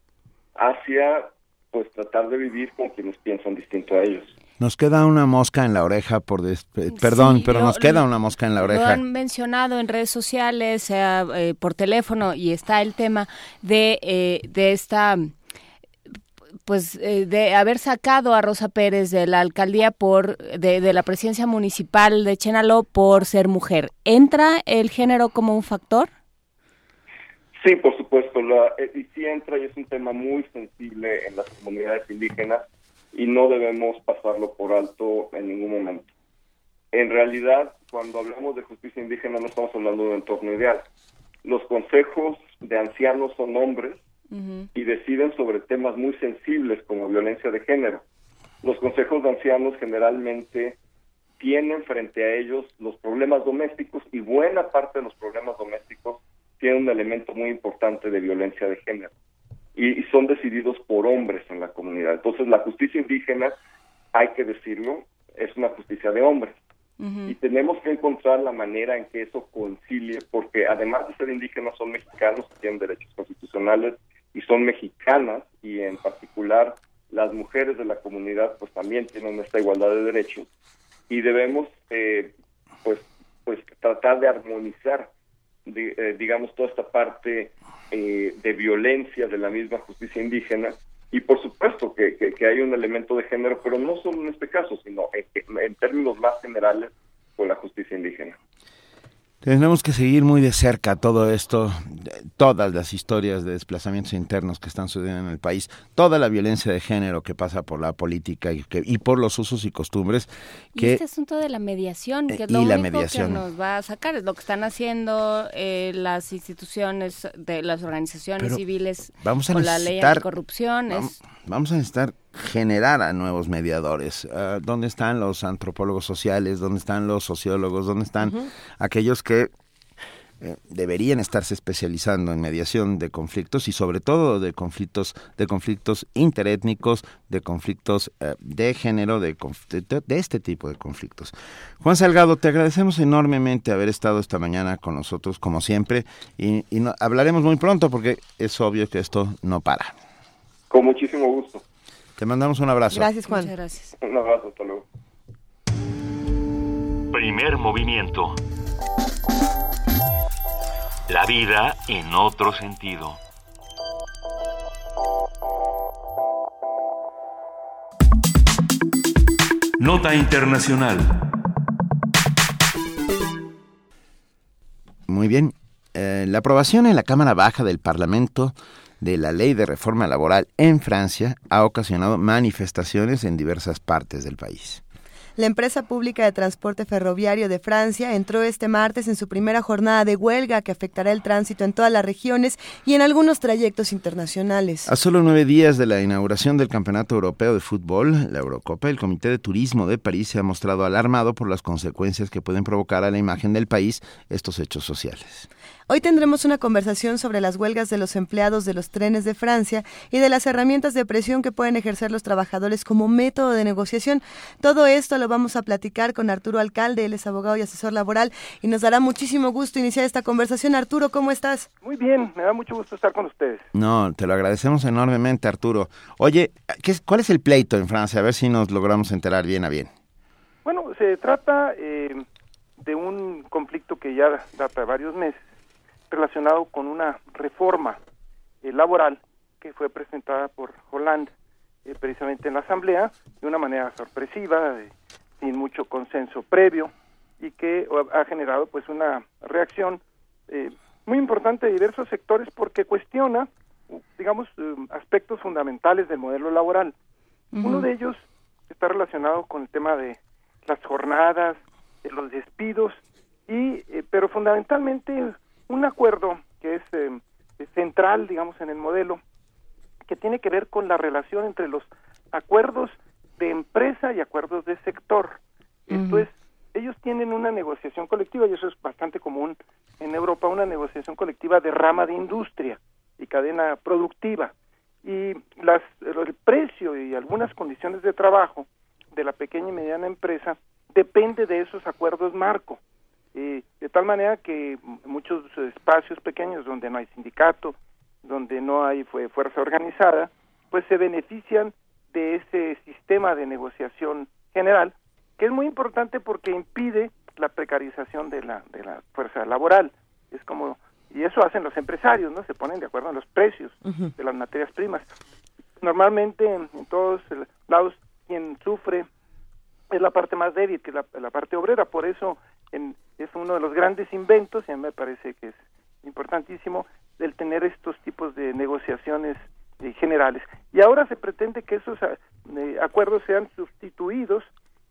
hacia, pues, tratar de vivir con quienes piensan distinto a ellos.
Nos queda una mosca en la oreja, por perdón, pero nos queda una mosca en la oreja. Lo
han mencionado en redes sociales, eh, por teléfono, y está el tema de, eh, de esta pues eh, de haber sacado a Rosa Pérez de la alcaldía por de, de, la presidencia municipal de Chenaló por ser mujer. ¿Entra el género como un factor?
Sí, por supuesto, la, y sí entra y es un tema muy sensible en las comunidades indígenas y no debemos pasarlo por alto en ningún momento. En realidad, cuando hablamos de justicia indígena no estamos hablando de un entorno ideal. Los consejos de ancianos son hombres y deciden sobre temas muy sensibles como violencia de género. Los consejos de ancianos generalmente tienen frente a ellos los problemas domésticos y buena parte de los problemas domésticos tienen un elemento muy importante de violencia de género y, son decididos por hombres en la comunidad. Entonces la justicia indígena, hay que decirlo, es una justicia de hombres. Y tenemos que encontrar la manera en que eso concilie, porque además de ser indígenas son mexicanos, tienen derechos constitucionales y son mexicanas, y en particular las mujeres de la comunidad pues también tienen esta igualdad de derechos. Y debemos eh, pues, pues tratar de armonizar, eh, digamos, toda esta parte eh, de violencia de la misma justicia indígena y por supuesto que, que, hay un elemento de género, pero no solo en este caso, sino en términos más generales con la justicia indígena.
Tenemos que seguir muy de cerca todo esto, todas las historias de desplazamientos internos que están sucediendo en el país, toda la violencia de género que pasa por la política y, que, y por los usos y costumbres. Que,
y este asunto de la mediación, que es lo único que nos va a sacar, es lo que están haciendo eh, las instituciones, de las organizaciones civiles
vamos a
con la ley de corrupción.
vamos a necesitar generar a nuevos mediadores. Ah, ¿Dónde están los antropólogos sociales? ¿Dónde están los sociólogos? ¿Dónde están aquellos que eh, deberían estarse especializando en mediación de conflictos y sobre todo de conflictos de conflictos interétnicos, de conflictos eh, de género, de, de, este tipo de conflictos. Juan Salgado, te agradecemos enormemente haber estado esta mañana con nosotros como siempre y, hablaremos muy pronto porque es obvio que esto no para.
Con muchísimo gusto.
Te mandamos un abrazo.
Gracias, Juan.
Muchas gracias.
Un abrazo, hasta luego.
Primer movimiento. La vida en otro sentido. Nota Internacional.
Muy bien. Eh, la aprobación en la Cámara Baja del Parlamento de la ley de reforma laboral en Francia ha ocasionado manifestaciones en diversas partes del país.
La empresa pública de transporte ferroviario de Francia entró este martes en su primera jornada de huelga que afectará el tránsito en todas las regiones y en algunos trayectos internacionales.
A solo nueve días de la inauguración del Campeonato Europeo de Fútbol, la Eurocopa, el Comité de Turismo de París se ha mostrado alarmado por las consecuencias que pueden provocar a la imagen del país estos hechos sociales.
Hoy tendremos una conversación sobre las huelgas de los empleados de los trenes de Francia y de las herramientas de presión que pueden ejercer los trabajadores como método de negociación. Todo esto lo vamos a platicar con Arturo Alcalde, él es abogado y asesor laboral y nos dará muchísimo gusto iniciar esta conversación. Arturo, ¿cómo estás?
Muy bien, me da mucho gusto estar con ustedes.
No, te lo agradecemos enormemente, Arturo. Oye, ¿qué, ¿cuál es el pleito en Francia? A ver si nos logramos enterar bien a bien.
Bueno, se trata eh, de un conflicto que ya data de varios meses relacionado con una reforma eh, laboral que fue presentada por Hollande eh, precisamente en la Asamblea de una manera sorpresiva, sin mucho consenso previo y que ha generado pues una reacción eh, muy importante de diversos sectores porque cuestiona, digamos, eh, aspectos fundamentales del modelo laboral. Uno de ellos está relacionado con el tema de las jornadas, de los despidos, y eh, pero fundamentalmente un acuerdo que es central, digamos, en el modelo, que tiene que ver con la relación entre los acuerdos de empresa y acuerdos de sector. Esto es, ellos tienen una negociación colectiva y eso es bastante común en Europa, una negociación colectiva de rama de industria y cadena productiva. Y las, el precio y algunas condiciones de trabajo de la pequeña y mediana empresa depende de esos acuerdos marco. Eh, de tal manera que muchos espacios pequeños donde no hay sindicato, donde no hay fuerza organizada, pues se benefician de ese sistema de negociación general, que es muy importante porque impide la precarización de la, de la fuerza laboral. Es como, y eso hacen los empresarios, ¿no? Se ponen de acuerdo en los precios de las materias primas. Normalmente en, todos lados quien sufre es la parte más débil, que la, la parte obrera, por eso en, es uno de los grandes inventos, y a mí me parece que es importantísimo, el tener estos tipos de negociaciones eh, generales. Y ahora se pretende que esos eh, acuerdos sean sustituidos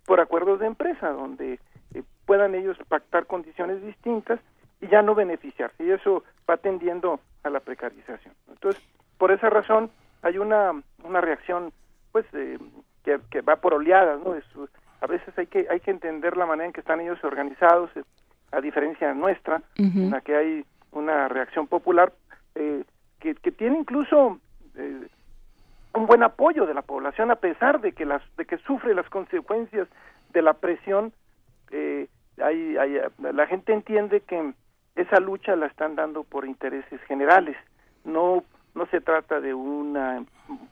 por acuerdos de empresa, donde eh, puedan ellos pactar condiciones distintas y ya no beneficiarse. Y eso va tendiendo a la precarización. Entonces, por esa razón, hay una, una reacción pues que, que, va por oleadas, ¿no? A veces hay que, hay que entender la manera en que están ellos organizados, a diferencia nuestra, en la que hay una reacción popular eh, que, que, tiene incluso eh, un buen apoyo de la población a pesar de que las de que sufre las consecuencias de la presión eh, hay, hay, la gente entiende que esa lucha la están dando por intereses generales no no se trata de una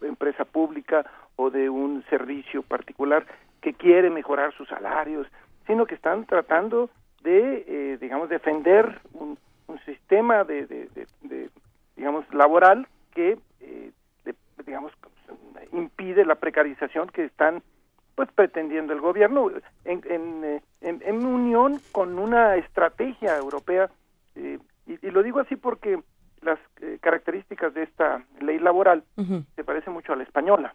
empresa pública o de un servicio particular que quiere mejorar sus salarios sino que están tratando de eh, digamos defender un, un sistema de, de, de, digamos laboral que eh, digamos impide la precarización que están pues pretendiendo el gobierno en, en, eh, en, unión con una estrategia europea eh, y, lo digo así porque las eh, características de esta ley laboral se parece mucho a la española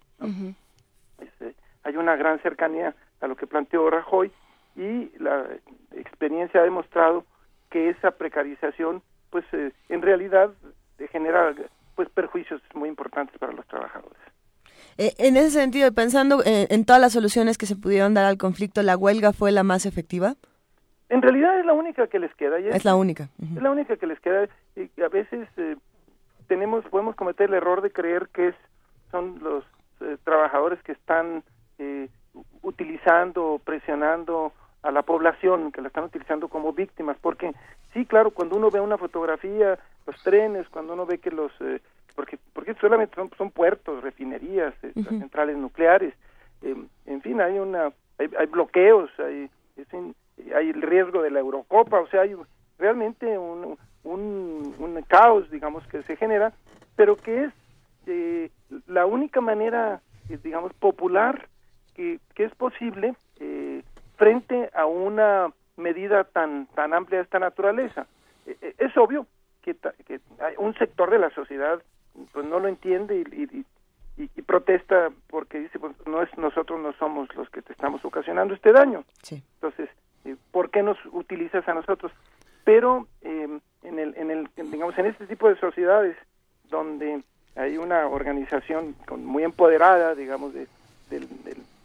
este, hay una gran cercanía a lo que planteó Rajoy y la experiencia ha demostrado que esa precarización pues en realidad genera pues perjuicios muy importantes para los trabajadores.
Eh, en ese sentido, pensando eh, en todas las soluciones que se pudieron dar al conflicto, ¿la huelga fue la más efectiva?
En realidad es la única que les queda.
Es la única.
Es la única que les queda. Y a veces eh, tenemos, podemos cometer el error de creer que es, son los trabajadores que están utilizando, presionando a la población, que la están utilizando como víctimas, porque sí, claro, cuando uno ve una fotografía los trenes, cuando uno ve que los, eh, porque, porque solamente son, puertos, refinerías, eh, centrales nucleares, en fin, hay una, hay, bloqueos, hay, hay el riesgo de la Eurocopa, o sea, hay realmente un, un, un caos, digamos, que se genera, pero que es eh, la única manera, digamos, popular que, que es posible frente a una medida tan tan amplia de esta naturaleza. es obvio que, un sector de la sociedad pues no lo entiende y, y, protesta porque dice pues no es nosotros no somos los que te estamos ocasionando este daño entonces eh, por qué nos utilizas a nosotros. Pero em, en el en el digamos en este tipo de sociedades donde hay una organización muy empoderada digamos de, del,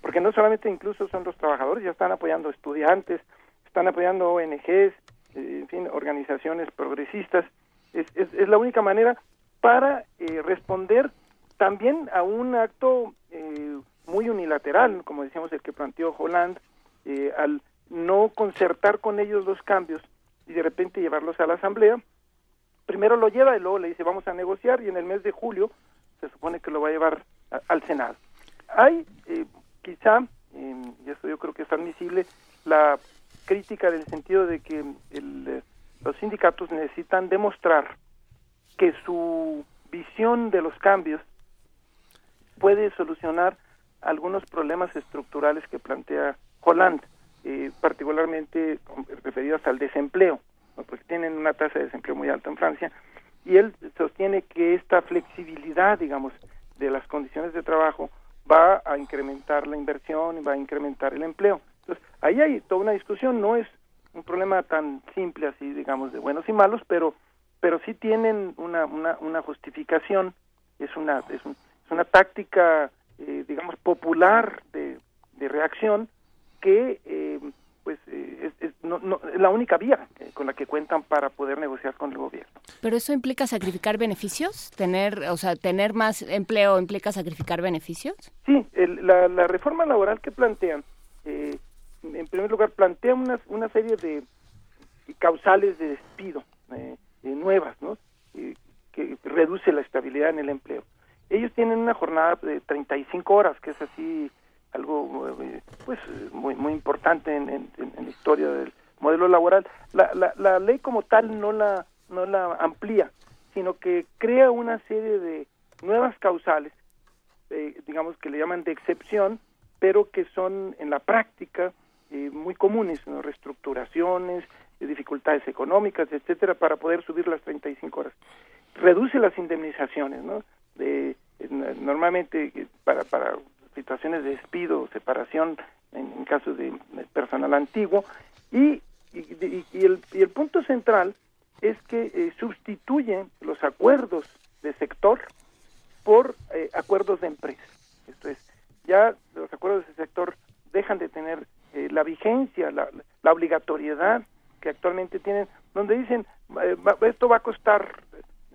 porque no solamente incluso son los trabajadores ya están apoyando estudiantes están apoyando ONGs eh, en fin organizaciones progresistas es, es, la única manera para eh, responder también a un acto eh, muy unilateral, como decíamos el que planteó Holland, eh, al no concertar con ellos los cambios y de repente llevarlos a la Asamblea. Primero lo lleva y luego le dice vamos a negociar y en el mes de julio se supone que lo va a llevar al Senado. Hay quizá, y esto yo creo que es admisible, la crítica del sentido de que el los sindicatos necesitan demostrar que su visión de los cambios puede solucionar algunos problemas estructurales que plantea Holland, eh, particularmente referidos al desempleo. porque tienen una tasa de desempleo muy alta en Francia, y él sostiene que esta flexibilidad, digamos, de las condiciones de trabajo va a incrementar la inversión y va a incrementar el empleo. Entonces, ahí hay toda una discusión, no es un problema tan simple así, digamos, de buenos y malos, pero pero sí tienen una, una, una justificación, es una, es, una táctica, eh, digamos, popular de, de reacción que eh, pues eh, es, no, no, la única vía con la que cuentan para poder negociar con el gobierno.
Pero eso implica sacrificar beneficios, tener, o sea, tener más empleo implica sacrificar beneficios.
Sí, la, la, reforma laboral que plantean, eh, en primer lugar, plantea una, una serie de causales de despido eh, nuevas, ¿no? que reduce la estabilidad en el empleo. Ellos tienen una jornada de 35 horas, que es así algo pues muy muy importante en, en, la historia del modelo laboral. La, la, la, ley como tal no la no la amplía sino que crea una serie de nuevas causales eh, digamos que le llaman de excepción pero que son en la práctica eh, muy comunes ¿no? reestructuraciones dificultades económicas etcétera para poder subir las 35 horas. Reduce las indemnizaciones no de normalmente eh, para para situaciones de despido, separación en, casos de, personal antiguo y, y, el, y, el, punto central es que eh, sustituye los acuerdos de sector por eh, acuerdos de empresa. Esto es, ya los acuerdos de sector dejan de tener eh, la vigencia, la, la, obligatoriedad que actualmente tienen, donde dicen esto va a costar,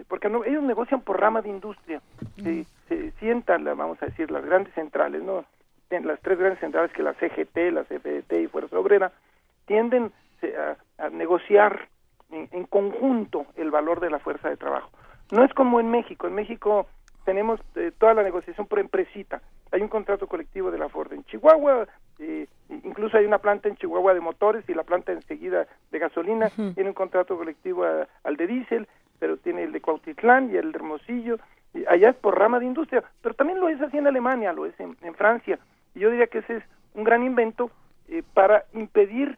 porque no, ellos negocian por rama de industria, ¿sí? Se sientan, vamos a decir, las grandes centrales, ¿no? Las tres grandes centrales que la CGT, la CFDT y Fuerza Obrera tienden a, negociar en, conjunto el valor de la fuerza de trabajo. No es como en México. En México tenemos eh, toda la negociación por empresita. Hay un contrato colectivo de la Ford en Chihuahua, eh, incluso hay una planta en Chihuahua de motores y la planta enseguida de gasolina tiene un contrato colectivo al de diésel, pero tiene el de Cuautitlán y el de Hermosillo allá es por rama de industria, pero también lo es así en Alemania, lo es en, Francia. Y yo diría que ese es un gran invento eh, para impedir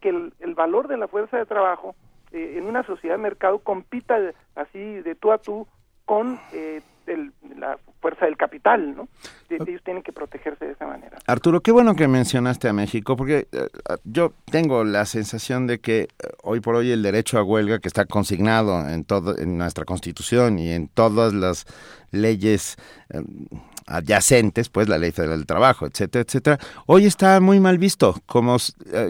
que el, valor de la fuerza de trabajo eh, en una sociedad de mercado compita así de tú a tú con eh, la fuerza del capital, ¿no? Ellos tienen que protegerse de esa manera.
Arturo, qué bueno que mencionaste a México, porque eh, yo tengo la sensación de que eh, hoy por hoy el derecho a huelga, que está consignado en todo, en nuestra Constitución y en todas las leyes eh, adyacentes, pues la ley federal del trabajo, etcétera, etcétera, hoy está muy mal visto. Como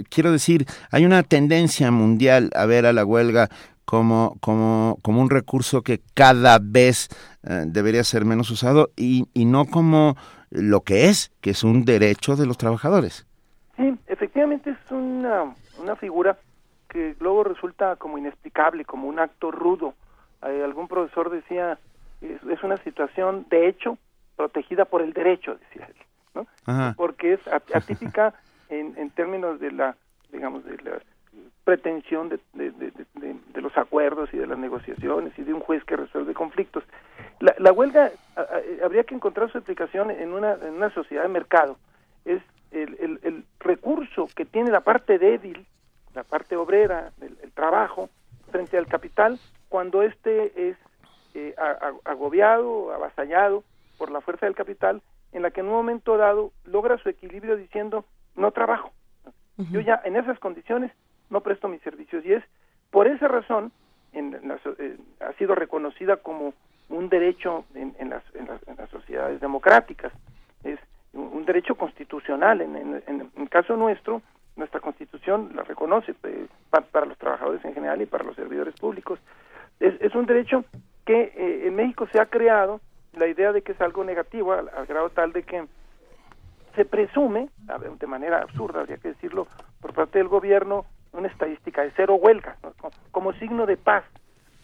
quiero decir, hay una tendencia mundial a ver a la huelga como, como, como un recurso que cada vez eh, debería ser menos usado y, y no como lo que es, que es un derecho de los trabajadores.
Sí, efectivamente es una, una figura que luego resulta como inexplicable, como un acto rudo. Eh, algún profesor decía, es, es, una situación de hecho protegida por el derecho, decía él, ¿no? Porque es *laughs* atípica en, en términos de la, digamos, de la pretensión de, de, los acuerdos y de las negociaciones y de un juez que resuelve conflictos. La, la huelga habría que encontrar su explicación en una, en una sociedad de mercado. Es el, el, recurso que tiene la parte débil, la parte obrera, el, trabajo, frente al capital, cuando éste es eh, agobiado, avasallado por la fuerza del capital, en la que en un momento dado logra su equilibrio diciendo, no trabajo. Yo ya en esas condiciones no presto mis servicios. Y es por esa razón en, eh, ha sido reconocida como un derecho en, en, las, en, las, sociedades democráticas. Es un, derecho constitucional. En, el caso nuestro, nuestra constitución la reconoce eh, para, los trabajadores en general y para los servidores públicos. Es, es un derecho que eh, en México se ha creado la idea de que es algo negativo al grado tal de que se presume, de manera absurda habría que decirlo, por parte del gobierno, una estadística de cero huelga, como signo de paz.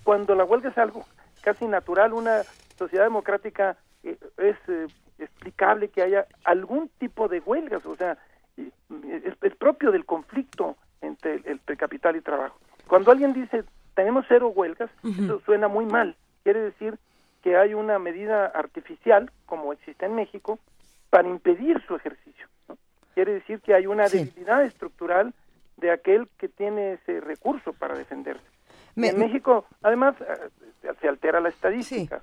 Cuando la huelga es algo casi natural, una sociedad democrática eh, es eh, explicable que haya algún tipo de huelgas, o sea, es, propio del conflicto entre el, capital y trabajo. Cuando alguien dice tenemos cero huelgas, eso suena muy mal. Quiere decir que hay una medida artificial, como existe en México, para impedir su ejercicio. Quiere decir que hay una debilidad estructural de aquel que tiene ese recurso para defenderse. En México, además, eh, se altera la estadística.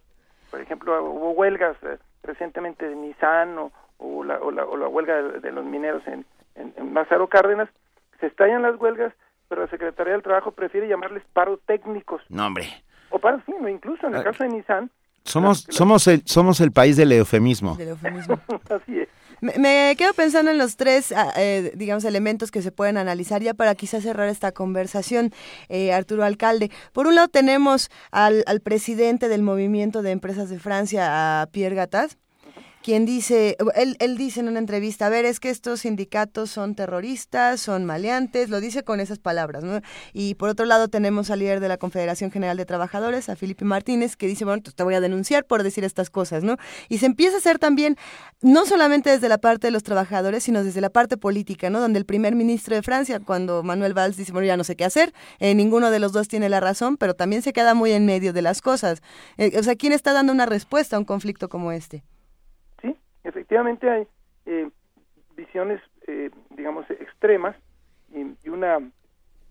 Por ejemplo, hubo huelgas eh, recientemente de Nissan o, la, o, la, huelga de, los mineros en, en, en Lázaro Cárdenas. Se estallan las huelgas, pero la Secretaría del Trabajo prefiere llamarles paro técnicos.
No, hombre.
O paro, sí, incluso en el ah. caso de Nissan.
Somos, somos, el, somos el país del eufemismo. Del eufemismo. *laughs*
Así es.
Me, quedo pensando en los tres, ah, eh, digamos, elementos que se pueden analizar ya para quizás cerrar esta conversación, eh, Arturo Alcalde. Por un lado tenemos al, al presidente del movimiento de empresas de Francia, a Pierre Gattaz, quien dice, él, él dice en una entrevista, a ver, es que estos sindicatos son terroristas, son maleantes, lo dice con esas palabras, ¿no? Y por otro lado tenemos al líder de la Confederación General de Trabajadores, a Felipe Martínez, que dice, bueno, te voy a denunciar por decir estas cosas, ¿no? Y se empieza a hacer también, no solamente desde la parte de los trabajadores, sino desde la parte política, ¿no? Donde el primer ministro de Francia, cuando Manuel Valls dice, bueno, ya no sé qué hacer, eh, ninguno de los dos tiene la razón, pero también se queda muy en medio de las cosas. Eh, o sea, ¿quién está dando una respuesta a un conflicto como este?
Efectivamente hay eh, visiones, eh, digamos, extremas y, una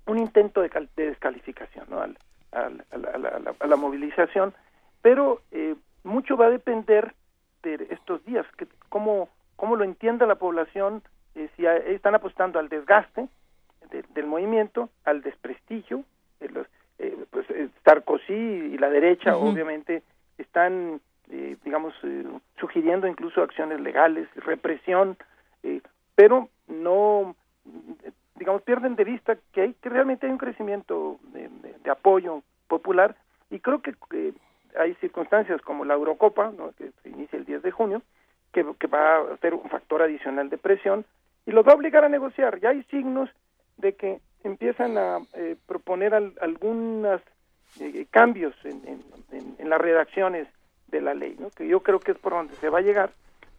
un intento de, descalificación ¿no? a, la, movilización, pero eh, mucho va a depender de estos días, que cómo, cómo lo entienda la población, si están apostando al desgaste del movimiento, al desprestigio, los, pues Sarkozy y la derecha obviamente están eh, digamos, eh, sugiriendo incluso acciones legales, represión, eh, pero no, digamos, pierden de vista que hay que realmente hay un crecimiento de, apoyo popular y creo que hay circunstancias como la Eurocopa, que se inicia el 10 de junio, que, va a ser un factor adicional de presión y los va a obligar a negociar. Ya hay signos de que empiezan a proponer algunos cambios en, en, las redacciones de la ley, ¿no? que yo creo que es por donde se va a llegar,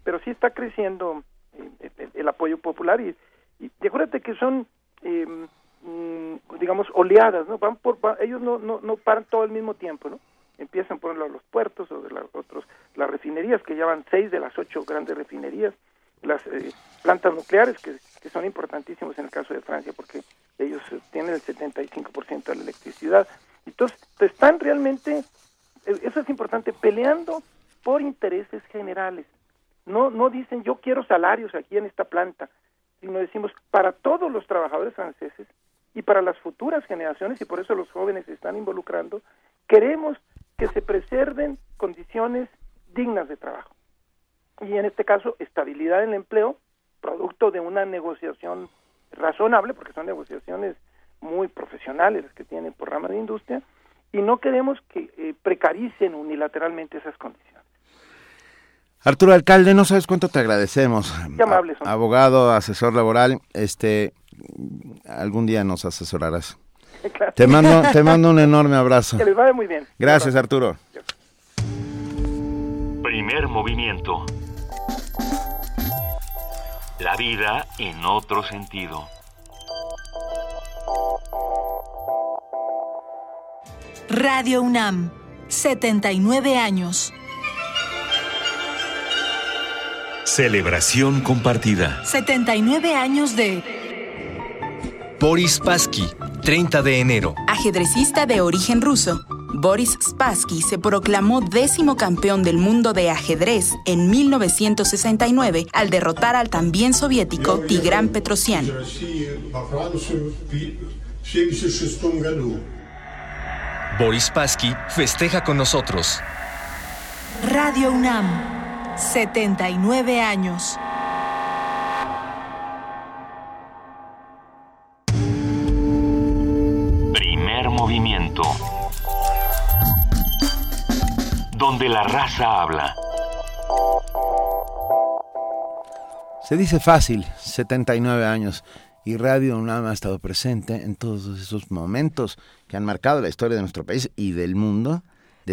pero sí está creciendo eh, el, apoyo popular y, y, acuérdate que son, mm, digamos, oleadas, ¿no? Van por, ellos no, no, no paran todo al mismo tiempo, ¿no? Empiezan por los puertos o de las otros, las refinerías, que llevan seis de las ocho grandes refinerías, las eh, plantas nucleares, que, que son importantísimos en el caso de Francia, porque ellos eh, tienen el 75% de la electricidad. Entonces, están realmente eh, eso es importante, peleando por intereses generales. No, no dicen yo quiero salarios aquí en esta planta, sino decimos para todos los trabajadores franceses y para las futuras generaciones, y por eso los jóvenes se están involucrando, queremos que se preserven condiciones dignas de trabajo. Y en este caso, estabilidad en el empleo, producto de una negociación razonable, porque son negociaciones muy profesionales las que tienen por rama de industria, y no queremos que eh, precaricen unilateralmente esas condiciones.
Arturo Alcalde, no sabes cuánto te agradecemos.
Qué amable
Abogado, asesor laboral, este, algún día nos asesorarás. *laughs* Te mando, te mando un enorme abrazo.
Que les vaya muy bien.
Gracias, Arturo.
Primer movimiento. La vida en otro sentido.
Radio UNAM, 79 años.
Celebración compartida.
79 años de...
Boris Spassky, 30 de enero.
Ajedrecista de origen ruso, Boris Spassky se proclamó décimo campeón del mundo de ajedrez en 1969 al derrotar al también soviético Tigran Petrosian.
Boris Pasky festeja con nosotros.
Radio UNAM, 79 años.
Primer movimiento. Donde la raza habla.
Se dice fácil, 79 años y Radio UNAM ha estado presente en todos esos momentos que han marcado la historia de nuestro país y del mundo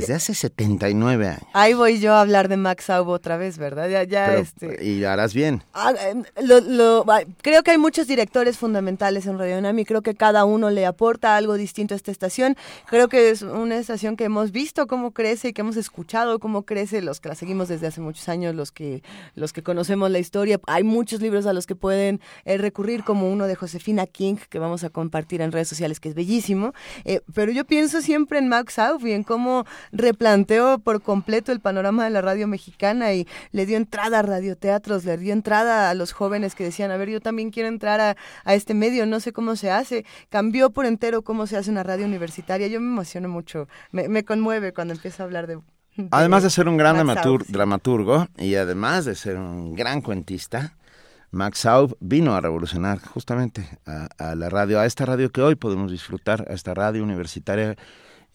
desde hace 79 años.
Ahí voy yo a hablar de Max Aub otra vez, ¿verdad? Ya, ya este...
Y harás bien.
Ah, em, lo, creo que hay muchos directores fundamentales en Radio UNAM y creo que cada uno le aporta algo distinto a esta estación. Creo que es una estación que hemos visto cómo crece y que hemos escuchado cómo crece, los que la seguimos desde hace muchos años, los que, los que conocemos la historia. Hay muchos libros a los que pueden eh, recurrir, como uno de Josefina King, que vamos a compartir en redes sociales, que es bellísimo. Eh, pero yo pienso siempre en Max Auf y en cómo replanteó por completo el panorama de la radio mexicana y le dio entrada a radioteatros, le dio entrada a los jóvenes que decían, a ver, yo también quiero entrar a, a este medio, no sé cómo se hace. Cambió por entero cómo se hace una radio universitaria. Yo me emociono mucho, me, me conmueve cuando empiezo a hablar de
Además de ser un gran dramaturgo y además de ser un gran cuentista, Max Saub vino a revolucionar justamente a, la radio, a esta radio que hoy podemos disfrutar, a esta radio universitaria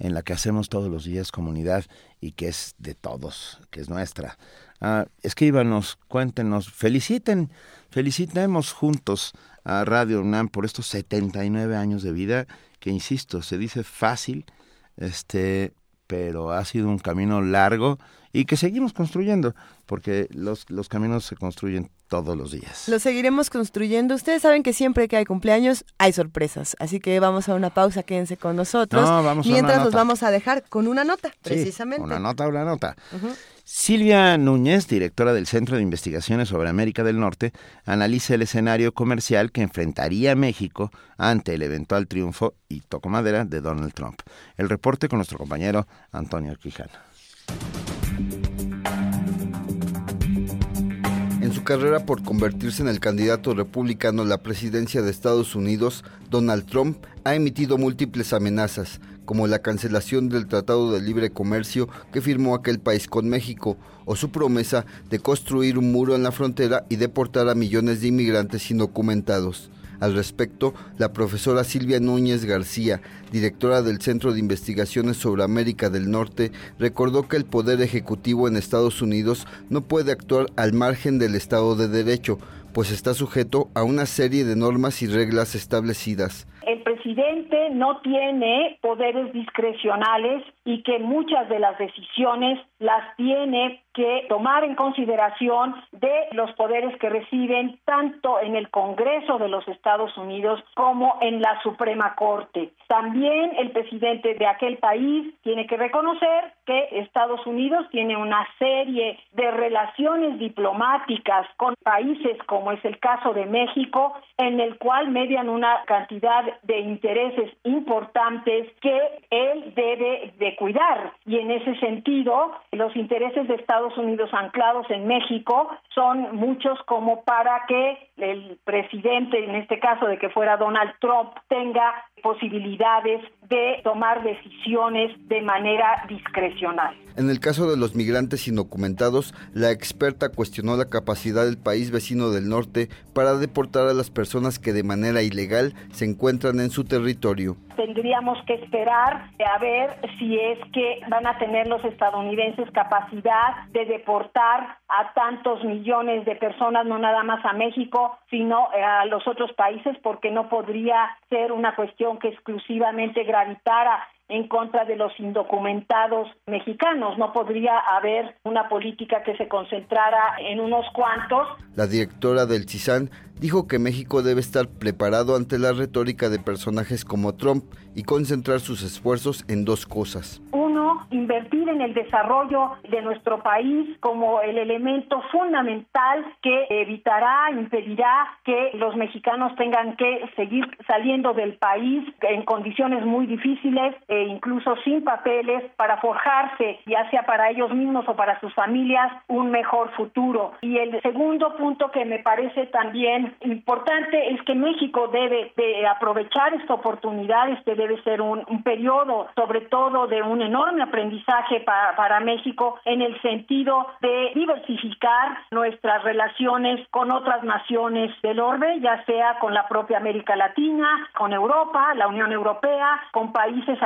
en la que hacemos todos los días comunidad y que es de todos, que es nuestra. Uh, escríbanos, cuéntenos, feliciten, felicitemos juntos a Radio UNAM por estos 79 años de vida, que insisto, se dice fácil, este, pero ha sido un camino largo y que seguimos construyendo, porque los, los caminos se construyen todos los días.
Lo seguiremos construyendo. Ustedes saben que siempre que hay cumpleaños hay sorpresas, así que vamos a una pausa, quédense con nosotros. mientras los vamos a dejar con una nota, precisamente.
una nota, una nota. Silvia Núñez, directora del Centro de Investigaciones sobre América del Norte, analiza el escenario comercial que enfrentaría México ante el eventual triunfo, y toco madera, de Donald Trump. El reporte con nuestro compañero Antonio Quijano.
Carrera por convertirse en el candidato republicano a la presidencia de Estados Unidos, Donald Trump ha emitido múltiples amenazas, como la cancelación del Tratado de Libre Comercio que firmó aquel país con México, o su promesa de construir un muro en la frontera y deportar a millones de inmigrantes indocumentados. Al respecto, la profesora Silvia Núñez García, directora del Centro de Investigaciones sobre América del Norte, recordó que el Poder Ejecutivo en Estados Unidos no puede actuar al margen del Estado de Derecho, pues está sujeto a una serie de normas y reglas establecidas.
El presidente no tiene poderes discrecionales y que muchas de las decisiones las tiene que tomar en consideración de los poderes que reciben tanto en el Congreso de los Estados Unidos como en la Suprema Corte. También el presidente de aquel país tiene que reconocer que Estados Unidos tiene una serie de relaciones diplomáticas con países como es el caso de México, en el cual median una cantidad de intereses importantes que él debe de cuidar. Y en ese sentido, los intereses de Estados Unidos anclados en México son muchos como para que el presidente, en este caso de que fuera Donald Trump, tenga posibilidades de tomar decisiones de manera discrecional.
En el caso de los migrantes indocumentados, la experta cuestionó la capacidad del país vecino del norte para deportar a las personas que de manera ilegal se encuentran en su territorio.
Tendríamos que esperar a ver si es que van a tener los estadounidenses capacidad de deportar a tantos millones de personas, no nada más a México, sino a los otros países, porque no podría ser una cuestión que exclusivamente gravitara en contra de los indocumentados mexicanos. No podría haber una política que se concentrara en unos cuantos.
La directora del CISAN dijo que México debe estar preparado ante la retórica de personajes como Trump y concentrar sus esfuerzos en dos cosas.
Uno, invertir en el desarrollo de nuestro país como el elemento fundamental que evitará, impedirá que los mexicanos tengan que seguir saliendo del país en condiciones muy difíciles incluso sin papeles para forjarse, ya sea para ellos mismos o para sus familias, un mejor futuro. Y el segundo punto que me parece también importante es que México debe de aprovechar esta oportunidad, este debe ser un, periodo sobre todo de un enorme aprendizaje para México en el sentido de diversificar nuestras relaciones con otras naciones del orbe, ya sea con la propia América Latina, con Europa, la Unión Europea, con países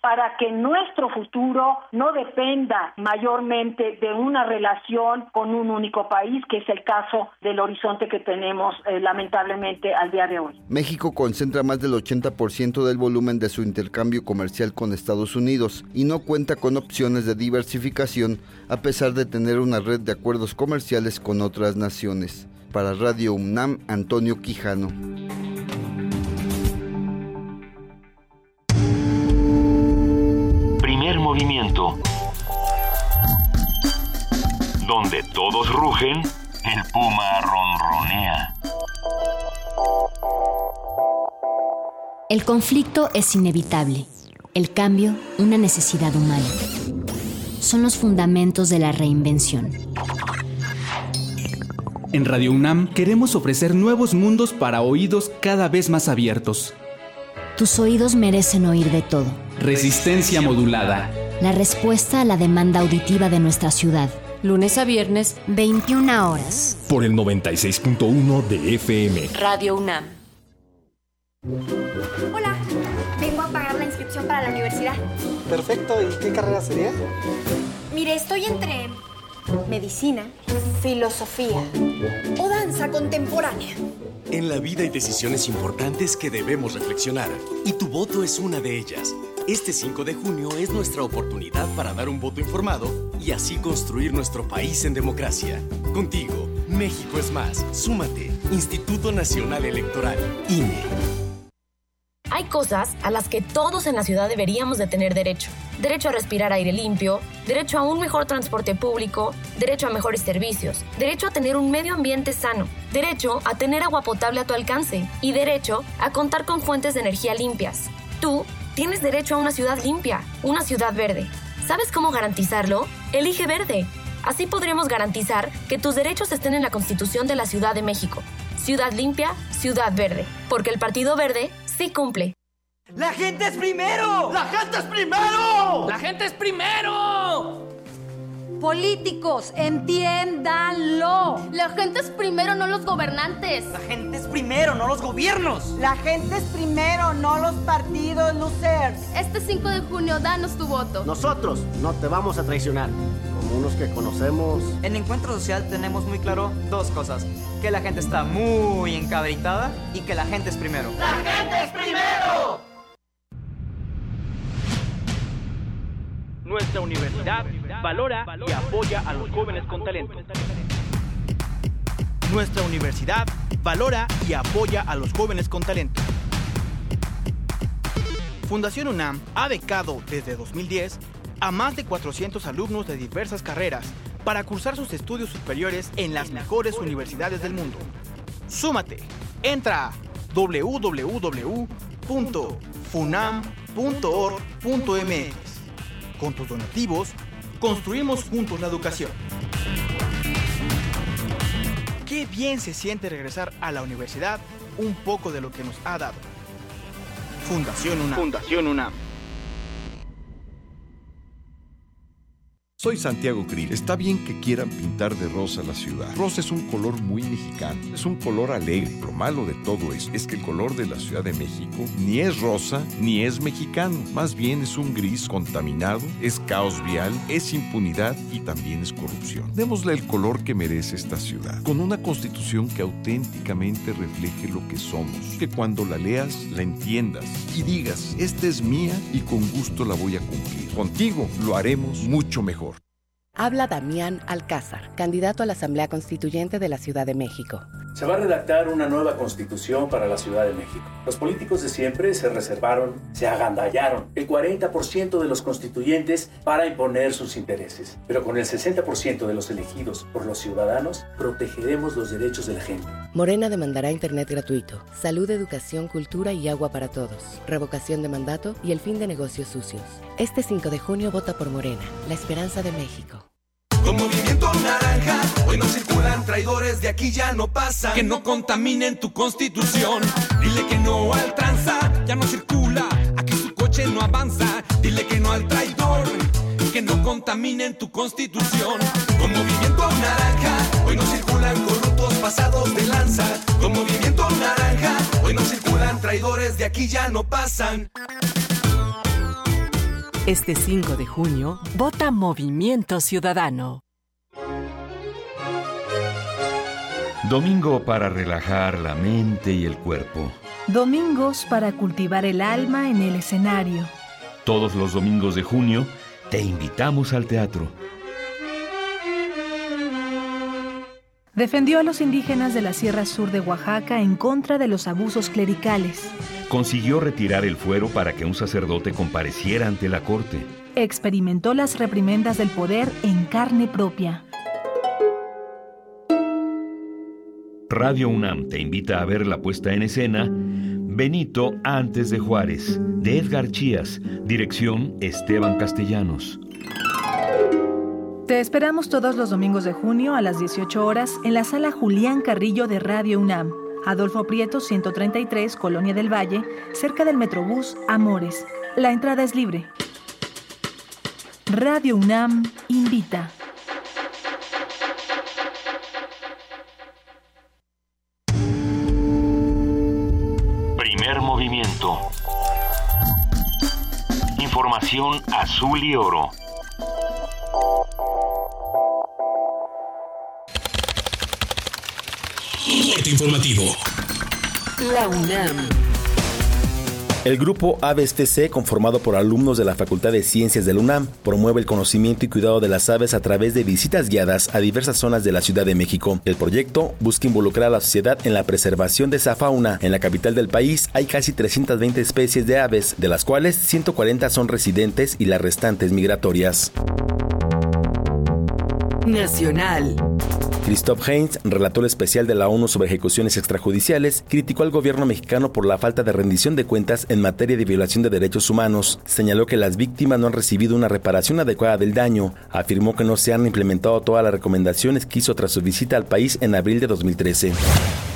para que nuestro futuro no dependa mayormente de una relación con un único país, que es el caso del horizonte que tenemos eh, lamentablemente al día de hoy.
México concentra más del 80% del volumen de su intercambio comercial con Estados Unidos y no cuenta con opciones de diversificación a pesar de tener una red de acuerdos comerciales con otras naciones. Para Radio UNAM, Antonio Quijano.
Movimiento. Donde todos rugen, el puma ronronea.
El conflicto es inevitable, el cambio una necesidad humana. Son los fundamentos de la reinvención.
En Radio UNAM queremos ofrecer nuevos mundos para oídos cada vez más abiertos.
Tus oídos merecen oír de todo.
Resistencia modulada.
La respuesta a la demanda auditiva de nuestra ciudad.
Lunes a viernes,
21 horas.
Por el 96.1 de FM.
Radio UNAM.
Hola, vengo a pagar la inscripción para la universidad.
Perfecto, ¿y qué carrera sería?
Mire, estoy entre medicina, filosofía o danza contemporánea.
En la vida hay decisiones importantes que debemos reflexionar y tu voto es una de ellas. Este 5 de junio es nuestra oportunidad para dar un voto informado y así construir nuestro país en democracia. Contigo, México es más. Súmate. Instituto Nacional Electoral, INE.
Hay cosas a las que todos en la ciudad deberíamos de tener derecho. Derecho a respirar aire limpio, derecho a un mejor transporte público, derecho a mejores servicios, derecho a tener un medio ambiente sano, derecho a tener agua potable a tu alcance y derecho a contar con fuentes de energía limpias. Tú tienes derecho a una ciudad limpia, una ciudad verde. ¿Sabes cómo garantizarlo? Elige verde. Así podremos garantizar que tus derechos estén en la Constitución de la Ciudad de México. Ciudad limpia, ciudad verde. Porque el Partido Verde sí cumple.
¡La gente es primero! ¡La gente es primero!
¡La gente es primero!
Políticos, entiéndanlo.
La gente es primero, no los gobernantes.
La gente es primero, no los gobiernos.
La gente es primero, no los partidos losers.
Este 5 de junio, danos tu voto.
Nosotros no te vamos a traicionar. Como unos que conocemos.
En Encuentro Social tenemos muy claro dos cosas. Que la gente está muy encabritada y que la gente es primero.
¡La gente es primero!
Nuestra universidad valora y apoya a los jóvenes con talento.
Nuestra universidad valora y apoya a los jóvenes con talento. Fundación UNAM ha becado desde 2010 a más de 400 alumnos de diversas carreras para cursar sus estudios superiores en las mejores universidades del mundo. Súmate, entra a www.funam.org.mx. Con tus donativos, construimos juntos la educación. Qué bien se siente regresar a la universidad un poco de lo que nos ha dado. Fundación UNAM. Fundación UNAM.
Soy Santiago Krill. Está bien que quieran pintar de rosa la ciudad. Rosa es un color muy mexicano. Es un color alegre. Lo malo de todo esto es que el color de la Ciudad de México ni es rosa ni es mexicano. Más bien es un gris contaminado, es caos vial, es impunidad y también es corrupción. Démosle el color que merece esta ciudad. Con una constitución que auténticamente refleje lo que somos. Que cuando la leas, la entiendas y digas, esta es mía y con gusto la voy a cumplir. Contigo lo haremos mucho mejor.
Habla Damián Alcázar, candidato a la Asamblea Constituyente de la Ciudad de México.
Se va a redactar una nueva constitución para la Ciudad de México. Los políticos de siempre se reservaron, se agandallaron el 40% de los constituyentes para imponer sus intereses. Pero con el 60% de los elegidos por los ciudadanos, protegeremos los derechos de la gente.
Morena demandará Internet gratuito, salud, educación, cultura y agua para todos, revocación de mandato y el fin de negocios sucios. Este 5 de junio vota por Morena, la esperanza de México.
Con movimiento naranja, hoy no circulan traidores, de aquí ya no pasa. Que no contaminen tu constitución. Dile que no al tranza, ya no circula, aquí su coche no avanza. Dile que no al traidor, que no contaminen tu constitución. Con movimiento naranja, hoy no circulan corruptos pasados de lanza. Con movimiento naranja, hoy no circulan traidores, de aquí ya no pasan.
Este 5 de junio, vota Movimiento Ciudadano.
Domingo para relajar la mente y el cuerpo.
Domingos para cultivar el alma en el escenario.
Todos los domingos de junio
Te invitamos al teatro.
Defendió a los indígenas de la Sierra Sur de Oaxaca en contra de los abusos clericales.
Consiguió retirar el fuero para que un sacerdote compareciera ante la corte.
Experimentó las reprimendas del poder en carne propia.
Radio UNAM te invita a ver la puesta en escena Benito antes de Juárez, de Edgar Chías, dirección Esteban Castellanos.
Te esperamos todos los domingos de junio a las 18 horas en la sala Julián Carrillo de Radio UNAM, Adolfo Prieto 133, Colonia del Valle, cerca del Metrobús Amores. La entrada es libre. Radio UNAM invita.
Primer movimiento. Información azul y oro.
Informativo.
La UNAM.
El grupo Aves TC, conformado por alumnos de la Facultad de Ciencias de la UNAM, promueve el conocimiento y cuidado de las aves a través de visitas guiadas a diversas zonas de la Ciudad de México. El proyecto busca involucrar a la sociedad en la preservación de esa fauna. En la capital del país hay casi 320 especies de aves, de las cuales 140 son residentes y las restantes migratorias.
Nacional.
Christoph Heinz, relator especial de la ONU sobre ejecuciones extrajudiciales, criticó al gobierno mexicano por la falta de rendición de cuentas en materia de violación de derechos humanos. Señaló que las víctimas no han recibido una reparación adecuada del daño. Afirmó que no se han implementado todas las recomendaciones que hizo tras su visita al país en abril de 2013.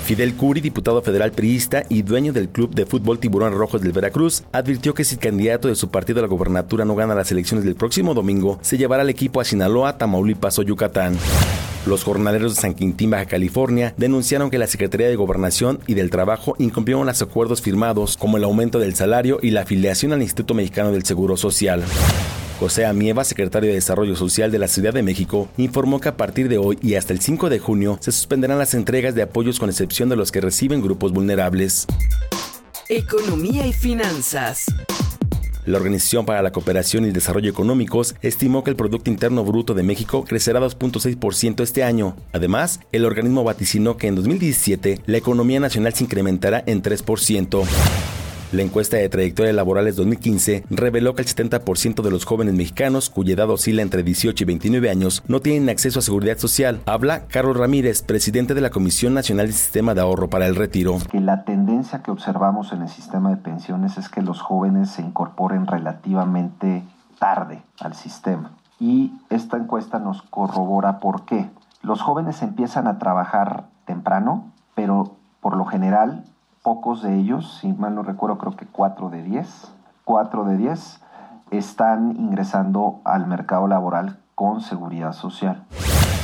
Fidel Curi, diputado federal priista y dueño del club de fútbol Tiburón Rojos del Veracruz, advirtió que si el candidato de su partido a la gobernatura no gana las elecciones del próximo domingo, se llevará al equipo a Sinaloa, Tamaulipas o Yucatán. Los jornaleros de San Quintín, Baja California, denunciaron que la Secretaría de Gobernación y del Trabajo incumplieron los acuerdos firmados, como el aumento del salario y la afiliación al Instituto Mexicano del Seguro Social. José Amieva, secretario de Desarrollo Social de la Ciudad de México, informó que a partir de hoy y hasta el 5 de junio se suspenderán las entregas de apoyos con excepción de los que reciben grupos vulnerables.
Economía y finanzas.
La Organización para la Cooperación y el Desarrollo Económicos estimó que el Producto Interno Bruto de México crecerá 2.6% este año. Además, el organismo vaticinó que en 2017 la economía nacional se incrementará en 3%. La encuesta de trayectoria laborales 2015 reveló que el 70% de los jóvenes mexicanos, cuya edad oscila entre 18 y 29 años, no tienen acceso a seguridad social. Habla Carlos Ramírez, presidente de la Comisión Nacional del Sistema de Ahorro para el Retiro.
Que la tendencia que observamos en el sistema de pensiones es que los jóvenes se incorporen relativamente tarde al sistema. Y esta encuesta nos corrobora por qué. Los jóvenes empiezan a trabajar temprano, pero por lo general pocos de ellos, si mal no recuerdo, creo que 4 de 10, 4 de 10 están ingresando al mercado laboral con seguridad social.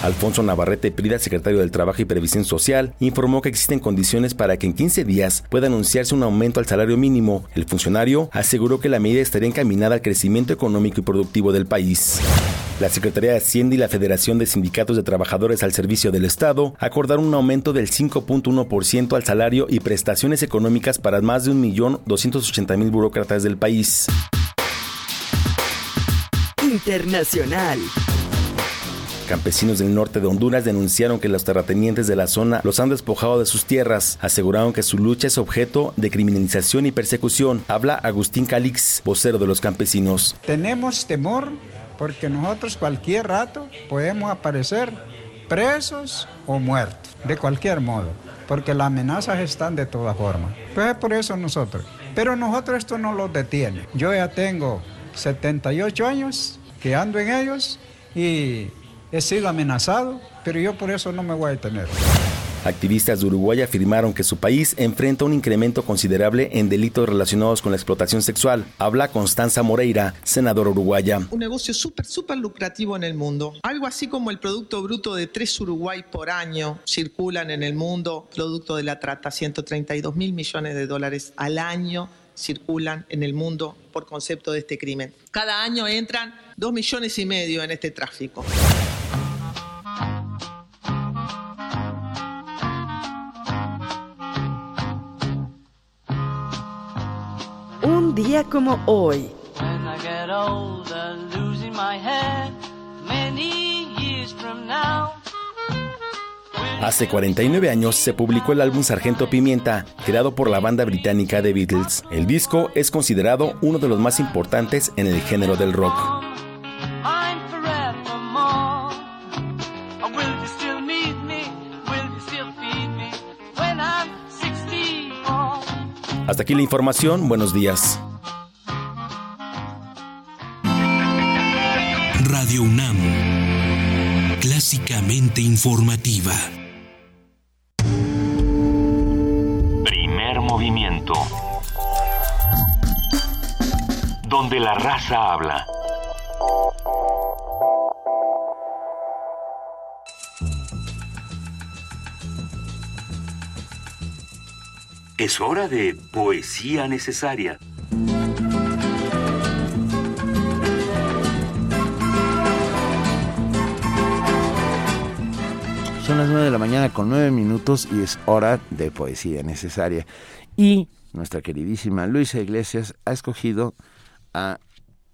Alfonso Navarrete Prida, secretario del Trabajo y Previsión Social, informó que existen condiciones para que en 15 días pueda anunciarse un aumento al salario mínimo. El funcionario aseguró que la medida estaría encaminada al crecimiento económico y productivo del país. La Secretaría de Hacienda y la Federación de Sindicatos de Trabajadores al Servicio del Estado acordaron un aumento del 5.1% al salario y prestaciones económicas para más de 1.280.000 burócratas del país.
Internacional.
Campesinos del norte de Honduras denunciaron que los terratenientes de la zona los han despojado de sus tierras. Aseguraron que su lucha es objeto de criminalización y persecución. Habla Agustín Calix, vocero de los campesinos.
Tenemos temor porque nosotros cualquier rato podemos aparecer presos o muertos, de cualquier modo, porque las amenazas están de todas formas. Pues es por eso nosotros. Pero nosotros esto no los detiene. Yo ya tengo 78 años que ando en ellos y he sido amenazado, pero yo por eso no me voy a detener.
Activistas de Uruguay afirmaron que su país enfrenta un incremento considerable en delitos relacionados con la explotación sexual. Habla Constanza Moreira, senadora uruguaya.
Un negocio súper, súper lucrativo en el mundo. Algo así como el Producto Bruto de tres Uruguay por año circulan en el mundo, producto de la trata, 132 mil millones de dólares al año circulan en el mundo por concepto de este crimen. Cada año entran dos millones y medio en este tráfico.
Un día como hoy.
in my head many years from now.
Hace 49 años se publicó el álbum Sargento Pimienta, creado por la banda británica The Beatles. El disco es considerado uno de los más importantes en el género del rock. Hasta aquí la información, buenos días.
Radio UNAM, clásicamente informativa.
Primer movimiento. Donde la raza habla. Es hora de poesía necesaria.
Son las 9 de la mañana con 9 minutos y es hora de poesía necesaria. Y nuestra queridísima Luisa Iglesias ha escogido a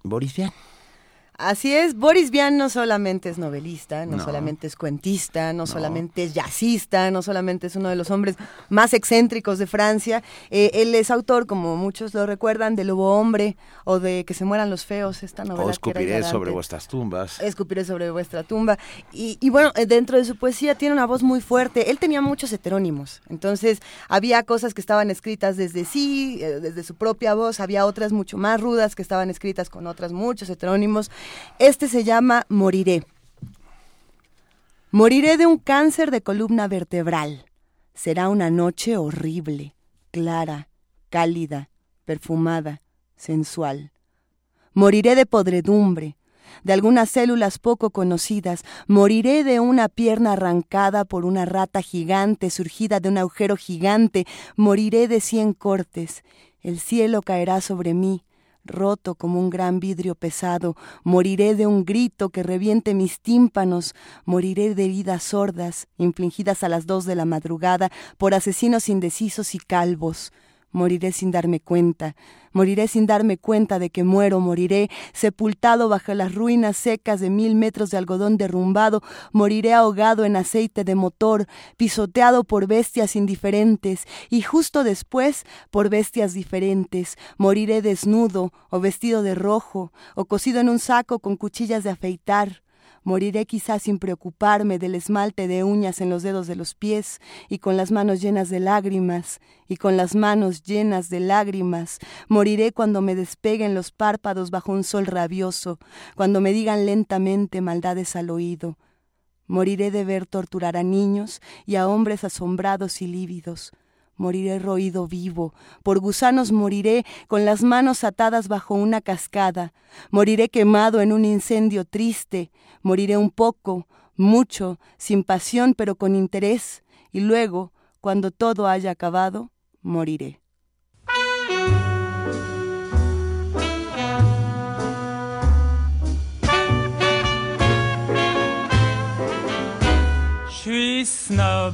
Boris.
Así es, Boris Vian no solamente es novelista, no,
No.
solamente es cuentista, no, solamente es jazzista, no solamente es uno de los hombres más excéntricos de Francia, eh, él es autor, como muchos lo recuerdan, de Lobo Hombre o de Que se mueran los feos, esta novela.
O
que era
escupiré sobre vuestras tumbas.
Escupiré sobre vuestra tumba. Y, y bueno, eh, dentro de su poesía tiene una voz muy fuerte. Él tenía muchos heterónimos. Entonces, había cosas que estaban escritas desde sí, eh, desde su propia voz. Había otras mucho más rudas que estaban escritas con otras muchos heterónimos. Este se llama Moriré. Moriré de un cáncer de columna vertebral. Será una noche horrible, clara, cálida, perfumada, sensual. Moriré de podredumbre, de algunas células poco conocidas. Moriré de una pierna arrancada por una rata gigante surgida de un agujero gigante. Moriré de cien cortes. El cielo caerá sobre mí, roto como un gran vidrio pesado. Moriré de un grito que reviente mis tímpanos. Moriré de heridas sordas, infligidas a las dos de la madrugada por asesinos indecisos y calvos. Moriré sin darme cuenta, moriré sin darme cuenta de que muero, moriré sepultado bajo las ruinas secas de mil metros de algodón derrumbado, moriré ahogado en aceite de motor, pisoteado por bestias indiferentes, y justo después por bestias diferentes, moriré desnudo, o vestido de rojo, o cosido en un saco con cuchillas de afeitar. Moriré quizás sin preocuparme del esmalte de uñas en los dedos de los pies y con las manos llenas de lágrimas, y con las manos llenas de lágrimas. Moriré cuando me despeguen los párpados bajo un sol rabioso, cuando me digan lentamente maldades al oído. Moriré de ver torturar a niños y a hombres asombrados y lívidos. Moriré roído vivo, por gusanos moriré con las manos atadas bajo una cascada, moriré quemado en un incendio triste, moriré un poco, mucho, sin pasión pero con interés, y luego, cuando todo haya acabado, moriré.
Snob,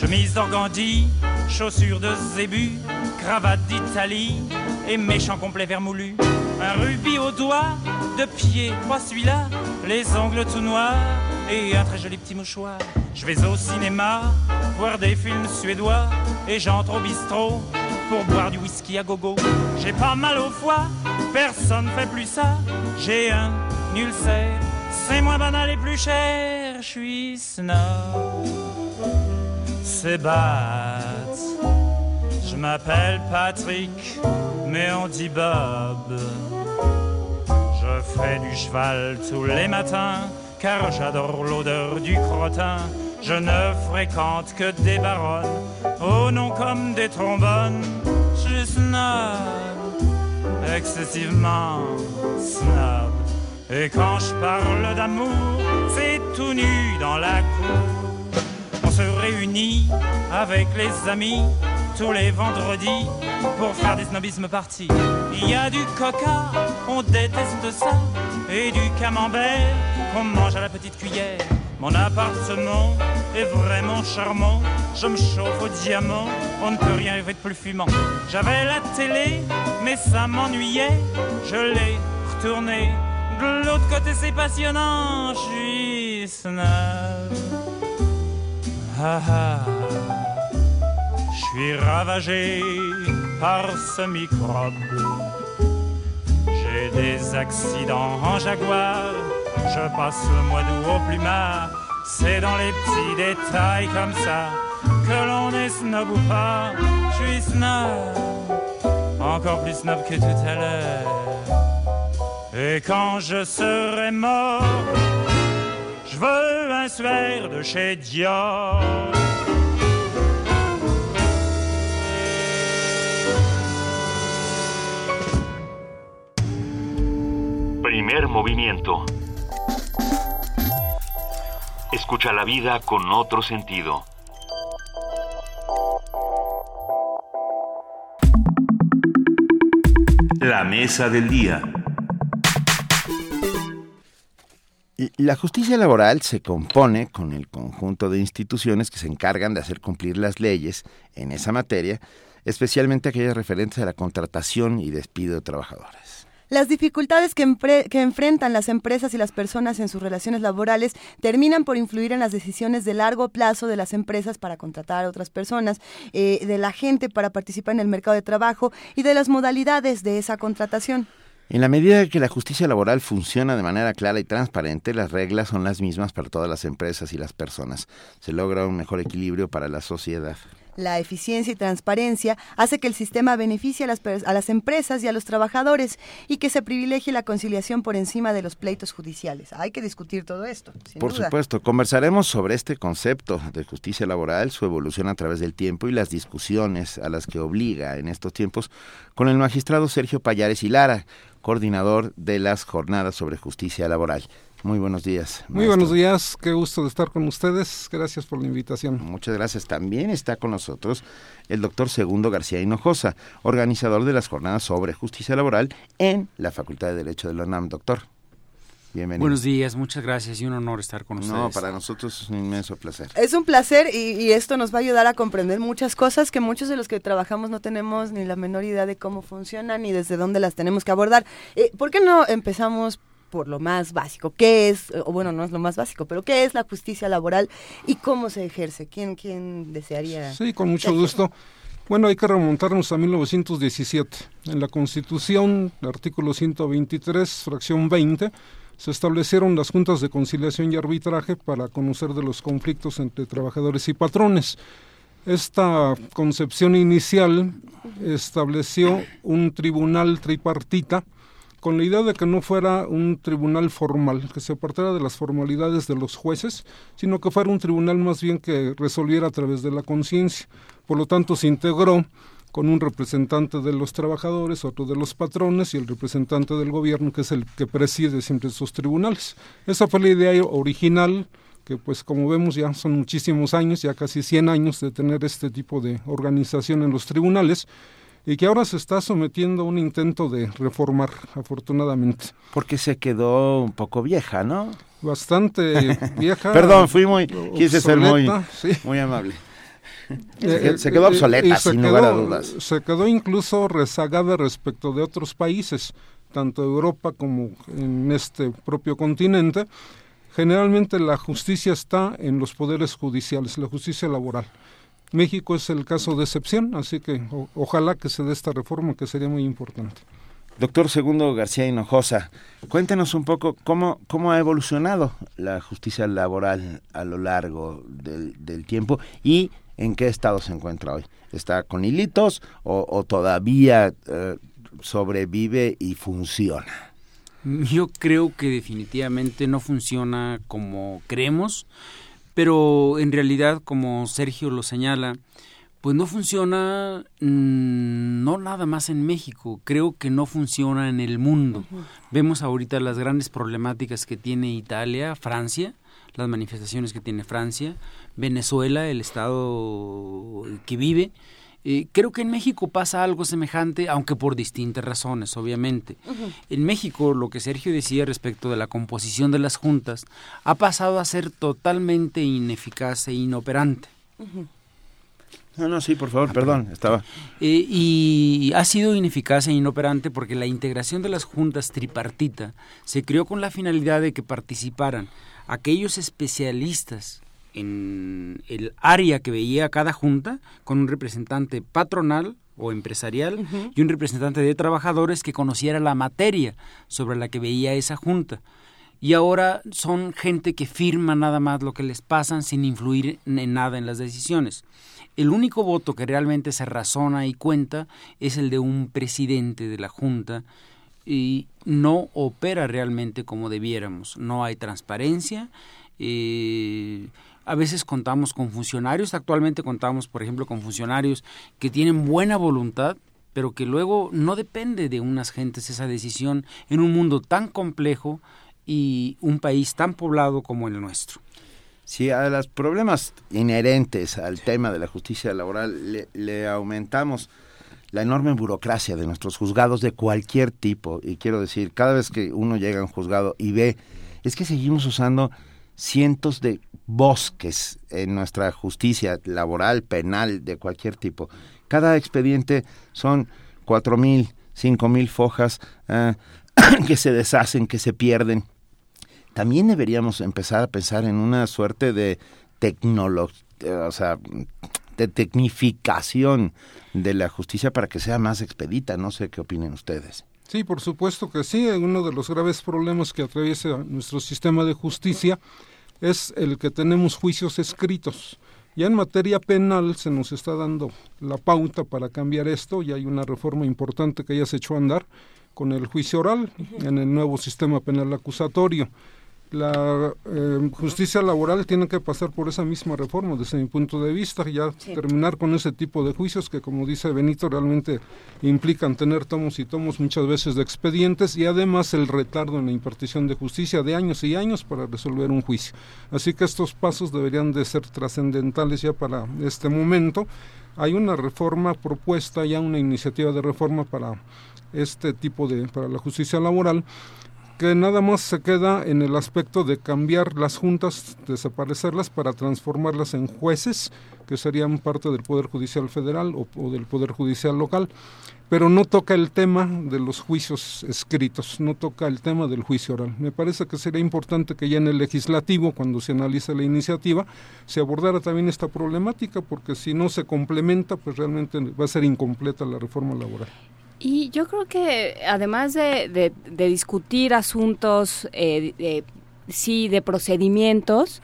Chemise d'organdi, chaussures de zébu, cravate d'Italie et méchant complet vermoulu. Un rubis au doigt, de pied, pas celui-là, les ongles tout noirs et un très joli petit mouchoir. Je vais au cinéma, voir des films suédois et j'entre au bistrot pour boire du whisky à gogo. J'ai pas mal au foie, personne fait plus ça. J'ai un ulcère, c'est moins banal et plus cher. Je suis snob Je m'appelle Patrick, mais on dit Bob. Je fais du cheval tous les matins, car j'adore l'odeur du crottin. Je ne fréquente que des baronnes, au nom comme des trombones. Je suis snob, excessivement snob. Et quand je parle d'amour, c'est tout nu dans la cour. Se réunit avec les amis tous les vendredis pour faire des snobismes partis. Il y a du coca, on déteste ça, et du camembert qu'on mange à la petite cuillère. Mon appartement est vraiment charmant, je me chauffe au diamant, on ne peut rien rêver de plus fumant. J'avais la télé, mais ça m'ennuyait, je l'ai retournée. De l'autre côté c'est passionnant, je suis snob. Ah ah. Je suis ravagé par ce microbe. J'ai des accidents en jaguar. Je passe le mois d'août au plumard. C'est dans les petits détails comme ça que l'on est snob ou pas. Je suis snob, encore plus snob que tout à l'heure. Et quand je serai mort, je veux un suaire de chez Dior.
Primer movimiento. Escucha la vida con otro sentido. La mesa del día.
La justicia laboral se compone con el conjunto de instituciones que se encargan de hacer cumplir las leyes en esa materia, especialmente aquellas referentes a la contratación y despido de trabajadores.
Las dificultades que, enfrentan las empresas y las personas en sus relaciones laborales terminan por influir en las decisiones de largo plazo de las empresas para contratar a otras personas, eh, de la gente para participar en el mercado de trabajo y de las modalidades de esa contratación.
En la medida que la justicia laboral funciona de manera clara y transparente, las reglas son las mismas para todas las empresas y las personas. Se logra un mejor equilibrio para la sociedad.
La eficiencia y transparencia hace que el sistema beneficie a las, a las, empresas y a los trabajadores y que se privilegie la conciliación por encima de los pleitos judiciales. Hay que discutir todo esto.
por
duda.
supuesto, conversaremos sobre este concepto de justicia laboral, su evolución a través del tiempo y las discusiones a las que obliga en estos tiempos con el magistrado Sergio Payares y Lara, coordinador de las jornadas sobre justicia laboral. Muy buenos días.
Maestro. Muy buenos días, qué gusto de estar con ustedes. Gracias por la invitación.
Muchas gracias. También está con nosotros el doctor Segundo García Hinojosa, organizador de las jornadas sobre justicia laboral en la Facultad de Derecho de la UNAM. Doctor, bienvenido.
Buenos días, muchas gracias y un honor estar con ustedes.
No, para nosotros es un inmenso placer.
Es un placer y, y, esto nos va a ayudar a comprender muchas cosas que muchos de los que trabajamos no tenemos ni la menor idea de cómo funcionan ni desde dónde las tenemos que abordar. Eh, ¿Por qué no empezamos por lo más básico. ¿Qué es, o bueno, no es lo más básico, pero qué es la justicia laboral y cómo se ejerce? ¿Quién, quién desearía?
Sí, con mucho gusto. Bueno, hay que remontarnos a 1917. En la Constitución, artículo 123, fracción 20, se establecieron las juntas de conciliación y arbitraje para conocer de los conflictos entre trabajadores y patrones. Esta concepción inicial estableció un tribunal tripartita con la idea de que no fuera un tribunal formal, que se apartara de las formalidades de los jueces, sino que fuera un tribunal más bien que resolviera a través de la conciencia. Por lo tanto, se integró con un representante de los trabajadores, otro de los patrones y el representante del gobierno, que es el que preside siempre esos tribunales. Esa fue la idea original, que pues como vemos ya son muchísimos años, ya casi 100 años de tener este tipo de organización en los tribunales y que ahora se está sometiendo a un intento de reformar, afortunadamente.
Porque se quedó un poco vieja, ¿no?
Bastante *laughs* vieja.
Perdón, fui muy, quise ser muy, sí. muy amable. Se, se quedó obsoleta, sin
quedó,
lugar a dudas.
Se quedó incluso rezagada respecto de otros países, tanto Europa como en este propio continente. Generalmente la justicia está en los poderes judiciales, la justicia laboral. México es el caso de excepción, así que o, ojalá que se dé esta reforma que sería muy importante.
Doctor Segundo García Hinojosa, cuéntenos un poco cómo, cómo ha evolucionado la justicia laboral a lo largo del, del tiempo y en qué estado se encuentra hoy. ¿Está con hilitos o, o todavía eh, sobrevive y funciona?
Yo creo que definitivamente no funciona como creemos pero en realidad, como Sergio lo señala, Pues no funciona, mm, no nada más en México, creo que no funciona en el mundo. Vemos ahorita las grandes problemáticas que tiene Italia, Francia, las manifestaciones que tiene Francia, Venezuela, el estado que vive. Eh, creo que en México pasa algo semejante, aunque por distintas razones, obviamente. En México, lo que Sergio decía respecto de la composición de las juntas, ha pasado a ser totalmente ineficaz e inoperante.
No, no, sí, por favor, perdón, estaba.
Eh, y ha sido ineficaz e inoperante porque la integración de las juntas tripartita se creó con la finalidad de que participaran aquellos especialistas en el área que veía cada junta, con un representante patronal o empresarial y un representante de trabajadores que conociera la materia sobre la que veía esa junta. Y ahora son gente que firma nada más lo que les pasan sin influir en nada en las decisiones. El único voto que realmente se razona y cuenta es el de un presidente de la Junta y no opera realmente como debiéramos. No hay transparencia. Eh, a veces contamos con funcionarios, actualmente contamos, por ejemplo, con funcionarios que tienen buena voluntad, pero que luego no depende de unas gentes esa decisión en un mundo tan complejo y un país tan poblado como el nuestro.
Si a los problemas inherentes al tema de la justicia laboral le, le, aumentamos la enorme burocracia de nuestros juzgados de cualquier tipo, y quiero decir, cada vez que uno llega a un juzgado y ve, es que seguimos usando cientos de bosques en nuestra justicia laboral, penal, de cualquier tipo. Cada expediente son cuatro mil, cinco mil fojas uh, *coughs* que se deshacen, que se pierden. También deberíamos empezar a pensar en una suerte de tecnología, o sea, de tecnificación de la justicia para que sea más expedita. No sé qué opinen ustedes.
Sí, por supuesto que sí. Uno de los graves problemas que atraviesa nuestro sistema de justicia es el que tenemos juicios escritos. Ya en materia penal se nos está dando la pauta para cambiar esto, y hay una reforma importante que ya se echó a andar con el juicio oral en el nuevo sistema penal acusatorio. La eh, justicia laboral tiene que pasar por esa misma reforma desde mi punto de vista, ya sí. terminar con ese tipo de juicios que como dice Benito realmente implican tener tomos y tomos muchas veces de expedientes y además el retardo en la impartición de justicia de años y años para resolver un juicio. Así que estos pasos deberían de ser trascendentales ya para este momento. Hay una reforma propuesta, ya una iniciativa de reforma para este tipo de, para la justicia laboral que nada más se queda en el aspecto de cambiar las juntas, desaparecerlas para transformarlas en jueces, que serían parte del Poder Judicial Federal o, del Poder Judicial Local, pero no toca el tema de los juicios escritos, no toca el tema del juicio oral. Me parece que sería importante que ya en el legislativo, cuando se analice la iniciativa, se abordara también esta problemática, porque si no se complementa, pues realmente va a ser incompleta la reforma laboral.
Y yo creo que además de, de, de discutir asuntos, eh, de, sí, de procedimientos,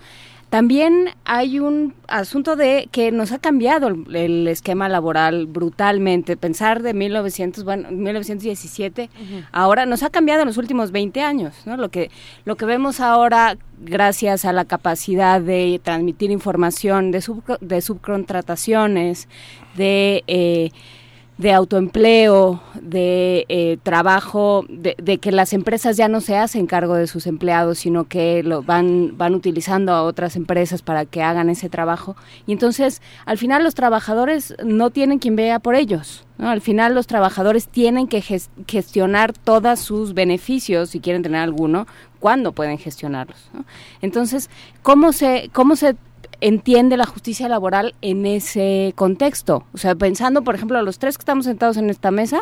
también hay un asunto de que nos ha cambiado el, el esquema laboral brutalmente. Pensar de 1900, bueno, 1917, uh -huh. ahora nos ha cambiado en los últimos 20 años. ¿no? Lo, que, lo que vemos ahora, gracias a la capacidad de transmitir información, de, sub, de subcontrataciones, de... Eh, de autoempleo, de eh, trabajo, de, de, que las empresas ya no se hacen cargo de sus empleados, sino que lo van, van utilizando a otras empresas para que hagan ese trabajo. Y entonces, al final los trabajadores no tienen quien vea por ellos. Al final los trabajadores tienen que gest gestionar todos sus beneficios, si quieren tener alguno, cuando pueden gestionarlos. Entonces, ¿cómo se, cómo se entiende la justicia laboral en ese contexto. O sea, pensando, por ejemplo, a los tres que estamos sentados en esta mesa,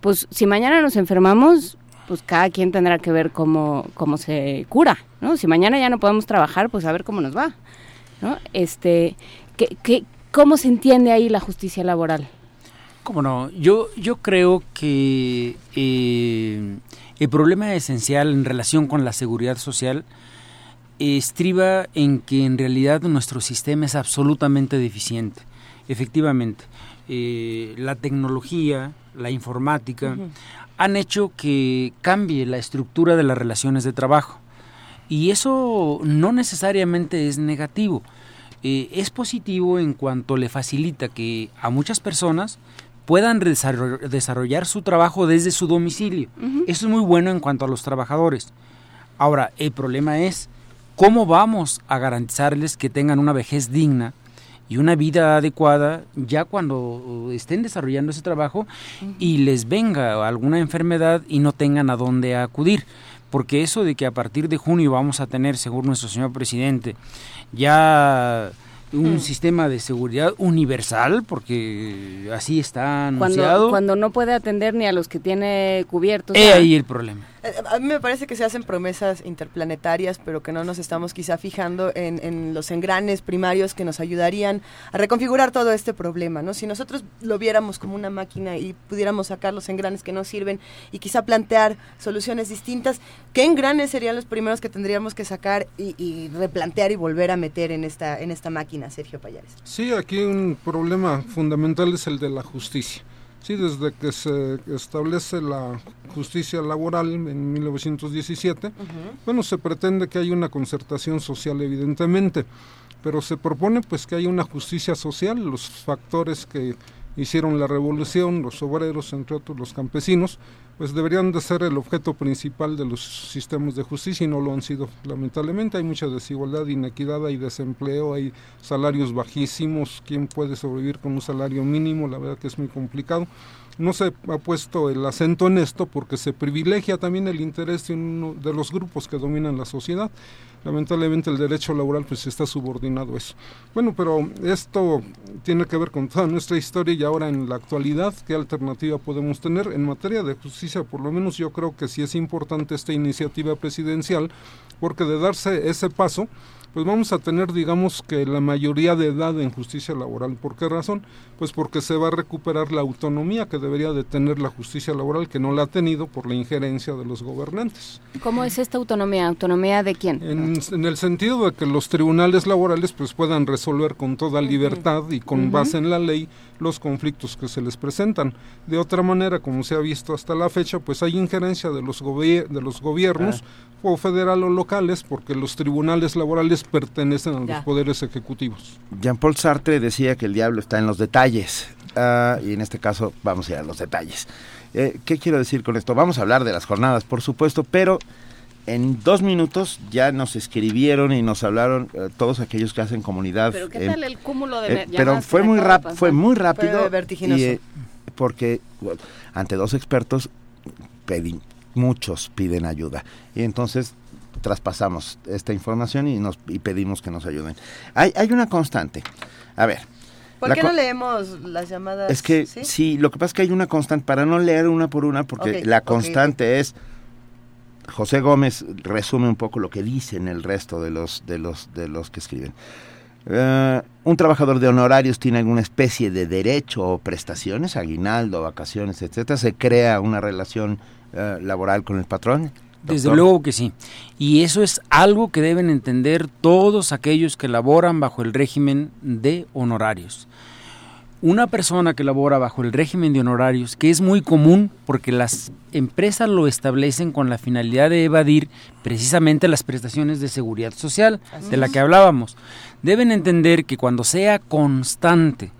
pues si mañana nos enfermamos, pues cada quien tendrá que ver cómo, cómo se cura, ¿no? Si mañana ya no podemos trabajar, pues a ver cómo nos va, ¿no? Este, ¿qué, ¿Cómo se entiende ahí la justicia laboral?
Cómo no, yo, yo creo que eh, el problema esencial en relación con la seguridad social estriba en que en realidad nuestro sistema es absolutamente deficiente. Efectivamente, eh, la tecnología, la informática, uh -huh. han hecho que cambie la estructura de las relaciones de trabajo. Y eso no necesariamente es negativo. eh, es positivo en cuanto le facilita que a muchas personas puedan desarrollar su trabajo desde su domicilio. Eso es muy bueno en cuanto a los trabajadores. Ahora, el problema es cómo vamos a garantizarles que tengan una vejez digna y una vida adecuada ya cuando estén desarrollando ese trabajo y les venga alguna enfermedad y no tengan a dónde acudir. Porque eso de que a partir de junio vamos a tener, según nuestro señor presidente, ya un hmm. sistema de seguridad universal, porque así está anunciado.
Cuando, cuando no puede atender ni a los que tiene cubiertos.
He ahí el problema.
Eh, a mí me parece que se hacen promesas interplanetarias, pero que no nos estamos quizá fijando en, los engranes primarios que nos ayudarían a reconfigurar todo este problema, ¿no? Si nosotros lo viéramos como una máquina y pudiéramos sacar los engranes que nos sirven y quizá plantear soluciones distintas, ¿qué engranes serían los primeros que tendríamos que sacar y, replantear y volver a meter en esta, en esta máquina, Sergio Payares?
Sí, aquí un problema fundamental es el de la justicia. Sí, desde que se establece la justicia laboral en 1917, bueno, se pretende que haya una concertación social evidentemente, pero se propone pues que haya una justicia social, los factores que hicieron la revolución, los obreros, entre otros los campesinos, pues deberían de ser el objeto principal de los sistemas de justicia y no lo han sido. Lamentablemente hay mucha desigualdad, inequidad, hay desempleo, hay salarios bajísimos, ¿quién puede sobrevivir con un salario mínimo? La verdad que es muy complicado. No se ha puesto el acento en esto porque se privilegia también el interés de uno de los grupos que dominan la sociedad lamentablemente el derecho laboral pues está subordinado a eso. Bueno, pero esto tiene que ver con toda nuestra historia y ahora en la actualidad, ¿qué alternativa podemos tener? En materia de justicia, por lo menos yo creo que sí es importante esta iniciativa presidencial, porque de darse ese paso, pues vamos a tener, digamos, que la mayoría de edad en justicia laboral. ¿Por qué razón? Pues porque se va a recuperar la autonomía que debería de tener la justicia laboral, que no la ha tenido por la injerencia de los gobernantes.
¿Cómo es esta autonomía? ¿Autonomía de quién?
En, el sentido de que los tribunales laborales pues puedan resolver con toda libertad y con base en la ley los conflictos que se les presentan. De otra manera, como se ha visto hasta la fecha, pues hay injerencia de los, de los gobiernos ah o federal o locales, porque los tribunales laborales pertenecen a los poderes ejecutivos.
Jean-Paul Sartre decía que el diablo está en los detalles, ah, y en este caso vamos a ir a los detalles. Eh, ¿Qué quiero decir con esto? Vamos a hablar de las jornadas, por supuesto, pero en dos minutos ya nos escribieron y nos hablaron eh, todos aquellos que hacen comunidad.
Pero ¿qué tal el cúmulo de
eh, Pero fue muy, rap fue muy rápido. porque ante dos expertos pedí, muchos piden ayuda. Y entonces traspasamos esta información y nos y pedimos que nos ayuden. Hay, hay una constante. A ver.
¿Por qué no leemos las llamadas?
Es que ¿sí? lo que pasa es que hay una constante, para no leer una por una, porque la constante es José Gómez resume un poco lo que dicen el resto de los de los de los que escriben. Eh, un trabajador de honorarios tiene alguna especie de derecho o prestaciones, aguinaldo, vacaciones, etcétera, se crea una relación eh, laboral con el patrón?
Desde luego que sí. Y eso es algo que deben entender todos aquellos que laboran bajo el régimen de honorarios. Una persona que labora bajo el régimen de honorarios, que es muy común porque las empresas lo establecen con la finalidad de evadir precisamente las prestaciones de seguridad social de la que hablábamos, deben entender que cuando sea constante,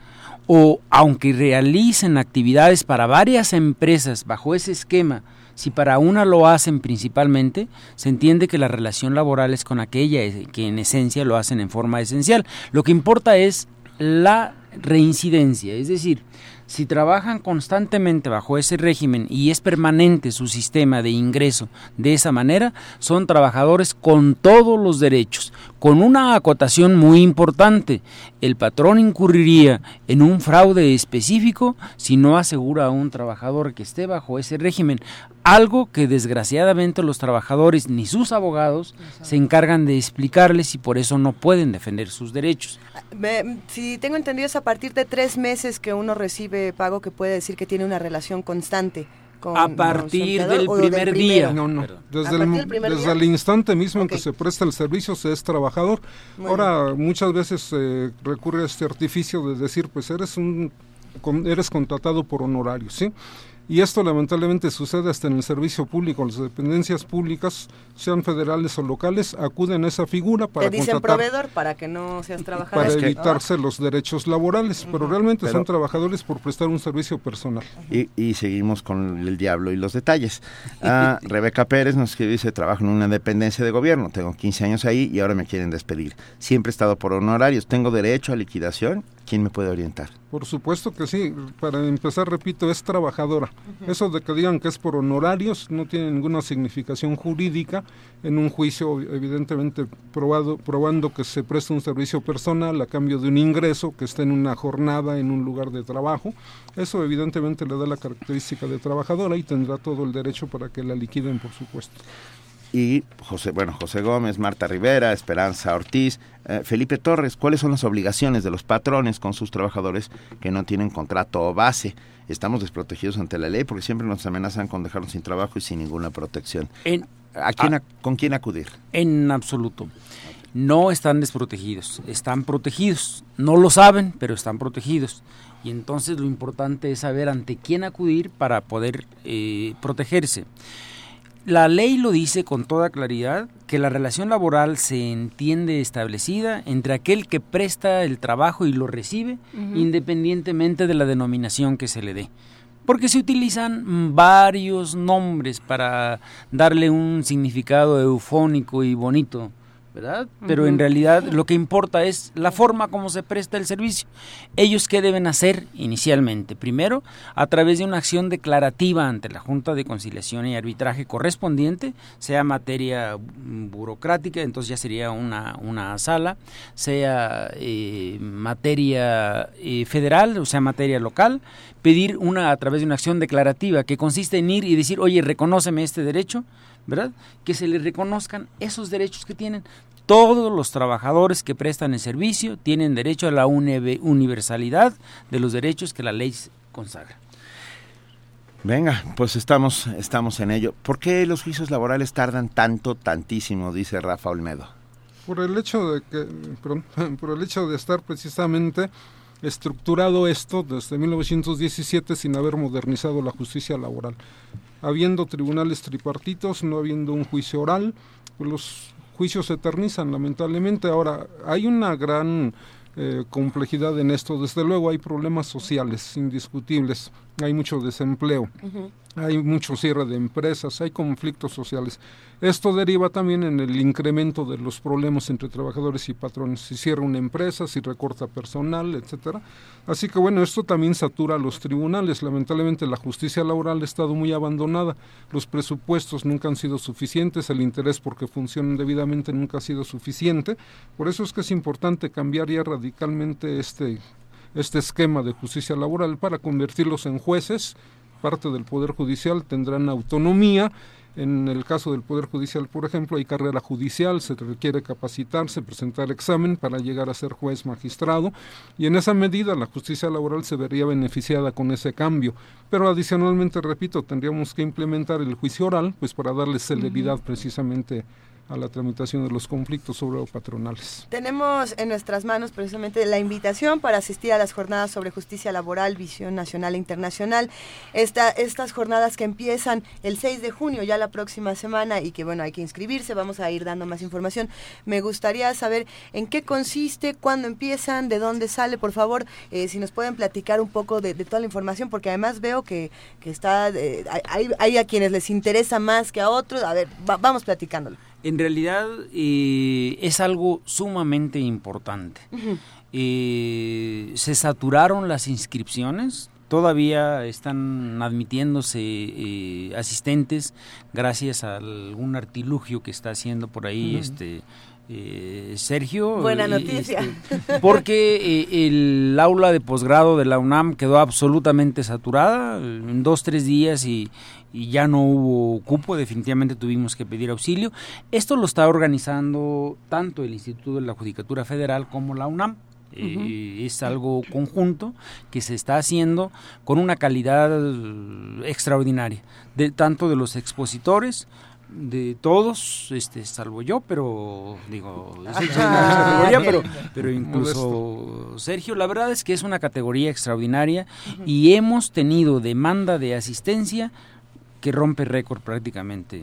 o aunque realicen actividades para varias empresas bajo ese esquema si para una lo hacen principalmente, se entiende que la relación laboral es con aquella que en esencia lo hacen en forma esencial. Lo que importa es la reincidencia, es decir, si trabajan constantemente bajo ese régimen y es permanente su sistema de ingreso de esa manera, son trabajadores con todos los derechos, con una acotación muy importante. El patrón incurriría en un fraude específico si no asegura a un trabajador que esté bajo ese régimen, algo que desgraciadamente los trabajadores ni sus abogados se encargan de explicarles y por eso no pueden defender sus derechos.
si tengo entendido es a partir de tres meses que uno recibe pago que puede decir que tiene una relación constante
a partir del primer día.
No, no. Desde, el, desde el, instante mismo en que se presta el servicio se es trabajador. Ahora muchas veces se recurre a este artificio de decir, pues eres un eres contratado por honorario, ¿sí? Y esto lamentablemente sucede hasta en el servicio público. Las dependencias públicas, sean federales o locales, acuden a esa figura para
Te dicen proveedor para que no seas trabajador.
Para evitarse los derechos laborales, pero realmente son trabajadores por prestar un servicio personal.
Y, seguimos con el diablo y los detalles. *laughs* Ah, Rebeca Pérez nos dice, trabajo en una dependencia de gobierno, tengo 15 años ahí y ahora me quieren despedir. Siempre he estado por honorarios, tengo derecho a liquidación ¿Quién me puede orientar?
Por supuesto que sí. Para empezar, repito, es trabajadora. Eso de que digan que es por honorarios no tiene ninguna significación jurídica. En un juicio, evidentemente, probado, probando que se presta un servicio personal a cambio de un ingreso que está en una jornada, en un lugar de trabajo. Eso, evidentemente, le da la característica de trabajadora y tendrá todo el derecho para que la liquiden, por supuesto
y José, bueno, José Gómez, Marta Rivera, Esperanza Ortiz, eh, Felipe Torres, ¿cuáles son las obligaciones de los patrones con sus trabajadores que no tienen contrato o base? Estamos desprotegidos ante la ley porque siempre nos amenazan con dejarnos sin trabajo y sin ninguna protección. ¿A quién, ¿Con quién acudir?
En absoluto. No están desprotegidos, están protegidos. No lo saben, pero están protegidos. Y entonces lo importante es saber ante quién acudir para poder eh, protegerse. La ley lo dice con toda claridad que la relación laboral se entiende establecida entre aquel que presta el trabajo y lo recibe, independientemente de la denominación que se le dé. Porque se utilizan varios nombres para darle un significado eufónico y bonito ¿verdad? Pero en realidad lo que importa es la forma como se presta el servicio. Ellos qué deben hacer inicialmente? Primero, a través de una acción declarativa ante la Junta de Conciliación y Arbitraje correspondiente, sea materia burocrática, entonces ya sería una, una sala, sea eh, materia eh, federal, o sea, materia local, pedir una a través de una acción declarativa que consiste en ir y decir, oye, reconóceme este derecho, ¿verdad? Que se les reconozcan esos derechos que tienen. Todos los trabajadores que prestan el servicio tienen derecho a la universalidad de los derechos que la ley consagra.
Venga, pues estamos, estamos en ello. ¿Por qué los juicios laborales tardan tanto, tantísimo? Dice Rafa Olmedo.
Por el hecho de que, *laughs* por el hecho de estar precisamente estructurado esto desde 1917 sin haber modernizado la justicia laboral habiendo tribunales tripartitos, no habiendo un juicio oral, pues los juicios se eternizan lamentablemente. Ahora, hay una gran eh, complejidad en esto. Desde luego hay problemas sociales indiscutibles, hay mucho desempleo, hay mucho cierre de empresas, hay conflictos sociales. Esto deriva también en el incremento de los problemas entre trabajadores y patrones. Si cierra una empresa, si recorta personal, etcétera. Así que bueno, esto también satura a los tribunales. Lamentablemente la justicia laboral ha estado muy abandonada. Los presupuestos nunca han sido suficientes, el interés porque funcionan debidamente nunca ha sido suficiente. Por eso es que es importante cambiar ya radicalmente este este esquema de justicia laboral para convertirlos en jueces, parte del Poder Judicial tendrán autonomía. En el caso del Poder Judicial, por ejemplo, hay carrera judicial, se requiere capacitarse, presentar examen para llegar a ser juez magistrado. Y en esa medida la justicia laboral se vería beneficiada con ese cambio. Pero adicionalmente, repito, tendríamos que implementar el juicio oral, pues para darle celeridad precisamente a la tramitación de los conflictos sobre patronales.
Tenemos en nuestras manos precisamente la invitación para asistir a las jornadas sobre justicia laboral, visión nacional e internacional. Esta, estas jornadas que empiezan el 6 de junio, ya la próxima semana, y que bueno, hay que inscribirse, vamos a ir dando más información. Me gustaría saber en qué consiste, cuándo empiezan, de dónde sale, por favor, eh, si nos pueden platicar un poco de, toda la información, porque además veo que, que está, eh, hay, hay, a quienes les interesa más que a otros. A ver, vamos platicándolo.
En realidad eh, es algo sumamente importante. Eh, se saturaron las inscripciones, todavía están admitiéndose eh, asistentes gracias a algún artilugio que está haciendo por ahí este Sergio.
Buena noticia.
Este, porque el aula de posgrado de la UNAM quedó absolutamente saturada en dos, tres días y, y ya no hubo cupo, definitivamente tuvimos que pedir auxilio. Esto lo está organizando tanto el Instituto de la Judicatura Federal como la UNAM. Eh, es algo conjunto que se está haciendo con una calidad extraordinaria, de, tanto de los expositores de todos, este, salvo yo, pero digo, *laughs* categoría, pero, pero incluso Sergio, la verdad es que es una categoría extraordinaria y hemos tenido demanda de asistencia que rompe récord prácticamente.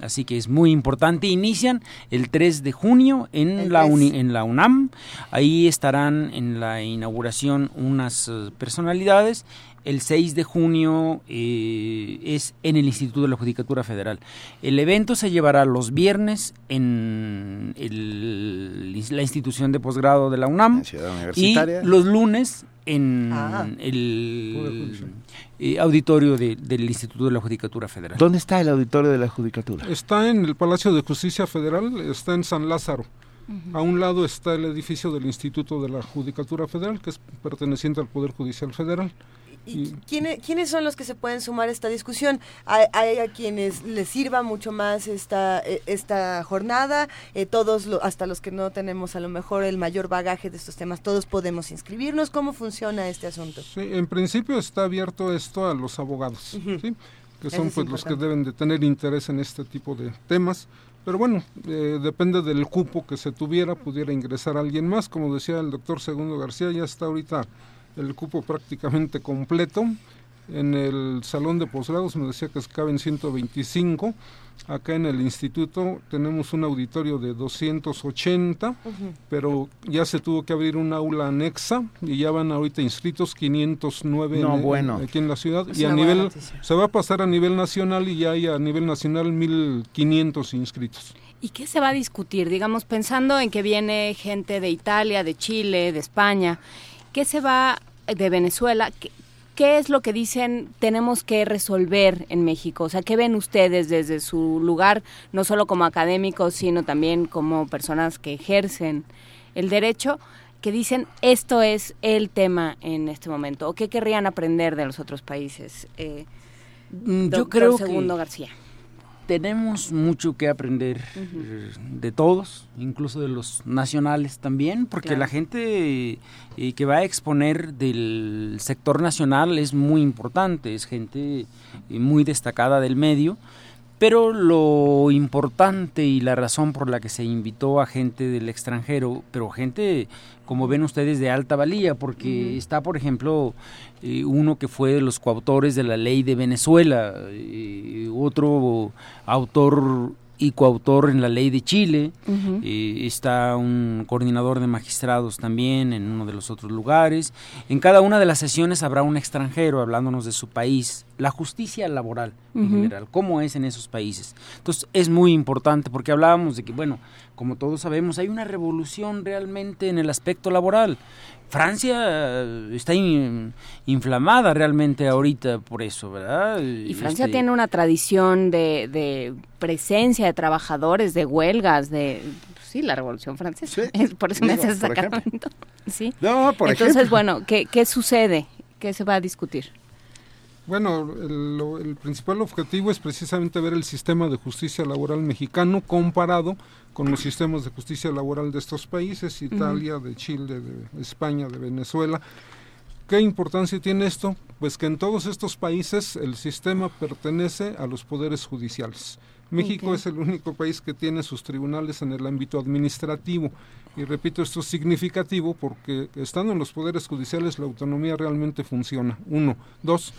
Así que es muy importante. Inician el 3 de junio en, la, en la UNAM. Ahí estarán en la inauguración unas eh, personalidades el 6 de junio eh, es en el Instituto de la Judicatura Federal. El evento se llevará los viernes en la institución de posgrado de la UNAM y los lunes en ah. el eh, auditorio del Instituto de la Judicatura Federal.
¿Dónde está el auditorio de la Judicatura?
Está en el Palacio de Justicia Federal, está en San Lázaro. A un lado está el edificio del Instituto de la Judicatura Federal, que es perteneciente al Poder Judicial Federal.
¿Y quiénes, quiénes son los que se pueden sumar a esta discusión? ¿Hay, a quienes les sirva mucho más esta, e, esta jornada? Eh, todos, hasta los que no tenemos a lo mejor el mayor bagaje de estos temas, todos podemos inscribirnos. ¿Cómo funciona este asunto?
Sí, en principio está abierto esto a los abogados, que son pues los que deben de tener interés en este tipo de temas. Pero bueno, eh, depende del cupo que se tuviera, pudiera ingresar alguien más. Como decía el doctor Segundo García, ya está ahorita el cupo prácticamente completo. En el salón de posgrados me decía que caben 125. Acá en el instituto tenemos un auditorio de 280, pero ya se tuvo que abrir un aula anexa y ya van ahorita inscritos 509 aquí en la ciudad. y a nivel, se va a pasar a nivel nacional y ya hay a nivel nacional 1500 inscritos.
¿Y qué se va a discutir? Digamos, pensando en que viene gente de Italia, de Chile, de España, ¿qué se va de Venezuela? ¿Qué, es lo que dicen tenemos que resolver en México? O sea, ¿qué ven ustedes desde su lugar, no solo como académicos, sino también como personas que ejercen el derecho? que dicen esto es el tema en este momento o qué querrían aprender de los otros países. Eh,
mm, Yo creo Segundo García tenemos mucho que aprender de todos, incluso de los nacionales también, porque la gente eh, que va a exponer del sector nacional es muy importante, es gente eh, muy destacada del medio pero lo importante y la razón por la que se invitó a gente del extranjero, pero gente, como ven ustedes, de alta valía, porque está, por ejemplo, eh, uno que fue de los coautores de la ley de Venezuela, eh, otro autor y coautor en la ley de Chile. Eh, está un coordinador de magistrados también en uno de los otros lugares. En cada una de las sesiones habrá un extranjero hablándonos de su país, la justicia laboral en general, cómo es en esos países. Entonces es muy importante porque hablábamos de que, bueno, como todos sabemos, hay una revolución realmente en el aspecto laboral. Francia eh, está inflamada realmente ahorita por eso, ¿verdad?
Y Francia este tiene una tradición de, presencia de trabajadores, de huelgas, de sí, la Revolución Francesa. *laughs* por eso me haces. Sí.
No, por
Entonces, bueno, ¿qué, ¿qué sucede? ¿Qué se va a discutir?
Bueno, el, principal objetivo es precisamente ver el sistema de justicia laboral mexicano comparado con los sistemas de justicia laboral de estos países, Italia, de Chile, de España, de Venezuela. ¿Qué importancia tiene esto? Pues que en todos estos países el sistema pertenece a los poderes judiciales. México es el único país que tiene sus tribunales en el ámbito administrativo. Y repito, esto es significativo porque estando en los poderes judiciales la autonomía realmente funciona. Uno. Dos,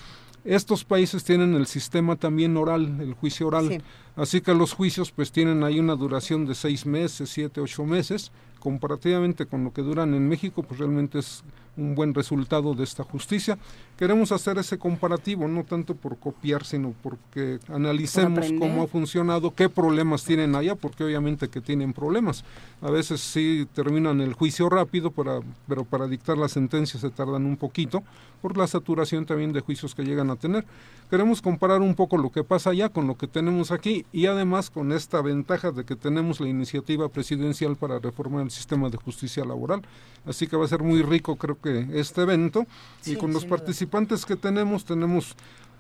estos países tienen el sistema también oral, el juicio oral. Así que los juicios pues tienen ahí una duración de seis meses, siete, ocho meses. Comparativamente con lo que duran en México, pues realmente es un buen resultado de esta justicia. Queremos hacer ese comparativo, no tanto por copiar, sino porque analicemos cómo ha funcionado, qué problemas tienen allá, porque obviamente que tienen problemas. A veces sí terminan el juicio rápido, para, pero para dictar la sentencia se tardan un poquito, por la saturación también de juicios que llegan a tener. Queremos comparar un poco lo que pasa allá con lo que tenemos aquí y además con esta ventaja de que tenemos la iniciativa presidencial para reformar el sistema de justicia laboral. Así que va a ser muy rico, creo que, este evento. y con los participantes que tenemos, tenemos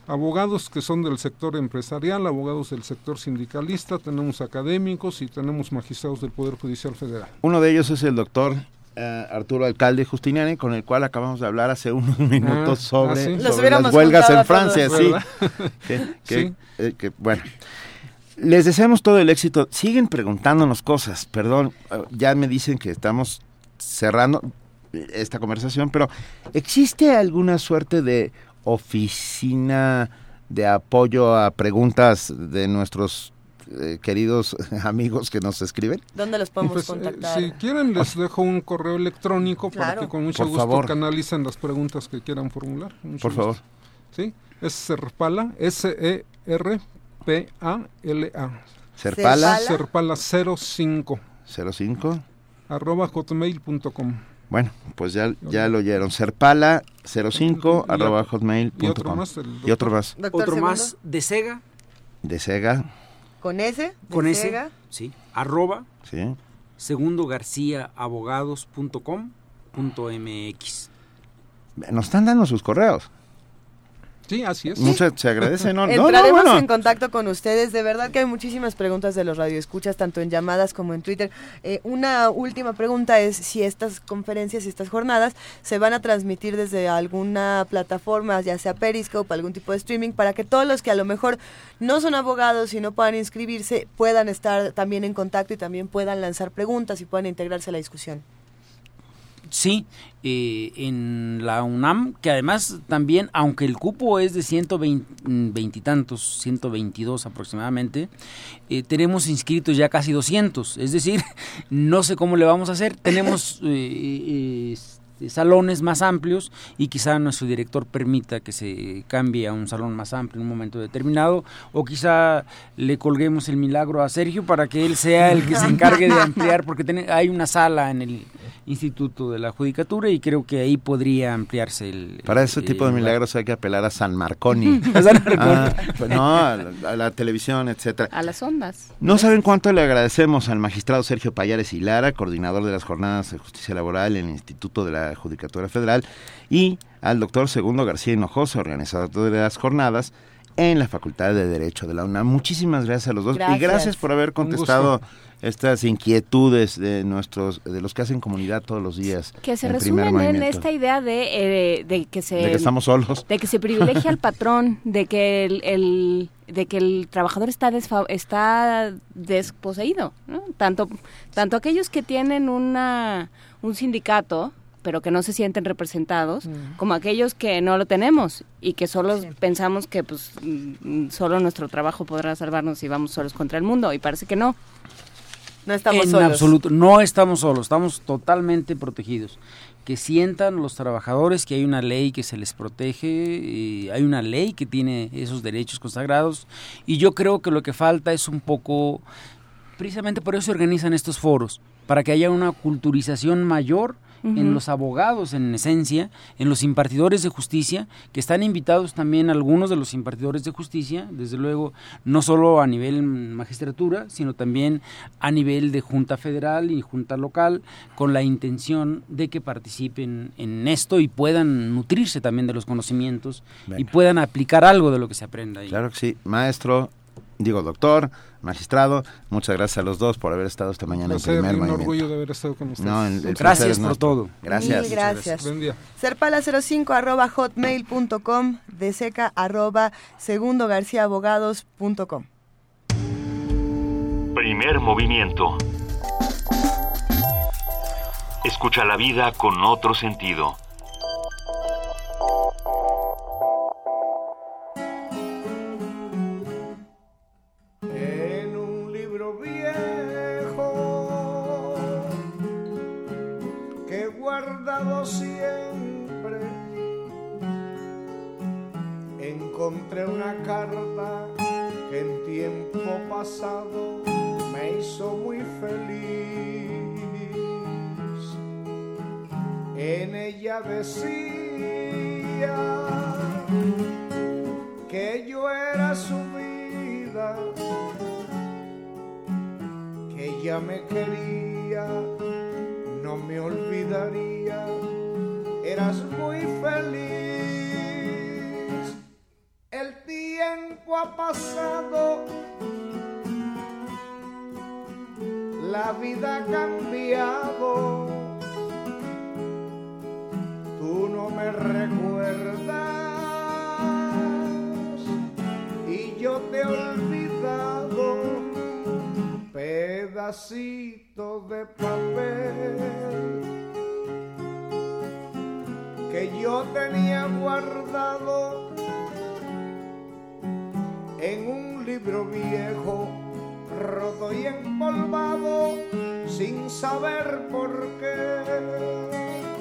abogados que son del sector empresarial, abogados del sector sindicalista, tenemos académicos y tenemos magistrados del Poder Judicial Federal.
Uno de ellos es el doctor eh, Arturo Alcalde Justiniani, con el cual acabamos de hablar hace unos minutos ah, sobre, ah, las huelgas en Francia, sí. *laughs* que, eh, bueno.
Les deseamos todo el éxito. Siguen preguntándonos cosas, perdón, eh, ya me dicen que estamos cerrando esta conversación, pero ¿existe alguna suerte de oficina de apoyo a preguntas de nuestros eh, queridos *laughs* amigos que nos escriben?
¿Dónde los podemos
Pues, eh,
contactar?
si quieren les dejo un correo electrónico para
Claro.
que con mucho
Por
gusto
favor.
canalicen las preguntas que quieran formular. Mucho
Por
gusto.
favor.
Sí, es Serpala, S-E-R-P-A-L-A.
Serpala.
Serpala 05.
05.
Arroba hotmail.com.
Bueno, pues ya, ya lo oyeron. Serpala05
Y-
arroba
y
hotmail.com.
otro más,
Y otro más.
Doctor
Otro
Segundo,
más de Sega,
De Sega.
Con ese, de
con ese,
Sega.
sí, arroba
Sí.
segundogarciaabogados.com.mx.
Nos están dando sus correos.
Sí, así es.
Muchas se agradece, ¿no? *laughs* No, no,
Entraremos
bueno.
en contacto con ustedes. De verdad que hay muchísimas preguntas de los radioescuchas, tanto en llamadas como en Twitter. Eh, una última pregunta es si estas conferencias y estas jornadas se van a transmitir desde alguna plataforma, ya sea Periscope, algún tipo de streaming, para que todos los que a lo mejor no son abogados y no puedan inscribirse puedan estar también en contacto y también puedan lanzar preguntas y puedan integrarse a la discusión.
Sí, eh, en la UNAM, que además también, aunque el cupo es de 120 y tantos, 122 aproximadamente, eh, tenemos inscritos ya casi 200. Es decir, *laughs* no sé cómo le vamos a hacer. Tenemos *laughs* eh, eh, este, salones más amplios y quizá nuestro director permita que se cambie a un salón más amplio en un momento determinado o quizá le colguemos el milagro a Sergio para que él sea el que se encargue de ampliar porque hay una sala en el Instituto de la Judicatura y creo que ahí podría ampliarse el...
Para ese
el
tipo de milagros hay que apelar a San Marconi. *laughs*
A San Marconi.
Ah, pues no, a la, a la televisión, etcétera.
A las ondas.
No saben cuánto le agradecemos al magistrado Sergio Payares y Lara, coordinador de las jornadas de justicia laboral en el Instituto de la Judicatura Federal, y al doctor Segundo García Hinojosa, organizador de las jornadas en la Facultad de Derecho de la UNAM. Muchísimas gracias a los dos y
Gracias.
por haber contestado estas inquietudes de nuestros de los que hacen comunidad todos los días.
Que se resumen en esta idea de, eh, de que se...
de que estamos solos.
de que se privilegia al patrón, de que el, el- de que el trabajador está desfa- está desposeído, ¿no? Tanto tanto aquellos que tienen una un sindicato pero que no se sienten representados, como aquellos que no lo tenemos y que solo pensamos que pues mm, solo nuestro trabajo podrá salvarnos si vamos solos contra el mundo y parece que no.
No estamos
en
solos.
absoluto, no estamos solos, estamos totalmente protegidos. Que sientan los trabajadores que hay una ley que se les protege, y hay una ley que tiene esos derechos consagrados y yo creo que lo que falta es un poco, precisamente por eso se organizan estos foros, para que haya una culturización mayor en los abogados en esencia, en los impartidores de justicia, que están invitados también algunos de los impartidores de justicia, desde luego, no solo a nivel magistratura, sino también a nivel de Junta Federal y Junta Local, con la intención de que participen en esto y puedan nutrirse también de los conocimientos y puedan aplicar algo de lo que se aprenda ahí.
Claro que sí, maestro, digo doctor, magistrado, muchas gracias a los dos por haber estado esta mañana en
placer y
primer
un
movimiento.
orgullo de haber estado con ustedes.
No, el- el
Gracias
es
por
nuestro.
todo.
Gracias.
Mil gracias.
Buen día.
Serpala05 arroba hotmail.com, de seca arroba segundogarciaabogados.com.
Primer movimiento. Escucha la vida con otro sentido.
Encontré una carta que en tiempo pasado me hizo muy feliz en ella decía que yo era su vida, que ella me quería, no me olvidaría, eras muy feliz. Tiempo ha pasado, la vida ha cambiado, tú no me recuerdas y yo te he olvidado. Pedacito de papel que yo tenía guardado en un libro viejo, roto y empolvado, sin saber por qué.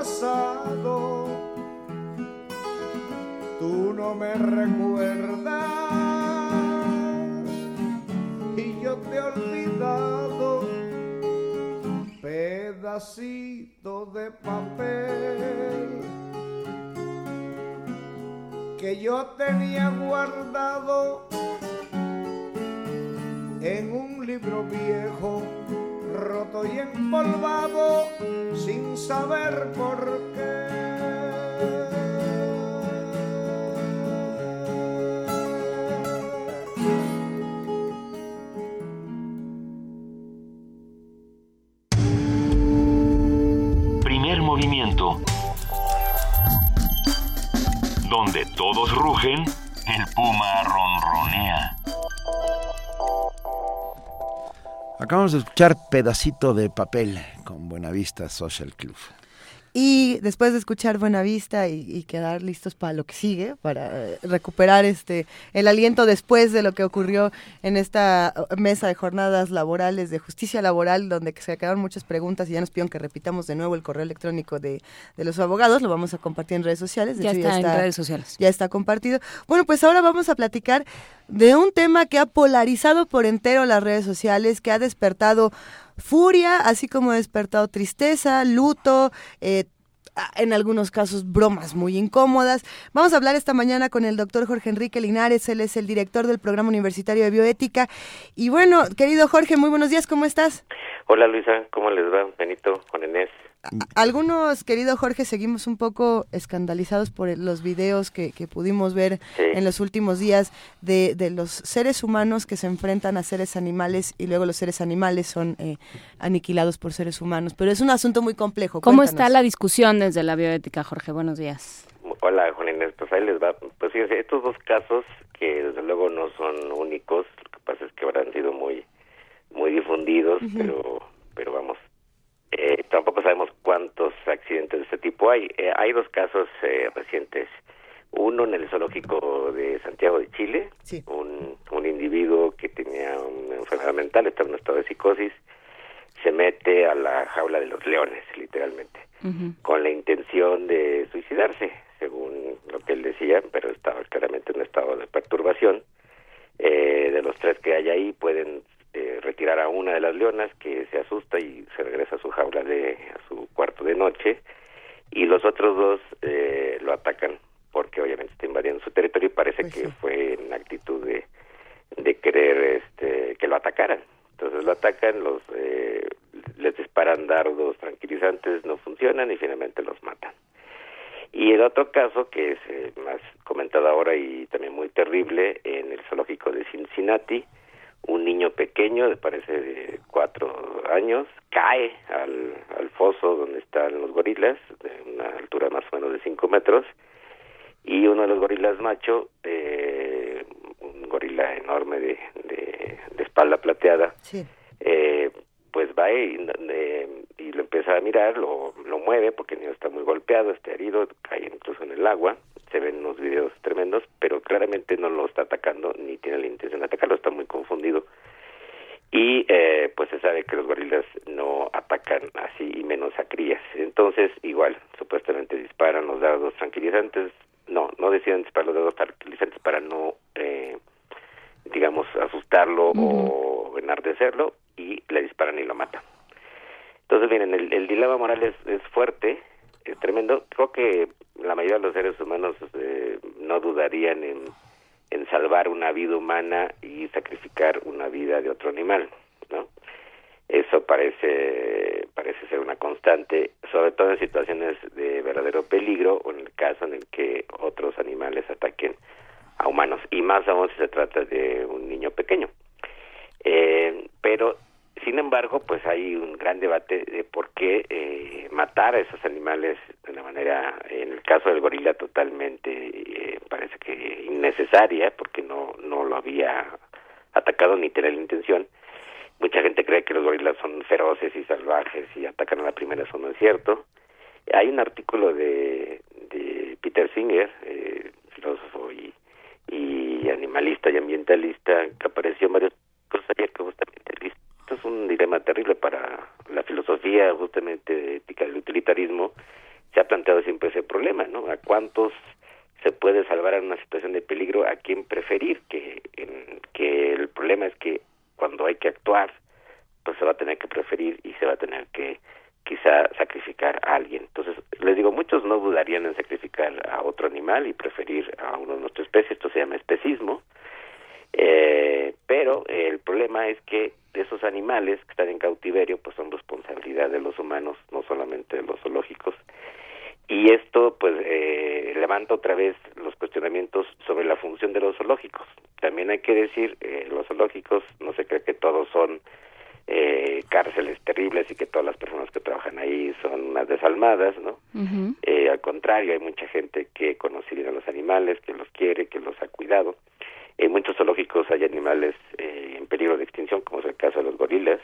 Pasado, tú no me recuerdas y yo te he olvidado, pedacito de papel que yo tenía guardado en un libro viejo, roto y empolvado, sin saber por qué.
Primer movimiento. Donde todos rugen, el puma ronronea.
Acabamos de escuchar Pedacito de Papel con Buenavista Social Club.
Y después de escuchar Buenavista y, y quedar listos para lo que sigue, para eh, recuperar este el aliento después de lo que ocurrió en esta eh, mesa de jornadas laborales de justicia laboral, donde se quedaron muchas preguntas y ya nos pidieron que repitamos de nuevo el correo electrónico de, de los abogados, lo vamos a compartir en redes sociales. De
Ya
hecho,
está en redes sociales.
Ya está compartido. Bueno, pues ahora vamos a platicar de un tema que ha polarizado por entero las redes sociales, que ha despertado furia, así como ha despertado tristeza, luto, eh, en algunos casos bromas muy incómodas. Vamos a hablar esta mañana con el doctor Jorge Enrique Linares, él es el director del Programa Universitario de Bioética. Y bueno, querido Jorge, muy buenos días, ¿cómo estás?
Hola Luisa, ¿cómo les va? Benito, Juan Inés.
Algunos, querido Jorge, seguimos un poco escandalizados por los videos que, que pudimos ver
Sí.
en los últimos días de, de los seres humanos que se enfrentan a seres animales y luego los seres animales son eh, aniquilados por seres humanos. Pero es un asunto muy complejo.
¿Cómo
Cuéntanos.
está la discusión desde la bioética, Jorge? Buenos días.
Hola Juan Inés, pues ahí les va. Pues fíjense, estos dos casos que desde luego no son únicos, lo que pasa es que habrán sido muy muy difundidos, pero pero vamos, eh, tampoco sabemos cuántos accidentes de este tipo hay. Eh, hay dos casos eh, recientes. Uno en el zoológico de Santiago de Chile, un, un individuo que tenía una enfermedad mental, estaba en un estado de psicosis, se mete a la jaula de los leones, literalmente con la intención de suicidarse, según lo que él decía, pero estaba claramente en un estado de perturbación. Eh, de los tres que hay ahí, pueden eh, retirar a una de las leonas que se asusta y se regresa a su jaula de a su cuarto de noche, y los otros dos eh, lo atacan porque obviamente está invadiendo su territorio y parece que fue en actitud de, de querer este, que lo atacaran. Entonces lo atacan, los eh, les disparan dardos tranquilizantes, no funcionan y finalmente los matan. Y el otro caso, que es eh, más comentado ahora y también muy terrible, en el zoológico de Cincinnati, un niño pequeño, de parece de cuatro años, cae al, al foso donde están los gorilas, de una altura más o menos de cinco metros, y uno de los gorilas macho, eh, un gorila enorme de, de, de espalda plateada, eh, pues va y, eh, y lo empieza a mirar, lo, lo mueve porque el niño está muy golpeado, está herido, cae incluso en el agua, se ven unos videos tremendos, pero claramente no lo está atacando ni tiene la intención de atacarlo, está muy confundido. Y eh, pues se sabe que los gorilas no atacan así y menos a crías. Entonces, igual, supuestamente disparan los dardos tranquilizantes, no, no deciden disparar los dardos tranquilizantes para no, eh, digamos, asustarlo o enardecerlo y le disparan y lo matan. Entonces, miren, el, el dilema moral es, es fuerte, es tremendo. Creo que la mayoría de los seres humanos eh, no dudarían en, en salvar una vida humana y sacrificar una vida de otro animal, ¿no? Eso parece, parece ser una constante, sobre todo en situaciones de verdadero peligro o en el caso en el que otros animales ataquen a humanos, y más aún si se trata de un niño pequeño. Eh, pero, sin embargo, pues hay un gran debate de por qué eh, matar a esos animales de una manera, en el caso del gorila, totalmente eh, parece que innecesaria, porque no, no lo había atacado ni tenía la intención Mucha gente cree que los gorilas son feroces y salvajes y atacan a la primera, eso no es cierto. Hay un artículo de, de Peter Singer, eh, filósofo y, y animalista y ambientalista, que apareció en varios cosas que justamente esto es un dilema terrible para la filosofía justamente ética del utilitarismo. Se ha planteado siempre ese problema, ¿no? ¿A cuántos se puede salvar en una situación de peligro? ¿A quién preferir? Que, en, que el problema es que cuando hay que actuar, pues se va a tener que preferir y se va a tener que quizá sacrificar a alguien. Entonces, les digo, muchos no dudarían en sacrificar a otro animal y preferir a uno de nuestra especie, esto se llama especismo, eh, pero el problema es que esos animales que están en cautiverio pues son responsabilidad de los humanos, no solamente de los zoológicos, y esto pues eh, levanta otra vez los cuestionamientos sobre la función de los zoológicos. También hay que decir, eh, los zoológicos no se cree que todos son eh, cárceles terribles y que todas las personas que trabajan ahí son unas desalmadas, ¿no? eh, al contrario, hay mucha gente que conoce bien a los animales, que los quiere, que los ha cuidado. En muchos zoológicos hay animales eh, en peligro de extinción, como es el caso de los gorilas,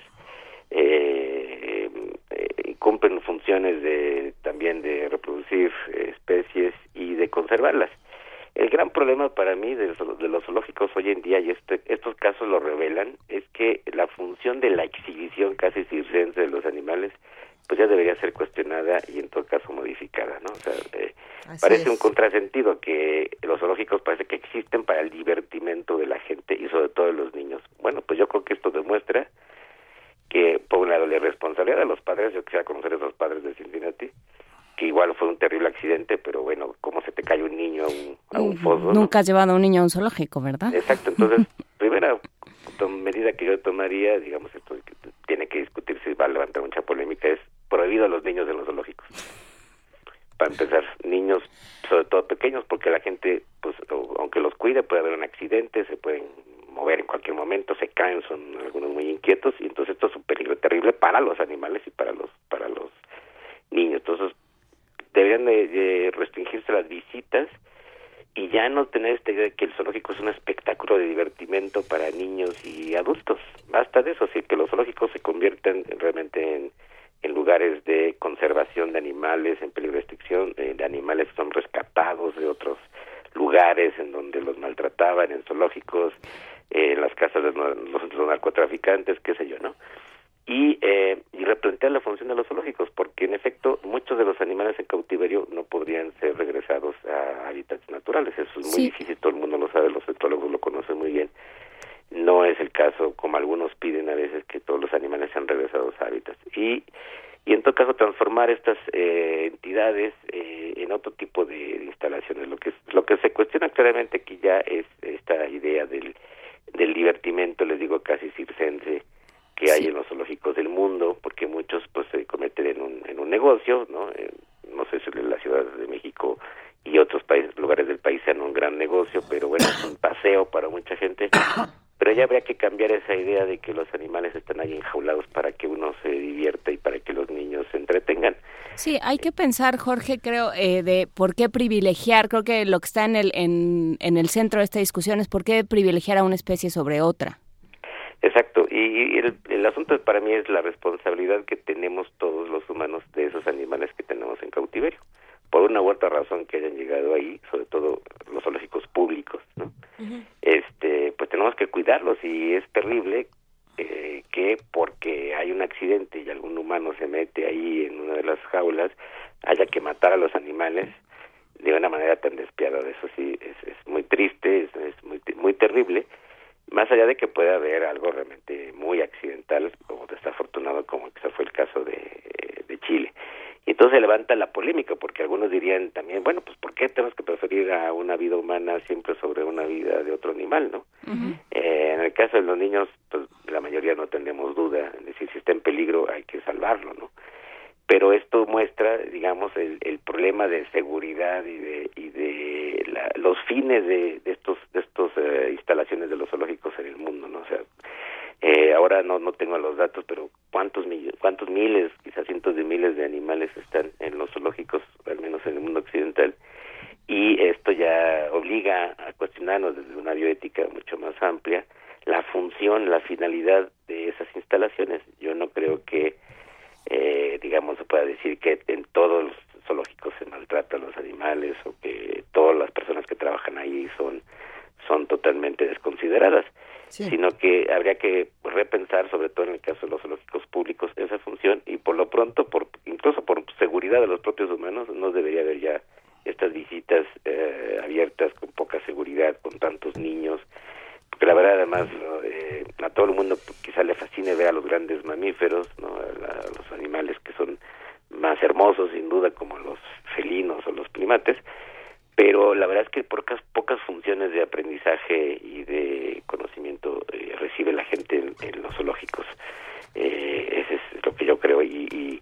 eh, eh, cumplen funciones de también de reproducir especies y de conservarlas. El gran problema para mí de los, de los zoológicos hoy en día, y este, estos casos lo revelan, es que la función de la exhibición casi circense de los animales, pues ya debería ser cuestionada y en todo caso modificada, ¿no? O sea, eh, parece un contrasentido que los zoológicos parece que existen para el divertimento de la gente y sobre todo de los niños. Bueno, pues yo creo que esto demuestra que por un lado la responsabilidad de los padres, yo quisiera conocer a esos padres de Cincinnati, que igual fue un terrible accidente, pero bueno, como se te cae un niño a un, a un foso.
Nunca has llevado a un niño a un zoológico, ¿verdad?
Exacto, entonces, *laughs* primera medida que yo tomaría, digamos, esto tiene que discutirse y va a levantar mucha polémica, es prohibido a los niños en los zoológicos. Para empezar, niños, sobre todo pequeños, porque la gente, pues, aunque los cuide, puede haber un accidente, se pueden mover en cualquier momento, se caen, son algunos muy inquietos y entonces esto es un peligro terrible para los animales y para los para los niños. Entonces deberían de, restringirse las visitas y ya no tener esta idea de que el zoológico es un espectáculo de divertimento para niños y adultos. Basta de eso, así que los zoológicos se convierten realmente en, lugares de conservación de animales en peligro de extinción, eh, de animales que son rescatados de otros lugares en donde los maltrataban, en zoológicos, en las casas de los, los narcotraficantes, qué sé yo, ¿no? Y, eh, y replantear la función de los zoológicos, porque en efecto muchos de los animales en cautiverio no podrían ser regresados a hábitats naturales. Eso es muy difícil, todo el mundo lo sabe, los etólogos lo conocen muy bien. No es el caso, como algunos piden a veces, que todos los animales sean regresados a hábitats. Y, y en todo caso, transformar estas eh, entidades eh, en otro tipo de, de, instalaciones. Lo que, lo que se cuestiona claramente aquí ya es esta idea del del divertimento, les digo casi circense, que hay en los zoológicos del mundo, porque muchos pues se cometen en un, en un negocio, ¿no? no sé si en la Ciudad de México y otros países, lugares del país sean un gran negocio, pero bueno, es un paseo para mucha gente. *coughs* Pero ya habría que cambiar esa idea de que los animales están ahí enjaulados para que uno se divierta y para que los niños se entretengan.
Sí, hay que pensar, Jorge, creo, eh, de por qué privilegiar, creo que lo que está en el, en, en el centro de esta discusión es por qué privilegiar a una especie sobre otra.
Exacto, y, el, el, asunto para mí es la responsabilidad que tenemos todos los humanos de esos animales que tenemos en cautiverio, por una u otra razón que hayan llegado ahí, sobre todo los zoológicos públicos, ¿no? Uh -huh. Este, pues tenemos que cuidarlos y es terrible eh, que porque hay un accidente y algún humano se mete ahí en una de las jaulas, haya que matar a los animales de una manera tan despiadada. Eso sí, es, es muy triste, es, es muy, muy terrible más allá de que pueda haber algo realmente muy accidental o desafortunado como quizá fue el caso de, de Chile. Y entonces levanta la polémica porque algunos dirían también, bueno, pues ¿por qué tenemos que preferir a una vida humana siempre sobre una vida de otro animal, no? Uh -huh. eh, en el caso de los niños, pues la mayoría no tendremos duda decir decir, si está en peligro hay que salvarlo, ¿no? Pero esto muestra, digamos, el, el problema de seguridad y de, y de los fines de, estos de estos eh, instalaciones de los zoológicos en el mundo, ¿no? O sea, eh, ahora no no tengo los datos, pero cuántos cuántos miles, quizás cientos de miles de animales están en los zoológicos, al menos en el mundo occidental, y esto ya obliga a cuestionarnos desde una bioética mucho más amplia la función, la finalidad de esas instalaciones. Yo no creo que, eh, digamos, se pueda decir que en todos los zoológicos se maltratan los animales o que todas las personas que trabajan ahí son son totalmente desconsideradas, sino que habría que repensar, sobre todo en el caso de los zoológicos públicos, esa función y por lo pronto, por incluso por seguridad de los propios humanos, no debería haber ya estas visitas eh, abiertas con poca seguridad, con tantos niños, porque la verdad además eh, a todo el mundo quizá le fascine ver a los grandes mamíferos, ¿no? a, los animales que son más hermosos sin duda como los felinos o los primates, pero la verdad es que pocas pocas funciones de aprendizaje y de conocimiento eh, recibe la gente en, los zoológicos. Eh, ese es lo que yo creo y, y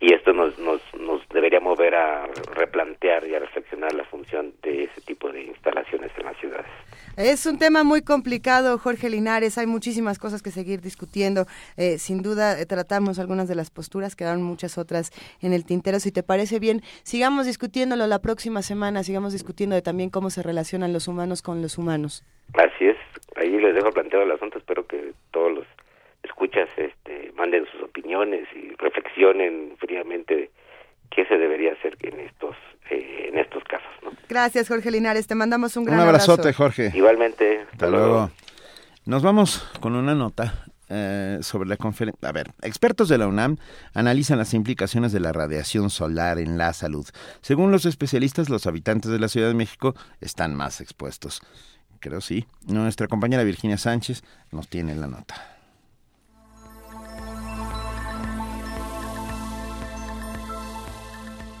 y esto nos, nos, nos debería mover a replantear y a reflexionar la función de ese tipo de instalaciones en las ciudades.
Es un tema muy complicado, Jorge Linares. Hay muchísimas cosas que seguir discutiendo. Eh, sin duda, eh, tratamos algunas de las posturas, quedaron muchas otras en el tintero. Si te parece bien, sigamos discutiéndolo la próxima semana, sigamos discutiendo de también cómo se relacionan los humanos con los humanos.
Así es. Ahí les dejo planteado el asunto. Espero que escuchas este, manden sus opiniones y reflexionen fríamente qué se debería hacer en estos eh, en estos casos. ¿no?
Gracias, Jorge Linares. Te mandamos un gran
un abrazote, Jorge.
Igualmente.
Hasta, luego. Nos vamos con una nota eh, sobre la conferencia. A ver, expertos de la UNAM analizan las implicaciones de la radiación solar en la salud. Según los especialistas, los habitantes de la Ciudad de México están más expuestos. Creo sí. Nuestra compañera Virginia Sánchez nos tiene la nota.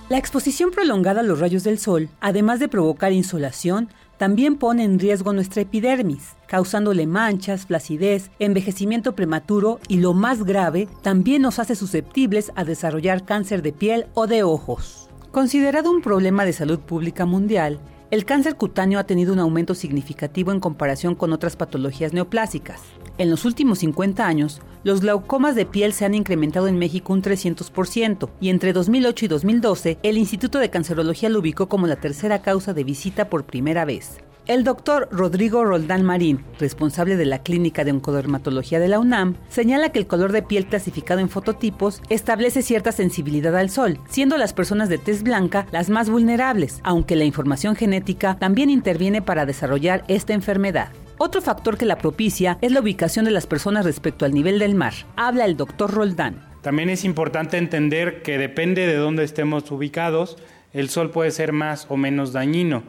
La exposición prolongada a los rayos del sol, además de provocar insolación, también pone en riesgo nuestra epidermis, causándole manchas, flacidez, envejecimiento prematuro y lo más grave, también nos hace susceptibles a desarrollar cáncer de piel o de ojos. Considerado un problema de salud pública mundial, el cáncer cutáneo ha tenido un aumento significativo en comparación con otras patologías neoplásicas. En los últimos 50 años, los glaucomas de piel se han incrementado en México un 300% y entre 2008 y 2012 el Instituto de Cancerología lo ubicó como la tercera causa de visita por primera vez. El doctor Rodrigo Roldán Marín, responsable de la Clínica de Oncodermatología de la UNAM, señala que el color de piel clasificado en fototipos establece cierta sensibilidad al sol, siendo las personas de tez blanca las más vulnerables, aunque la información genética también interviene para desarrollar esta enfermedad. Otro factor que la propicia es la ubicación de las personas respecto al nivel del mar. Habla el doctor Roldán.
También es importante entender que depende de dónde estemos ubicados, el sol puede ser más o menos dañino.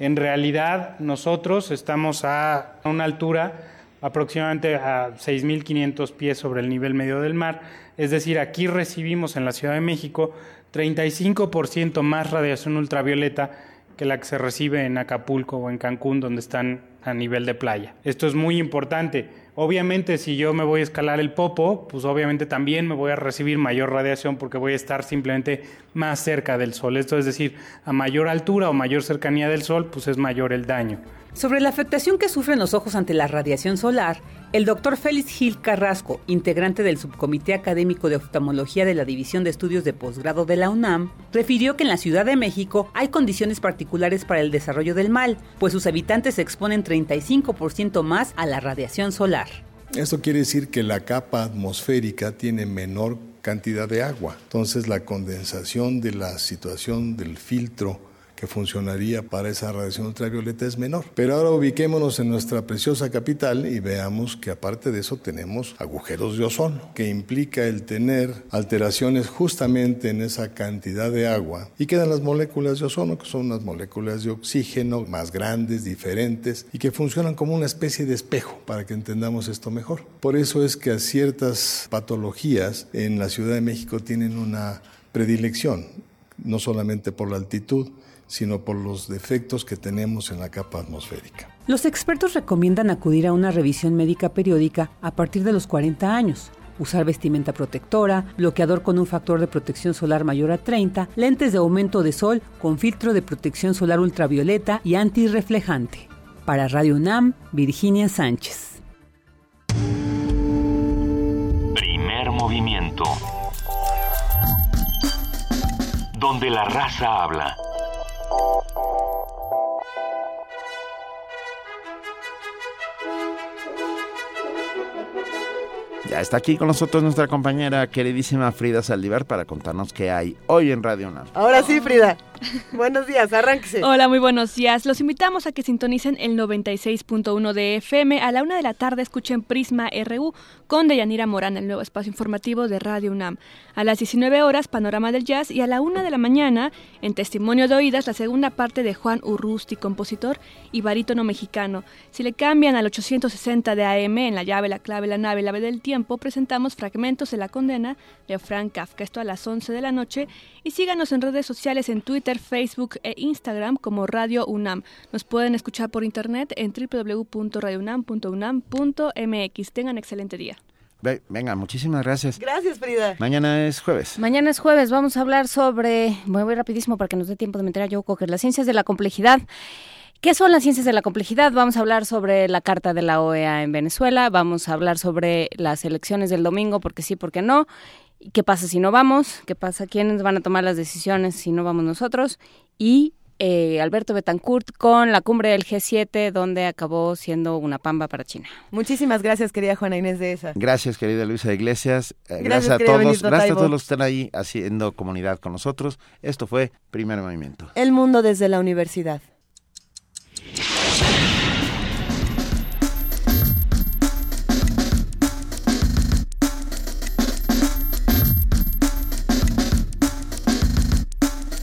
En realidad, nosotros estamos a una altura aproximadamente a 6.500 pies sobre el nivel medio del mar. Es decir, aquí recibimos en la Ciudad de México 35% más radiación ultravioleta que la que se recibe en Acapulco o en Cancún, donde están a nivel de playa. Esto es muy importante. Obviamente, si yo me voy a escalar el popo, pues obviamente también me voy a recibir mayor radiación porque voy a estar simplemente más cerca del sol. Esto es decir, a mayor altura o mayor cercanía del sol, pues es mayor el daño.
Sobre la afectación que sufren los ojos ante la radiación solar, el doctor Félix Gil Carrasco, integrante del Subcomité Académico de Oftalmología de la División de Estudios de Posgrado de la UNAM, refirió que en la Ciudad de México hay condiciones particulares para el desarrollo del mal, pues sus habitantes se exponen 35% más a la radiación solar.
Esto quiere decir que la capa atmosférica tiene menor cantidad de agua. Entonces la condensación de la situación del filtro que funcionaría para esa radiación ultravioleta es menor. Pero ahora ubiquémonos en nuestra preciosa capital y veamos que aparte de eso tenemos agujeros de ozono, que implica el tener alteraciones justamente en esa cantidad de agua y quedan las moléculas de ozono, que son unas moléculas de oxígeno más grandes, diferentes y que funcionan como una especie de espejo para que entendamos esto mejor. Por eso es que a ciertas patologías en la Ciudad de México tienen una predilección, no solamente por la altitud, sino por los defectos que tenemos en la capa atmosférica.
Los expertos recomiendan acudir a una revisión médica periódica a partir de los 40 años, usar vestimenta protectora, bloqueador con un factor de protección solar mayor a 30, lentes de aumento de sol con filtro de protección solar ultravioleta y antirreflejante. Para Radio UNAM, Virginia Sánchez.
Primer movimiento. Donde la raza habla.
Ya está aquí con nosotros nuestra compañera queridísima Frida Saldívar para contarnos qué hay hoy en Radio UNAM.
Ahora sí, Frida. *laughs* Buenos días, arránquese.
Hola, muy buenos días. Los invitamos a que sintonicen el 96.1 de FM. A la una de la tarde escuchen Prisma RU con Deyanira Morán, el nuevo espacio informativo de Radio UNAM. A las 19 horas, Panorama del Jazz. Y a la una de la mañana, en Testimonio de Oídas, la segunda parte de Juan Urrusti, compositor y barítono mexicano. Si le cambian al 860 de AM, en la llave, la clave, la nave, la ave del tiempo, presentamos fragmentos de la condena de Frank Kafka. Esto a las 11 de la noche. Y síganos en redes sociales, en Twitter, Facebook e Instagram como Radio UNAM. Nos pueden escuchar por internet en www.radiounam.unam.mx. Tengan excelente día.
Venga, muchísimas gracias.
Gracias, Frida.
Mañana es jueves.
Mañana es jueves. Vamos a hablar sobre, voy, voy rapidísimo para que nos dé tiempo de meter a Joe Cocker, las ciencias de la complejidad. ¿Qué son las ciencias de la complejidad? Vamos a hablar sobre la carta de la OEA en Venezuela, vamos a hablar sobre las elecciones del domingo, porque sí, porque no, qué pasa si no vamos, qué pasa, quiénes van a tomar las decisiones si no vamos nosotros, y eh, Alberto Betancourt con la cumbre del G7, donde acabó siendo una pamba para China.
Muchísimas gracias, querida Juana Inés de esa.
Gracias, querida Luisa Iglesias. Eh, gracias, a todos. Gracias a todos los que están ahí haciendo comunidad con nosotros. Esto fue Primer Movimiento.
El mundo desde la universidad.